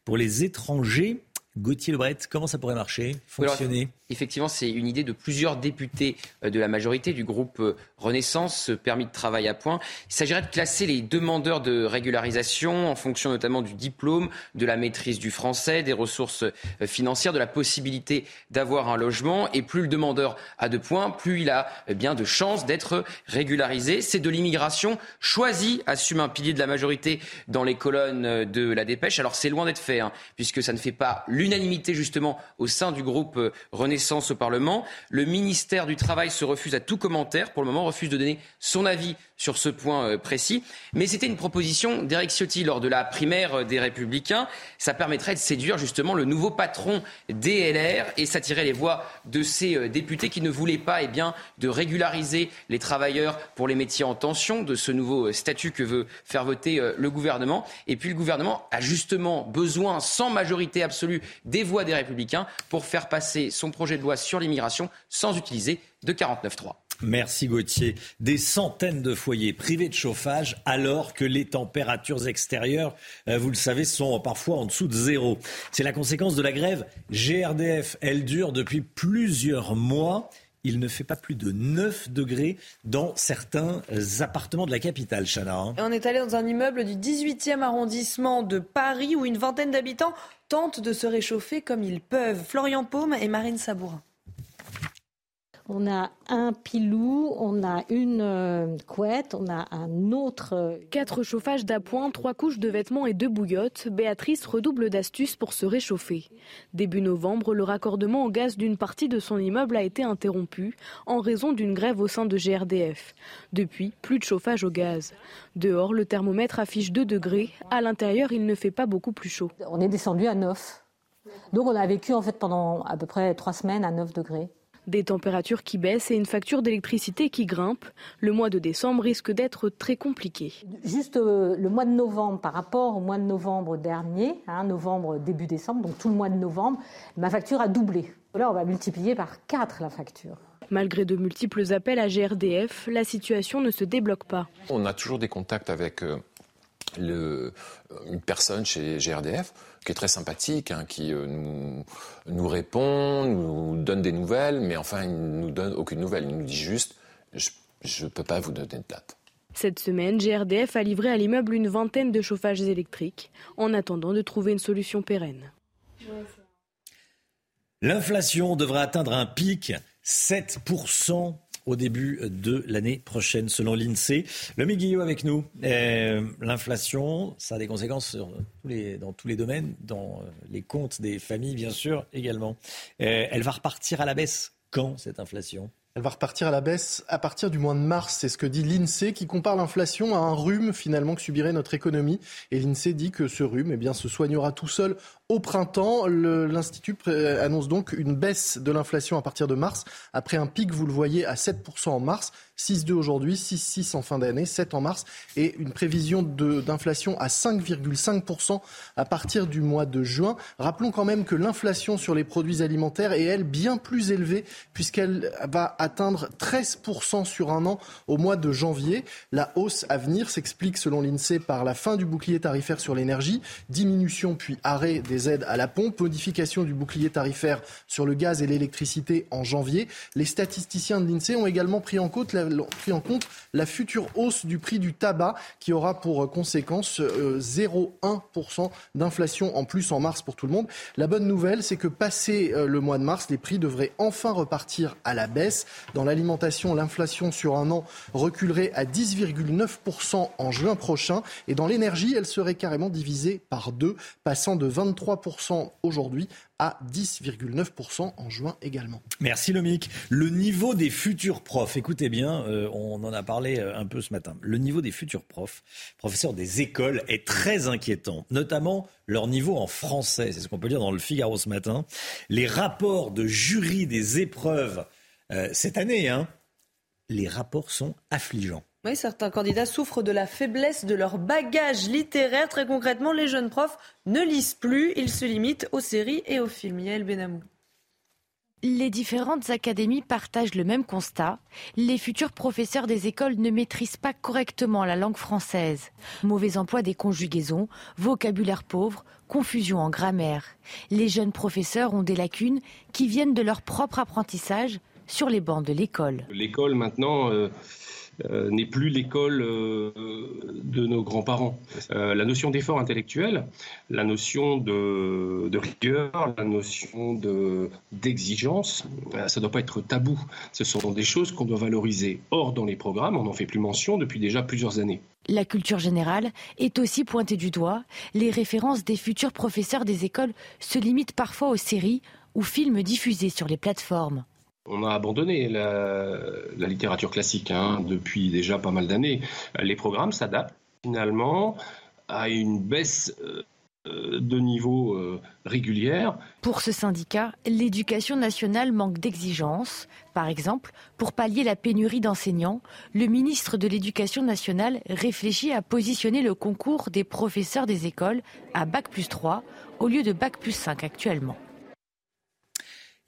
pour les étrangers Gauthier Lebret, comment ça pourrait marcher, fonctionner? Effectivement, c'est une idée de plusieurs députés euh, de la majorité du groupe euh, Renaissance, ce permis de travail à point. Il s'agirait de classer les demandeurs de régularisation en fonction notamment du diplôme, de la maîtrise du français, des ressources euh, financières, de la possibilité d'avoir un logement. Et plus le demandeur a de points, plus il a eh bien de chances d'être régularisé. C'est de l'immigration choisie, assume un pilier de la majorité dans les colonnes de la dépêche. Alors c'est loin d'être fait, hein, puisque ça ne fait pas l'unanimité justement au sein du groupe Renaissance au Parlement. Le ministère du Travail se refuse à tout commentaire, pour le moment refuse de donner son avis sur ce point euh, précis. Mais c'était une proposition d'Eric Ciotti lors de la primaire euh, des Républicains. Ça permettrait de séduire justement le nouveau patron des LR et s'attirer les voix de ces euh, députés qui ne voulaient pas eh bien, de régulariser les travailleurs pour les métiers en tension, de ce nouveau statut que veut faire voter le gouvernement. Et puis le gouvernement a justement besoin, sans majorité absolue, des voix des Républicains pour faire passer son projet de loi sur l'immigration sans utiliser de 49.3. Merci Gauthier. Des centaines de foyers privés de chauffage alors que les températures extérieures, euh, vous le savez, sont parfois en dessous de zéro. C'est la conséquence de la grève GRDF. Elle dure depuis plusieurs mois. Il ne fait pas plus de 9 degrés dans certains appartements de la capitale, Chana. Hein. on est allé dans un immeuble du 18e arrondissement de Paris où une vingtaine d'habitants tentent de se réchauffer comme ils peuvent. Florian Paume et Marine Sabourin. On a un pilou, on a une euh, couette, on a un autre. Euh, Quatre chauffages d'appoint, trois couches de vêtements et deux bouillottes. Béatrice redouble d'astuces pour se réchauffer. Début novembre, le raccordement au gaz d'une partie de son immeuble a été interrompu en raison d'une grève au sein de GRDF. Depuis, plus de chauffage au gaz. Dehors, le thermomètre affiche 2 degrés. À l'intérieur, il ne fait pas beaucoup plus chaud. On est descendu à 9. Donc on a vécu en fait pendant à peu près trois semaines à 9 degrés. Des températures qui baissent et une facture d'électricité qui grimpe. Le mois de décembre risque d'être très compliqué. Juste euh, le mois de novembre par rapport au mois de novembre dernier, hein, novembre début décembre, donc tout le mois de novembre, ma facture a doublé. Là, on va multiplier par 4 la facture. Malgré de multiples appels à GRDF, la situation ne se débloque pas. On a toujours des contacts avec euh, le, une personne chez GRDF qui est très sympathique, hein, qui euh, nous, nous, répond, nous donne des nouvelles, mais enfin, il ne nous donne aucune nouvelle. Il nous dit juste, je ne peux pas vous donner de date. Cette semaine, GRDF a livré à l'immeuble une vingtaine de chauffages électriques, en attendant de trouver une solution pérenne. L'inflation devrait atteindre un pic 7% au début de l'année prochaine, selon l'INSEE. Le Guillot avec nous. Euh, l'inflation, ça a des conséquences dans tous les domaines, dans euh, les comptes des familles, bien sûr, également. Elle va repartir à la baisse. Quand cette inflation? Elle va repartir à la baisse à partir du mois de mars. C'est ce que dit l'INSEE qui compare l'inflation à un rhume finalement que subirait notre économie. Et l'INSEE dit que ce rhume eh bien, se soignera tout seul au printemps. L'Institut annonce donc une baisse de l'inflation à partir de mars, après un pic, vous le voyez, à 7% en mars, 6,2 aujourd'hui, 6,6 en fin d'année, 7 en mars, et une prévision d'inflation à 5,5% à partir du mois de juin. Rappelons quand même que l'inflation sur les produits alimentaires est, elle, bien plus élevée, puisqu'elle va atteindre 13% sur un an au mois de janvier. La hausse à venir s'explique, selon l'INSEE, par la fin du bouclier tarifaire sur l'énergie, diminution puis arrêt des aides à la pompe, modification du bouclier tarifaire sur le gaz et l'électricité en janvier. Les statisticiens de l'INSEE ont également pris en, compte la, pris en compte la future hausse du prix du tabac qui aura pour conséquence 0,1% euh, d'inflation en plus en mars pour tout le monde. La bonne nouvelle, c'est que passé euh, le mois de mars, les prix devraient enfin repartir à la baisse. Dans l'alimentation, l'inflation sur un an reculerait à 10,9% en juin prochain et dans l'énergie, elle serait carrément divisée par deux, passant de 23 3% aujourd'hui à 10,9% en juin également. Merci Lomic. Le niveau des futurs profs, écoutez bien, euh, on en a parlé euh, un peu ce matin. Le niveau des futurs profs, professeurs des écoles, est très inquiétant, notamment leur niveau en français. C'est ce qu'on peut dire dans le Figaro ce matin. Les rapports de jury des épreuves euh, cette année, hein, les rapports sont affligeants. Oui, certains candidats souffrent de la faiblesse de leur bagage littéraire. Très concrètement, les jeunes profs ne lisent plus. Ils se limitent aux séries et aux films. Yael Benamou. Les différentes académies partagent le même constat. Les futurs professeurs des écoles ne maîtrisent pas correctement la langue française. Mauvais emploi des conjugaisons, vocabulaire pauvre, confusion en grammaire. Les jeunes professeurs ont des lacunes qui viennent de leur propre apprentissage sur les bancs de l'école. L'école maintenant... Euh, euh, n'est plus l'école euh, de nos grands-parents. Euh, la notion d'effort intellectuel, la notion de, rigueur, la notion d'exigence, ça ne doit pas être tabou. Ce sont des choses qu'on doit valoriser. Or, dans les programmes, on n'en fait plus mention depuis déjà plusieurs années. La culture générale est aussi pointée du doigt. Les références des futurs professeurs des écoles se limitent parfois aux séries ou films diffusés sur les plateformes. On a abandonné la, littérature classique hein, depuis déjà pas mal d'années. Les programmes s'adaptent finalement à une baisse euh, de niveau euh, régulière. Pour ce syndicat, l'éducation nationale manque d'exigences. Par exemple, pour pallier la pénurie d'enseignants, le ministre de l'Éducation nationale réfléchit à positionner le concours des professeurs des écoles à Bac plus 3 au lieu de Bac plus 5 actuellement.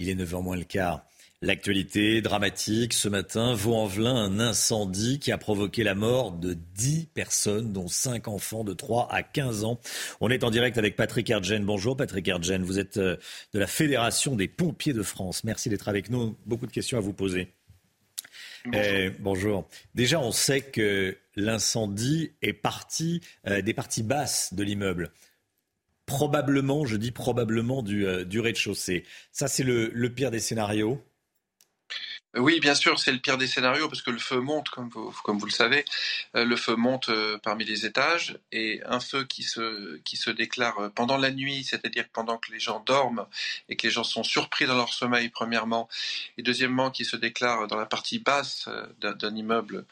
Il est 9h moins le quart. L'actualité dramatique ce matin, Vaux-en-Velin, un incendie qui a provoqué la mort de 10 personnes, dont 5 enfants de 3 à 15 ans. On est en direct avec Patrick Erdgen. Bonjour Patrick Erdgen, vous êtes euh, de la Fédération des pompiers de France. Merci d'être avec nous. Beaucoup de questions à vous poser. Bonjour. Eh, bonjour. Déjà, on sait que l'incendie est parti euh, des parties basses de l'immeuble probablement, je dis probablement, du, euh, du rez-de-chaussée. Ça, c'est le, pire des scénarios? Oui, bien sûr, c'est le pire des scénarios parce que le feu monte, comme vous, le savez. Euh, le feu monte euh, parmi les étages et un feu qui se, qui se déclare euh, pendant la nuit, c'est-à-dire pendant que les gens dorment et que les gens sont surpris dans leur sommeil, premièrement, et deuxièmement, qui se déclare dans la partie basse d'un immeuble,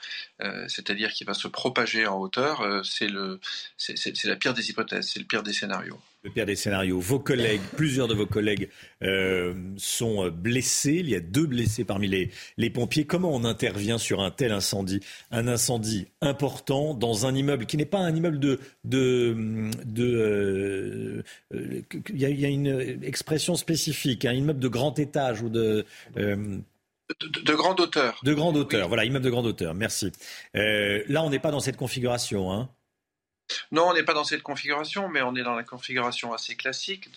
c'est-à-dire qui va se propager en hauteur, c'est la pire des hypothèses, c'est le pire des scénarios le pire des scénarios. Vos collègues, plusieurs de vos collègues euh, sont blessés. Il y a deux blessés parmi les, les, pompiers. Comment on intervient sur un tel incendie? Un incendie important dans un immeuble qui n'est pas un immeuble de... de, de euh, euh, il, y a, il, y a, une expression spécifique, un hein, immeuble de grand étage ou de... De, grande hauteur. De grande hauteur, voilà, immeuble de grande hauteur, merci. là, on n'est pas dans cette configuration. Hein. Non, on n'est pas dans cette configuration, mais on est dans la configuration assez classique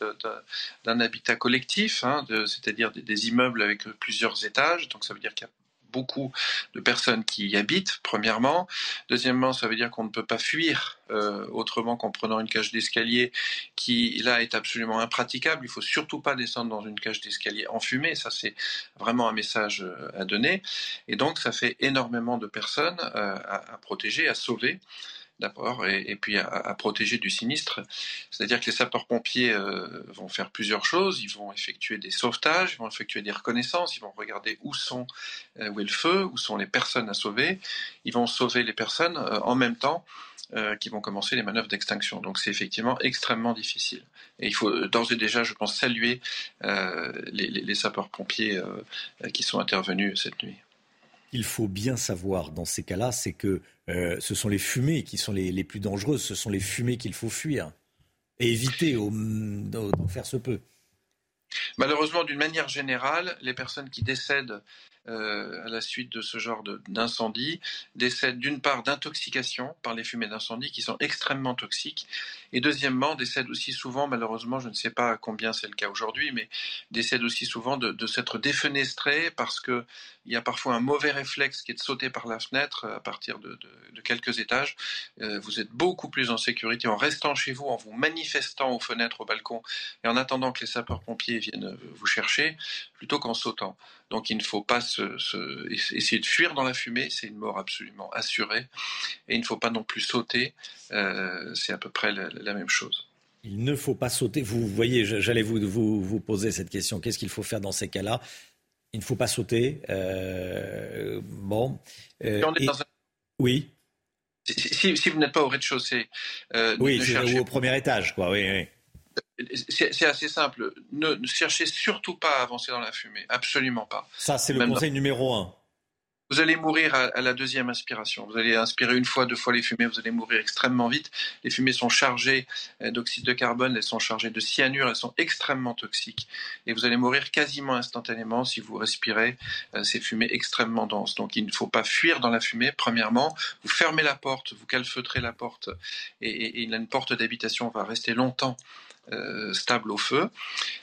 d'un habitat collectif, hein, c'est-à-dire des, immeubles avec plusieurs étages. Donc ça veut dire qu'il y a beaucoup de personnes qui y habitent, premièrement. Deuxièmement, ça veut dire qu'on ne peut pas fuir euh, autrement qu'en prenant une cage d'escalier qui, là, est absolument impraticable. Il faut surtout pas descendre dans une cage d'escalier enfumée. Ça, c'est vraiment un message euh, à donner. Et donc, ça fait énormément de personnes euh, à protéger, à sauver d'abord, et, puis à, protéger du sinistre. C'est-à-dire que les sapeurs-pompiers euh, vont faire plusieurs choses. Ils vont effectuer des sauvetages, ils vont effectuer des reconnaissances, ils vont regarder où sont euh, où est le feu, où sont les personnes à sauver. Ils vont sauver les personnes euh, en même temps. Qui vont commencer les manœuvres d'extinction. Donc c'est effectivement extrêmement difficile. Et il faut d'ores et déjà, je pense, saluer les, sapeurs-pompiers qui sont intervenus cette nuit. Il faut bien savoir dans ces cas-là, c'est que euh, ce sont les fumées qui sont les, plus dangereuses, ce sont les fumées qu'il faut fuir et éviter d'en faire ce peu. Malheureusement, d'une manière générale, les personnes qui décèdent euh, à la suite de ce genre d'incendie décèdent d'une part d'intoxication par les fumées d'incendie qui sont extrêmement toxiques et deuxièmement décèdent aussi souvent, malheureusement, je ne sais pas combien c'est le cas aujourd'hui, mais décèdent aussi souvent de, de s'être défenestrés parce que il y a parfois un mauvais réflexe qui est de sauter par la fenêtre à partir de, quelques étages. Euh, vous êtes beaucoup plus en sécurité en restant chez vous, en vous manifestant aux fenêtres, au balcon et en attendant que les sapeurs-pompiers viennent vous chercher plutôt qu'en sautant. Donc il ne faut pas essayer de fuir dans la fumée, c'est une mort absolument assurée. Et il ne faut pas non plus sauter, euh, c'est à peu près la, même chose. Il ne faut pas sauter. Vous voyez, j'allais vous, vous, poser cette question. Qu'est-ce qu'il faut faire dans ces cas-là? Il ne faut pas sauter. Euh, bon. Euh, et... un... Oui. Si, si vous n'êtes pas au rez-de-chaussée. Euh, oui, ou au premier étage, quoi. Oui, oui c'est assez simple. Ne, ne, cherchez surtout pas à avancer dans la fumée. Absolument pas. Ça, c'est le Même conseil dans... numéro un. Vous allez mourir à, la deuxième inspiration. Vous allez inspirer une fois, deux fois les fumées, vous allez mourir extrêmement vite. Les fumées sont chargées euh, d'oxyde de carbone, elles sont chargées de cyanure, elles sont extrêmement toxiques. Et vous allez mourir quasiment instantanément si vous respirez euh, ces fumées extrêmement denses. Donc il ne faut pas fuir dans la fumée, premièrement. Vous fermez la porte, vous calfeutrez la porte, et une porte d'habitation va rester longtemps euh, stable au feu,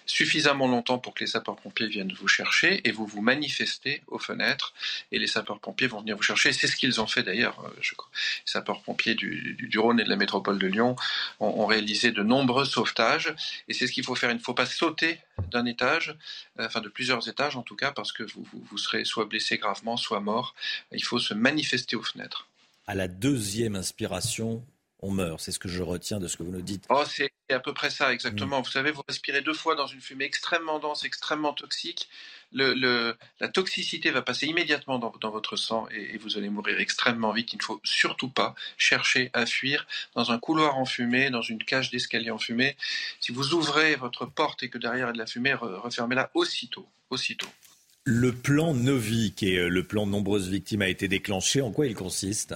suffisamment longtemps pour que les sapeurs-pompiers viennent vous chercher et vous vous manifestez aux fenêtres et les sapeurs-pompiers vont venir vous chercher. C'est ce qu'ils ont fait d'ailleurs. Euh, les sapeurs-pompiers du, du, Rhône et de la métropole de Lyon ont, ont réalisé de nombreux sauvetages et c'est ce qu'il faut faire. Il ne faut pas sauter d'un étage, euh, enfin de plusieurs étages en tout cas, parce que vous, vous, vous serez soit blessé gravement, soit mort. Il faut se manifester aux fenêtres. À la deuxième inspiration, on meurt. C'est ce que je retiens de ce que vous nous dites. Oh, c'est à peu près ça, exactement. Mmh. Vous savez, vous respirez deux fois dans une fumée extrêmement dense, extrêmement toxique. Le, le, la toxicité va passer immédiatement dans, dans votre sang et, et, vous allez mourir extrêmement vite. Il ne faut surtout pas chercher à fuir dans un couloir enfumé, dans une cage d'escalier enfumée. Si vous ouvrez votre porte et que derrière il y a de la fumée, refermez-la aussitôt, aussitôt. Le plan Novi, qui est le plan de nombreuses victimes, a été déclenché. En quoi il consiste?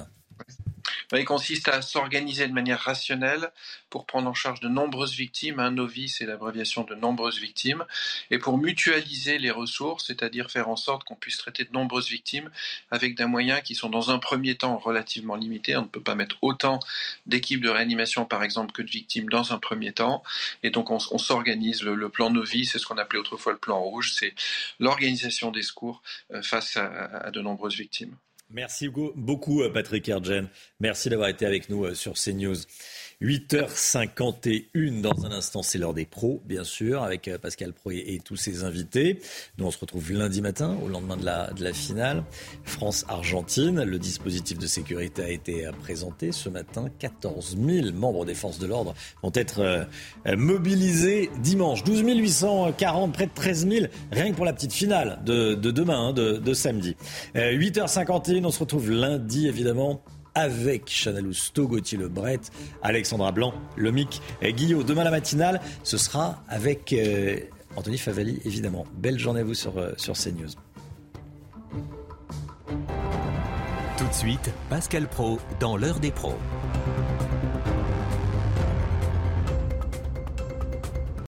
Il consiste à s'organiser de manière rationnelle pour prendre en charge de nombreuses victimes. Un novice, c'est l'abréviation de nombreuses victimes. Et pour mutualiser les ressources, c'est-à-dire faire en sorte qu'on puisse traiter de nombreuses victimes avec des moyens qui sont dans un premier temps relativement limités. On ne peut pas mettre autant d'équipes de réanimation, par exemple, que de victimes dans un premier temps. Et donc, on, s'organise. Le, plan novice, c'est ce qu'on appelait autrefois le plan rouge. C'est l'organisation des secours euh, face à de nombreuses victimes. Merci beaucoup, Patrick Ergen. Merci d'avoir été avec nous sur CNews. 8h51 dans un instant, c'est l'heure des pros, bien sûr, avec Pascal Pro et, tous ses invités. Nous, on se retrouve lundi matin, au lendemain de la, de la finale. France-Argentine, le dispositif de sécurité a été présenté ce matin. 14 000 membres des forces de l'ordre vont être euh, mobilisés dimanche. 12 840, près de 13 000, rien que pour la petite finale de, de demain, hein, de, de, samedi. Euh, 8h51, on se retrouve lundi, évidemment, avec Chana Lousteau, Gauthier Lebret, Alexandra Blanc, Lomic et Guillaume. Demain la matinale, ce sera avec euh, Anthony Favali, évidemment. Belle journée à vous sur, euh, sur CNews. Tout de suite, Pascal Pro dans l'heure des pros.